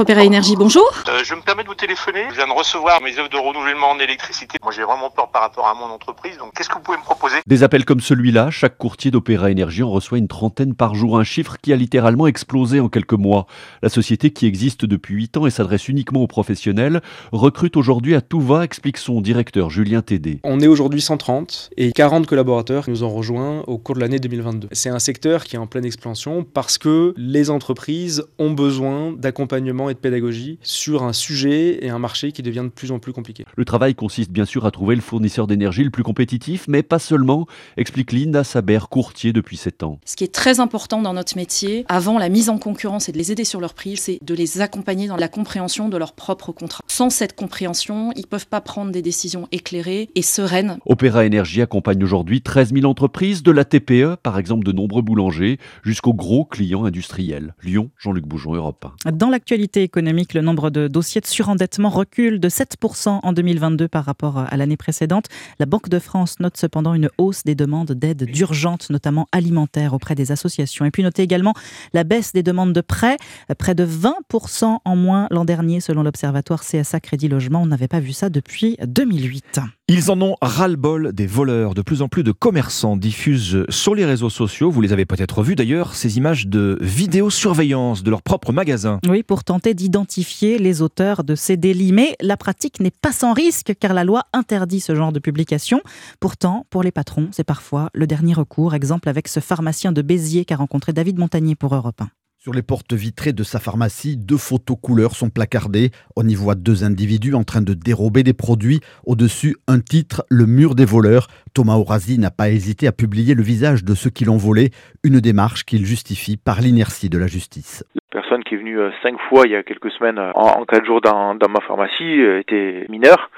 Opéra Énergie, bonjour. Euh, je me permets de vous téléphoner. Je viens de recevoir mes œuvres de renouvellement en électricité. Moi, j'ai vraiment peur par rapport à mon entreprise. Donc, qu'est-ce que vous pouvez me proposer? Des appels comme celui-là, chaque courtier d'Opéra Énergie en reçoit une trentaine par jour, un chiffre qui a littéralement explosé en quelques mois. La société, qui existe depuis 8 ans et s'adresse uniquement aux professionnels, recrute aujourd'hui à tout va, explique son directeur Julien Tédé. On est aujourd'hui 130 et 40 collaborateurs nous ont rejoints au cours de l'année 2022. C'est un secteur qui est en pleine expansion parce que les entreprises ont besoin d'accompagnement et de pédagogie sur un sujet et un marché qui devient de plus en plus compliqué. Le travail consiste bien sûr à trouver le fournisseur d'énergie le plus compétitif, mais pas seulement, explique Linda Saber, courtier depuis 7 ans. Ce qui est très important dans notre métier, avant la mise en concurrence et de les aider sur leur prix, c'est de les accompagner dans la compréhension de leur propre contrat. Sans cette compréhension, ils ne peuvent pas prendre des décisions éclairées et sereines. Opéra Énergie accompagne aujourd'hui 13 000 entreprises, de la TPE, par exemple de nombreux boulangers, jusqu'aux gros clients industriels. Lyon, Jean-Luc Boujon, Europe 1. Dans l'actualité économique, le nombre de dossiers de surendettement recule de 7% en 2022 par rapport à l'année précédente. La Banque de France note cependant une hausse des demandes d'aide d'urgence, notamment alimentaire, auprès des associations. Et puis notez également la baisse des demandes de prêts, près de 20% en moins l'an dernier selon l'Observatoire CSA Crédit Logement. On n'avait pas vu ça depuis 2008. Ils en ont ras-le-bol des voleurs. De plus en plus de commerçants diffusent sur les réseaux sociaux, vous les avez peut-être vus d'ailleurs, ces images de vidéosurveillance de leur propre magasin. Oui, pour tenter d'identifier les auteurs de ces délits. Mais la pratique n'est pas sans risque car la loi interdit ce genre de publication. Pourtant, pour les patrons, c'est parfois le dernier recours. Exemple avec ce pharmacien de Béziers qu'a rencontré David Montagnier pour Europe 1. Sur les portes vitrées de sa pharmacie, deux photos couleurs sont placardées. On y voit deux individus en train de dérober des produits. Au-dessus, un titre, Le mur des voleurs. Thomas Orazi n'a pas hésité à publier le visage de ceux qui l'ont volé, une démarche qu'il justifie par l'inertie de la justice. La personne qui est venue euh, cinq fois il y a quelques semaines euh, en, en quatre jours dans, dans ma pharmacie euh, était mineure.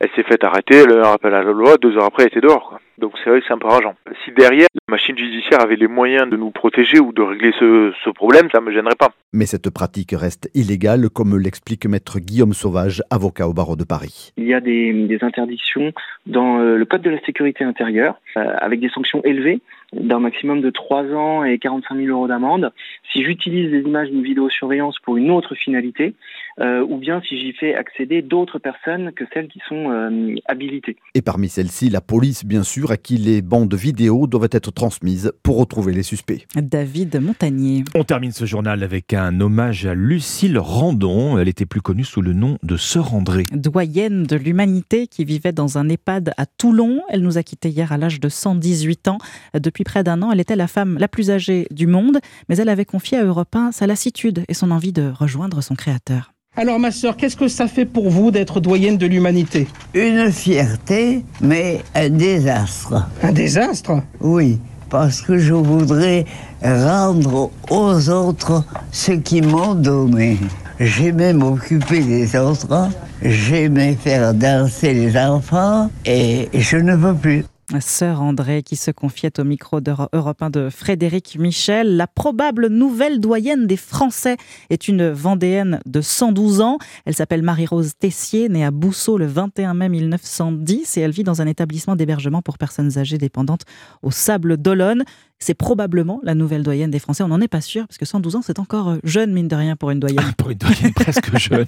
Elle s'est fait arrêter, elle a un rappel à la loi, deux heures après elle était dehors. Quoi. Donc c'est vrai que c'est un peu rageant. Si derrière, la machine judiciaire avait les moyens de nous protéger ou de régler ce, ce problème, ça me gênerait pas. Mais cette pratique reste illégale, comme l'explique maître Guillaume Sauvage, avocat au barreau de Paris. Il y a des, des interdictions dans euh, le Code de la sécurité intérieure, euh, avec des sanctions élevées, d'un maximum de 3 ans et 45 000 euros d'amende. Si j'utilise les images d'une vidéosurveillance pour une autre finalité, euh, ou bien si j'y fais accéder d'autres personnes que celles qui sont euh, habilitées. Et parmi celles-ci, la police, bien sûr, à qui les bandes vidéo doivent être transmises pour retrouver les suspects. David Montagnier. On termine ce journal avec un hommage à Lucille Randon. Elle était plus connue sous le nom de Sœur André. Doyenne de l'humanité qui vivait dans un EHPAD à Toulon. Elle nous a quittés hier à l'âge de 118 ans. Depuis près d'un an, elle était la femme la plus âgée du monde, mais elle avait confié à Europe 1 sa lassitude et son envie de rejoindre son créateur. Alors ma sœur, qu'est-ce que ça fait pour vous d'être doyenne de l'humanité? Une fierté, mais un désastre. Un désastre? Oui, parce que je voudrais rendre aux autres ce qu'ils m'ont donné. J'aimais m'occuper des autres, j'aimais faire danser les enfants et je ne veux plus. Sœur André qui se confiait au micro d'Europe 1 de Frédéric Michel. La probable nouvelle doyenne des Français est une Vendéenne de 112 ans. Elle s'appelle Marie-Rose Tessier, née à Bousseau le 21 mai 1910 et elle vit dans un établissement d'hébergement pour personnes âgées dépendantes au Sable d'Olonne. C'est probablement la nouvelle doyenne des Français. On n'en est pas sûr, parce que 112 ans, c'est encore jeune, mine de rien, pour une doyenne. [LAUGHS] pour une doyenne presque [LAUGHS] jeune.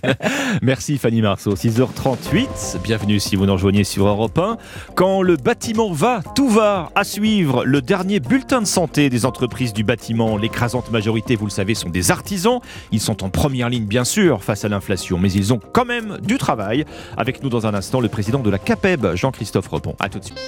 Merci Fanny Marceau. 6h38, bienvenue si vous nous rejoignez sur Europe 1. Quand le bâtiment va, tout va. À suivre, le dernier bulletin de santé des entreprises du bâtiment. L'écrasante majorité, vous le savez, sont des artisans. Ils sont en première ligne, bien sûr, face à l'inflation, mais ils ont quand même du travail. Avec nous dans un instant, le président de la CAPEB, Jean-Christophe Repon. À tout de suite.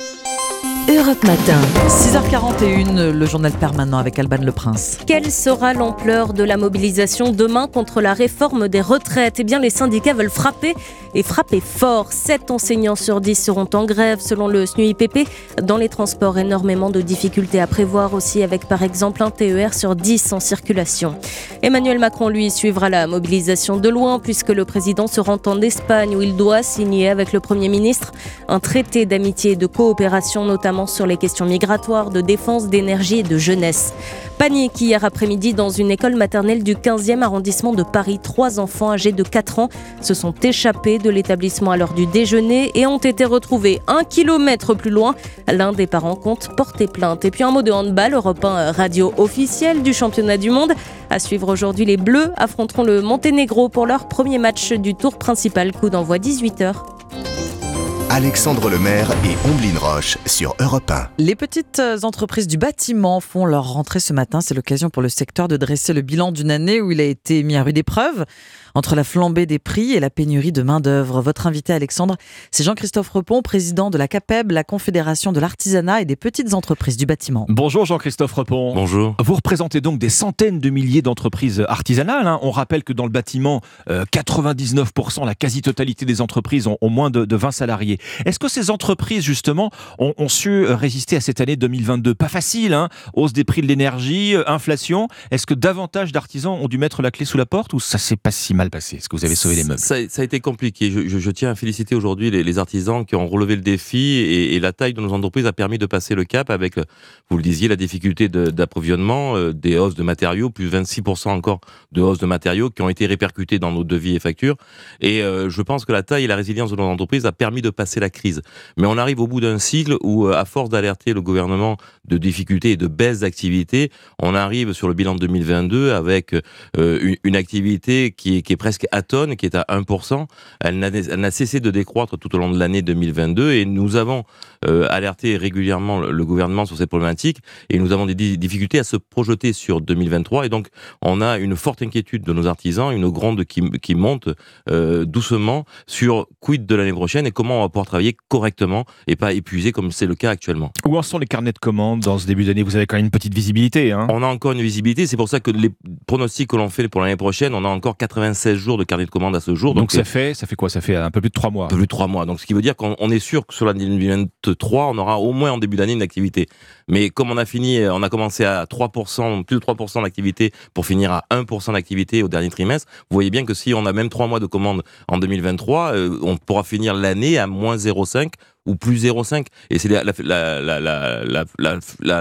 Europe Matin. 6h41, le journal permanent avec Alban Le Prince. Quelle sera l'ampleur de la mobilisation demain contre la réforme des retraites? Eh bien, les syndicats veulent frapper et frapper fort. 7 enseignants sur 10 seront en grève selon le SNUIPP. Dans les transports, énormément de difficultés à prévoir aussi avec par exemple un TER sur 10 en circulation. Emmanuel Macron, lui, suivra la mobilisation de loin puisque le président se rend en Espagne où il doit signer avec le Premier ministre un traité d'amitié et de coopération, sur les questions migratoires, de défense, d'énergie et de jeunesse. Panique hier après-midi dans une école maternelle du 15e arrondissement de Paris. Trois enfants âgés de 4 ans se sont échappés de l'établissement à l'heure du déjeuner et ont été retrouvés un kilomètre plus loin. L'un des parents compte porter plainte. Et puis un mot de handball, Europe 1 radio officielle du championnat du monde. À suivre aujourd'hui, les Bleus affronteront le Monténégro pour leur premier match du tour principal. Coup d'envoi 18h. Alexandre Lemaire et Omblin Roche sur Europe 1. Les petites euh, entreprises du bâtiment font leur rentrée ce matin. C'est l'occasion pour le secteur de dresser le bilan d'une année où il a été mis à rude épreuve entre la flambée des prix et la pénurie de main-d'œuvre. Votre invité, Alexandre, c'est Jean-Christophe Repon, président de la CAPEB, la Confédération de l'artisanat et des petites entreprises du bâtiment. Bonjour Jean-Christophe Repon. Bonjour. Vous représentez donc des centaines de milliers d'entreprises artisanales. hein. On rappelle que dans le bâtiment, euh, 99%, la quasi-totalité des entreprises ont, ont moins de, de 20 salariés. Est-ce que ces entreprises, justement, ont, ont su euh, résister à cette année 2022 Pas facile, hein hausse des prix de l'énergie, euh, inflation. Est-ce que davantage d'artisans ont dû mettre la clé sous la porte ou ça s'est pas si mal? Passé Est-ce que vous avez sauvé les meubles ça, a été compliqué. Je, tiens à féliciter aujourd'hui les, artisans qui ont relevé le défi et, la taille de nos entreprises a permis de passer le cap avec, vous le disiez, la difficulté d'approvisionnement, euh, des hausses de matériaux, plus 26% encore de hausses de matériaux qui ont été répercutées dans nos devis et factures. Et euh, je pense que la taille et la résilience de nos entreprises a permis de passer la crise. Mais on arrive au bout d'un cycle où, euh, à force d'alerter le gouvernement de difficultés et de baisse d'activité, on arrive sur le bilan de 2022 avec une, une activité qui est, qui est presque atone, qui est à 1%. Elle n'a elle n'a cessé de décroître tout au long de l'année 2022 et nous avons euh, alerté régulièrement le, gouvernement sur ces problématiques et nous avons des di- difficultés à se projeter sur 2023 et donc on a une forte inquiétude de nos artisans, une gronde qui, qui monte euh, doucement sur quid de l'année prochaine et comment on va pouvoir travailler correctement et pas épuisé comme c'est le cas actuellement. Où en sont les carnets de commandes dans ce début d'année? Vous avez quand même une petite visibilité. Hein On a encore une visibilité, c'est pour ça que les pronostics que l'on fait pour l'année prochaine, on a encore 96 jours de carnet de commandes à ce jour. donc, ça fait ça fait quoi? Ça fait un peu plus de trois mois. un peu plus de trois mois. Donc, ce qui veut dire qu'on on est sûr que sur l'année 2023, on aura au moins en début d'année une activité. Mais comme on a fini, euh, on a commencé à 3%, plus de 3% d'activité pour finir à 1% d'activité au dernier trimestre, vous voyez bien que si on a même trois mois de commandes en 2023, euh, on pourra finir l'année à moins 0,5 ou plus 0,5. Et c'est la,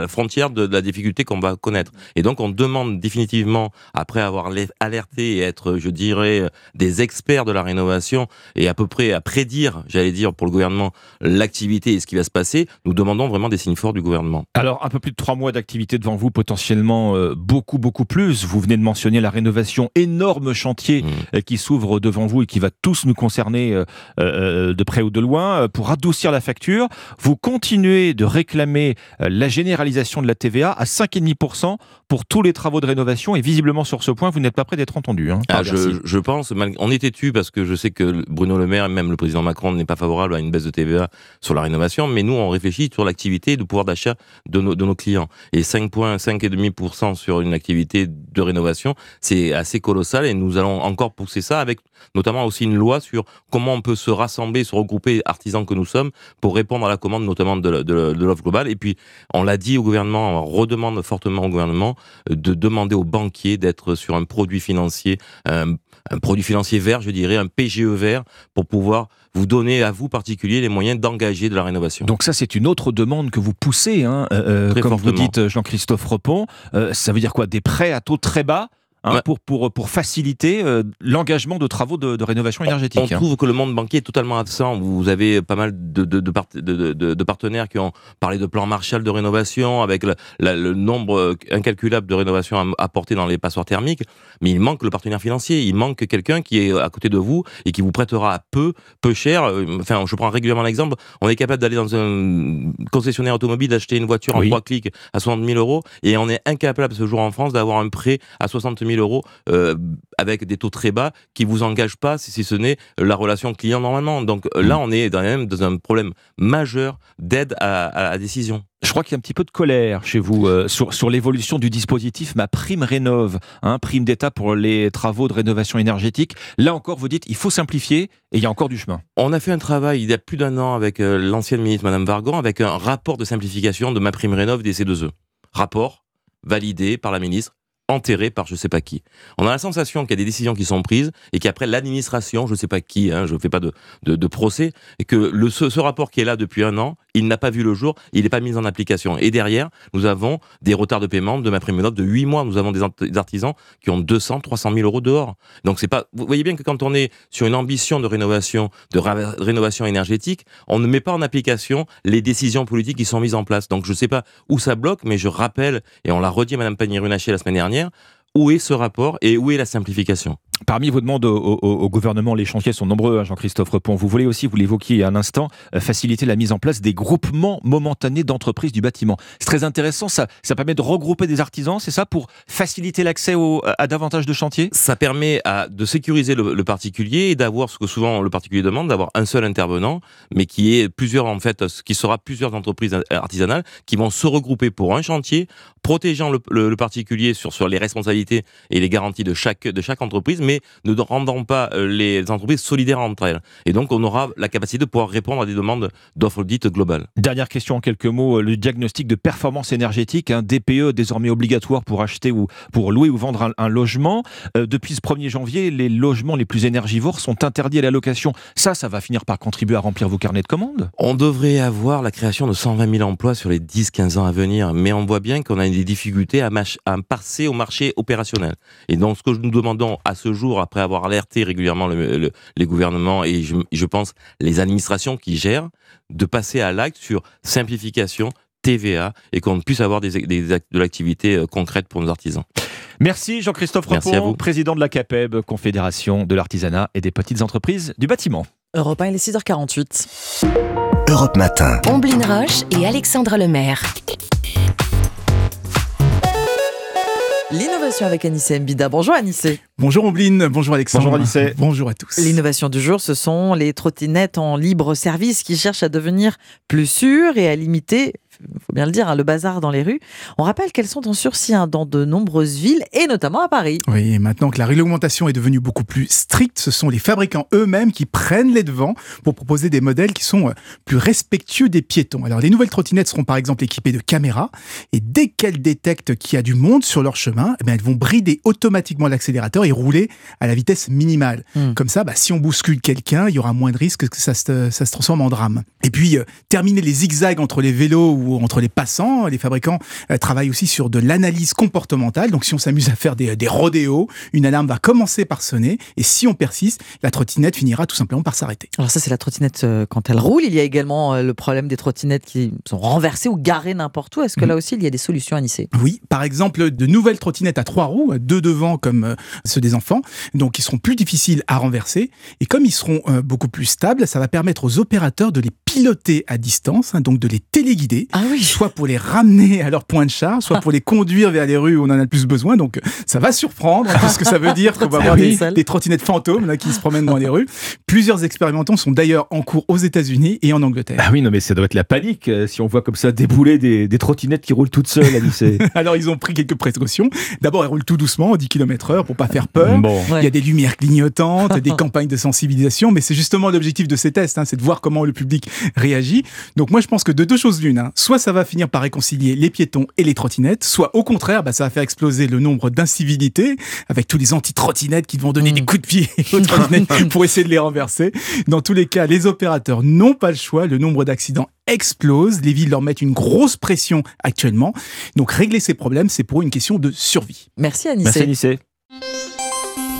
frontière de, de la difficulté qu'on va connaître. Et donc, on demande définitivement, après avoir alerté et être, je dirais, des experts de la rénovation et à peu près à prédire, j'allais dire, pour le gouvernement, l'activité et ce qui va se passer, nous demandons vraiment des signes forts du gouvernement. Alors, un peu plus de trois mois d'activité devant vous, potentiellement euh, beaucoup, beaucoup plus. Vous venez de mentionner la rénovation, énorme chantier euh, qui s'ouvre devant vous et qui va tous nous concerner euh, euh, de près ou de loin. Pour adoucir la facture, vous continuez de réclamer euh, la généralisation de la TVA à 5,5% pour tous les travaux de rénovation et visiblement sur ce point, vous n'êtes pas prêt d'être entendu. Hein, par Ah, je, je pense, mal- on est têtu parce que je sais que Bruno Le Maire et même le président Macron n'est pas favorable à une baisse de TVA sur la rénovation, mais nous on réfléchit sur l'activité et le pouvoir d'achat de nos, de nos clients. Et 5 points, 5,5% sur une activité de rénovation, c'est assez colossal et nous allons encore pousser ça avec notamment aussi une loi sur comment on peut se rassembler, se regrouper artisans que nous sommes pour répondre à la commande notamment de, de, de l'offre globale. Et puis on l'a dit au gouvernement, on redemande fortement au gouvernement de demander aux banquiers d'être sur un produit financier, un, un produit financier vert, je dirais, un PGE vert, pour pouvoir vous donner à vous particuliers les moyens d'engager de la rénovation. Donc ça, c'est une autre demande que vous poussez, hein, euh, euh, comme vous dites, Jean-Christophe Repon. Euh, ça veut dire quoi? Des prêts à taux très bas? Hein, Ouais. pour, pour, pour faciliter euh, l'engagement de travaux de, de rénovation énergétique. On hein. trouve que le monde banquier est totalement absent. Vous avez pas mal de, de, de, part- de- partenaires qui ont parlé de plan Marshall de rénovation avec le, la- le nombre incalculable de rénovations apportées dans les passoires thermiques. Mais il manque le partenaire financier. Il manque quelqu'un qui est à côté de vous et qui vous prêtera à peu, peu cher. Euh, Enfin, je prends régulièrement l'exemple. On est capable d'aller dans un concessionnaire automobile, d'acheter une voiture en trois clics à 60 000 euros, et on est incapable ce jour en France d'avoir un prêt à 60 000 euros euh, avec des taux très bas qui vous engagent pas, si ce n'est la relation client normalement. Donc euh, là, on est même dans un problème majeur d'aide à, à la décision. Je crois qu'il y a un petit peu de colère chez vous euh, sur, sur l'évolution du dispositif Ma Prime Rénove, hein, prime d'État pour les travaux de rénovation énergétique. Là encore, vous dites il faut simplifier et il y a encore du chemin. On a fait un travail il y a plus d'un an avec euh, l'ancienne ministre Madame Vargon, avec un rapport de simplification de ma prime rénov des C2E. Rapport validé par la ministre, enterré par je sais pas qui. On a la sensation qu'il y a des décisions qui sont prises et qu'après l'administration, je sais pas qui, hein, je fais pas de, de, de procès, et que le, ce rapport qui est là depuis un an, il n'a pas vu le jour, il n'est pas mis en application. Et derrière, nous avons des retards de paiement de ma prime de 8 mois. Nous avons des art- des artisans qui ont 200, 300 000 euros dehors. Donc c'est pas, vous voyez bien que quand on est sur une ambition de rénovation, de rénovation énergétique, on ne met pas en application les décisions politiques qui sont mises en place. Donc je sais pas où ça bloque, mais je rappelle, et on l'a redit à Madame Pannier-Runacher la semaine dernière, où est ce rapport et où est la simplification? Parmi vos demandes au, gouvernement, les chantiers sont nombreux, hein, Jean-Christophe Repon. Vous voulez aussi, vous l'évoquiez un instant, euh, faciliter la mise en place des groupements momentanés d'entreprises du bâtiment. C'est très intéressant, ça, ça permet de regrouper des artisans, c'est ça, pour faciliter l'accès à davantage de chantiers? Ça permet à, de sécuriser le, le particulier et d'avoir ce que souvent le particulier demande, d'avoir un seul intervenant, mais qui est plusieurs en fait, qui sera plusieurs entreprises artisanales qui vont se regrouper pour un chantier, protégeant le, le- le particulier sur, sur les responsabilités et les garanties de chaque, de chaque entreprise, mais ne rendant pas euh, les entreprises solidaires entre elles. Et donc on aura la capacité de pouvoir répondre à des demandes d'offres dites globales. Dernière question en quelques mots, euh, le diagnostic de performance énergétique, un DPE désormais obligatoire pour acheter ou pour louer ou vendre un, un logement. Euh, depuis ce 1er janvier, les logements les plus énergivores sont interdits à la location. Ça, ça va finir par contribuer à remplir vos carnets de commandes? On devrait avoir la création de 120 000 emplois sur les 10-15 ans à venir, mais on voit bien qu'on a des difficultés à, passer au marché opérationnel. Et donc, ce que nous demandons à ce jour, après avoir alerté régulièrement le- le- les gouvernements et je, je pense les administrations qui gèrent, de passer à l'acte sur simplification, TVA, et qu'on puisse avoir des, des actes- de l'activité euh, concrète pour nos artisans. Merci Jean-Christophe Merci Repon, à vous. président de la CAPEB, Confédération de l'artisanat et des petites entreprises du bâtiment. Europe 1, il est 6h48. Europe Matin. Omblin Roche et Alexandre Lemaire. L'innovation avec Anissé Mbida. Bonjour Anissé. Bonjour Ombline, bonjour Alexandre. Bonjour Anissé. Bonjour à tous. L'innovation du jour, ce sont les trottinettes en libre service qui cherchent à devenir plus sûres et à limiter, faut bien le dire, hein, le bazar dans les rues. On rappelle qu'elles sont en sursis hein, dans de nombreuses villes et notamment à Paris. Oui, et maintenant que la réglementation est devenue beaucoup plus stricte, ce sont les fabricants eux-mêmes qui prennent les devants pour proposer des modèles qui sont euh, plus respectueux des piétons. Alors, les nouvelles trottinettes seront par exemple équipées de caméras et dès qu'elles détectent qu'il y a du monde sur leur chemin, eh bien, elles vont brider automatiquement l'accélérateur et rouler à la vitesse minimale. Hmm. Comme ça, bah, si on bouscule quelqu'un, il y aura moins de risques que ça se, ça se transforme en drame. Et puis, euh, terminer les zigzags entre les vélos ou entre les passants, les fabricants euh, travaillent aussi sur de l'analyse comportementale. Donc, si on s'amuse à faire des, des rodéos, une alarme va commencer par sonner. Et si on persiste, la trottinette finira tout simplement par s'arrêter. Alors ça, c'est la trottinette euh, quand elle roule. Il y a également euh, le problème des trottinettes qui sont renversées ou garées n'importe où. Est-ce que Mhm. là aussi, il y a des solutions Anissé Oui, par exemple, de nouvelles trottinettes à trois roues, deux devant comme euh, ceux des enfants, donc ils seront plus difficiles à renverser. Et comme ils seront euh, beaucoup plus stables, ça va permettre aux opérateurs de les piloter à distance, hein, donc de les téléguider, Ah oui. soit pour les ramener à leur point de charge, soit pour les conduire vers les rues où on en a le plus besoin. Donc ça va surprendre, parce que ça veut dire qu'on va avoir des, Trottinette des trottinettes fantômes là, qui se promènent dans les rues. Plusieurs expérimentations sont d'ailleurs en cours aux États-Unis et en Angleterre. Ah oui, non mais ça doit être la panique euh, si on voit comme ça débouler des, des trottinettes qui roulent toutes seules, Alice. [LAUGHS] Alors ils ont pris quelques précautions. D'abord, elles roulent tout doucement, 10 km heure, pour pas faire peur. Bon. Il y a des lumières clignotantes, des [LAUGHS] campagnes de sensibilisation, mais c'est justement l'objectif de ces tests, hein, c'est de voir comment le public réagit. Donc moi, je pense que de deux choses l'une, hein, soit ça va finir par réconcilier les piétons et les trottinettes, soit au contraire, bah, ça va faire exploser le nombre d'incivilités avec tous les anti-trottinettes qui vont donner des coups de pied [LAUGHS] aux trottinettes [LAUGHS] pour essayer de les renverser. Dans tous les cas, les opérateurs n'ont pas le choix, le nombre d'accidents explose, les villes leur mettent une grosse pression actuellement. Donc régler ces problèmes, c'est pour eux une question de survie. Merci Anissé. Merci Alice.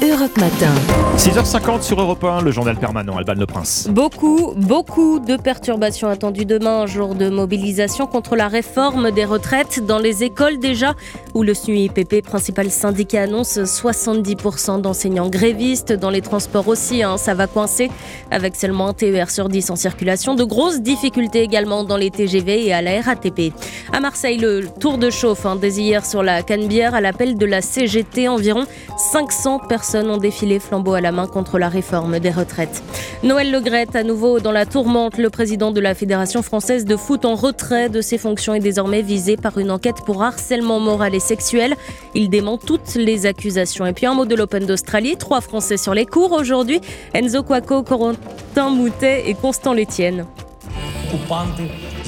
Europe Matin. 6h50 sur Europe 1, le journal permanent, Alban Le Prince. Beaucoup, beaucoup de perturbations attendues demain, jour de mobilisation contre la réforme des retraites dans les écoles déjà, où le SNUIPP, principal syndicat, annonce 70% d'enseignants grévistes. Dans les transports aussi, hein, ça va coincer, avec seulement un TER sur 10 en circulation. De grosses difficultés également dans les TGV et à la RATP. À Marseille, le tour de chauffe hein, dès hier sur la Canebière à l'appel de la CGT. Environ 500 personnes ont défilé flambeau à la main contre la réforme des retraites. Noël Legrette, à nouveau dans la tourmente, le président de la Fédération française de foot en retrait de ses fonctions est désormais visé par une enquête pour harcèlement moral et sexuel. Il dément toutes les accusations. Et puis un mot de l'Open d'Australie, trois Français sur les cours aujourd'hui, Enzo Quaco, Corentin Moutet et Constant Létienne.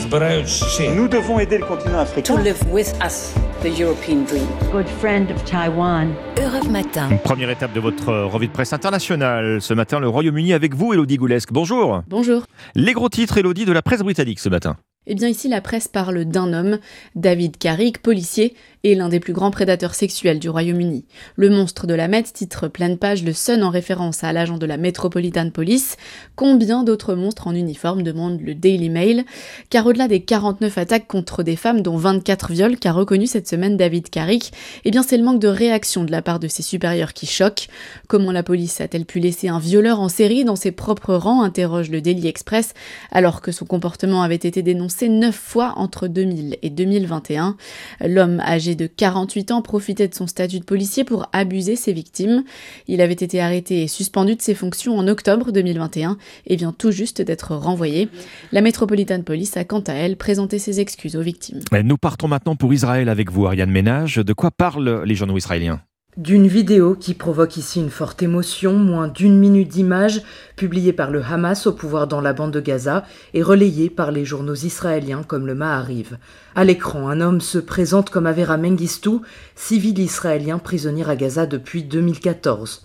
Nous devons aider le continent africain. To live with us the European dream. Good friend of Taiwan. Europe Matin. Première étape de votre revue de presse internationale. Ce matin, le Royaume-Uni avec vous, Elodie Goulesque. Bonjour. Bonjour. Les gros titres, Elodie, de la presse britannique ce matin. Eh bien ici la presse parle d'un homme, David Carrick, policier et l'un des plus grands prédateurs sexuels du Royaume-Uni. Le monstre de la Met titre pleine page le Sun en référence à l'agent de la Metropolitan Police. Combien d'autres monstres en uniforme demande le Daily Mail? Car au-delà des 49 attaques contre des femmes dont 24 viols qu'a reconnu cette semaine David Carrick, eh bien c'est le manque de réaction de la part de ses supérieurs qui choque. Comment la police a-t-elle pu laisser un violeur en série dans ses propres rangs? interroge le Daily Express alors que son comportement avait été dénoncé 9 fois entre 2000 et 2021. L'homme âgé de 48 ans profitait de son statut de policier pour abuser ses victimes. Il avait été arrêté et suspendu de ses fonctions en octobre 2021 et vient tout juste d'être renvoyé. La Metropolitan Police a quant à elle présenté ses excuses aux victimes. Nous partons maintenant pour Israël avec vous, Ariane Ménage. De quoi parlent les journaux israéliens? D'une vidéo qui provoque ici une forte émotion, moins d'une minute d'image, publiée par le Hamas au pouvoir dans la bande de Gaza et relayée par les journaux israéliens comme le Ma'ariv. À l'écran, un homme se présente comme Avera Mengistu, civil israélien prisonnier à Gaza depuis 2014.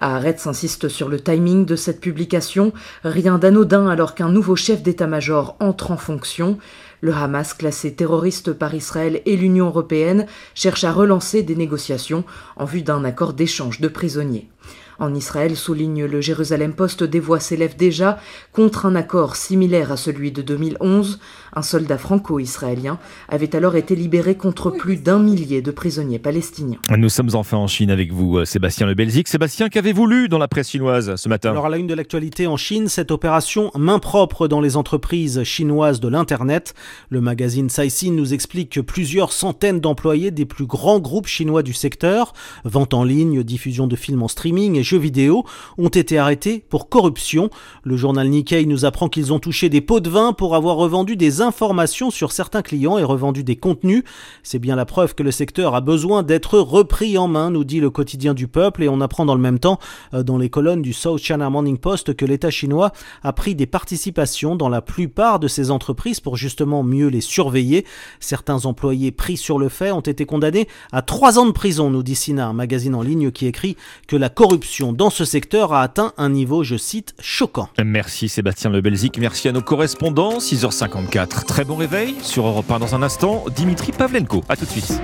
Haaretz insiste sur le timing de cette publication, rien d'anodin alors qu'un nouveau chef d'état-major entre en fonction. Le Hamas, classé terroriste par Israël et l'Union européenne, cherche à relancer des négociations en vue d'un accord d'échange de prisonniers. En Israël, souligne le Jérusalem Post, des voix s'élèvent déjà contre un accord similaire à celui de 2011. Un soldat franco-israélien avait alors été libéré contre plus d'un millier de prisonniers palestiniens. Nous sommes enfin en Chine avec vous, euh, Sébastien Le Belzic. Sébastien, qu'avez-vous lu dans la presse chinoise ce matin? Alors à la une de l'actualité en Chine, cette opération main propre dans les entreprises chinoises de l'Internet. Le magazine Caixin nous explique que plusieurs centaines d'employés des plus grands groupes chinois du secteur, vente en ligne, diffusion de films en streaming et jeux vidéo, ont été arrêtés pour corruption. Le journal Nikkei nous apprend qu'ils ont touché des pots de vin pour avoir revendu des informations sur certains clients et revendu des contenus. C'est bien la preuve que le secteur a besoin d'être repris en main, nous dit le quotidien du peuple, et on apprend dans le même temps euh, dans les colonnes du South China Morning Post que l'État chinois a pris des participations dans la plupart de ces entreprises pour justement mieux les surveiller. Certains employés pris sur le fait ont été condamnés à trois ans de prison, nous dit Sina, un magazine en ligne qui écrit que la corruption dans ce secteur a atteint un niveau, je cite, choquant. Merci Sébastien Le Belzic, merci à nos correspondants, 6h54. Très bon réveil sur Europe 1 dans un instant. Dimitri Pavlenko. A tout de suite.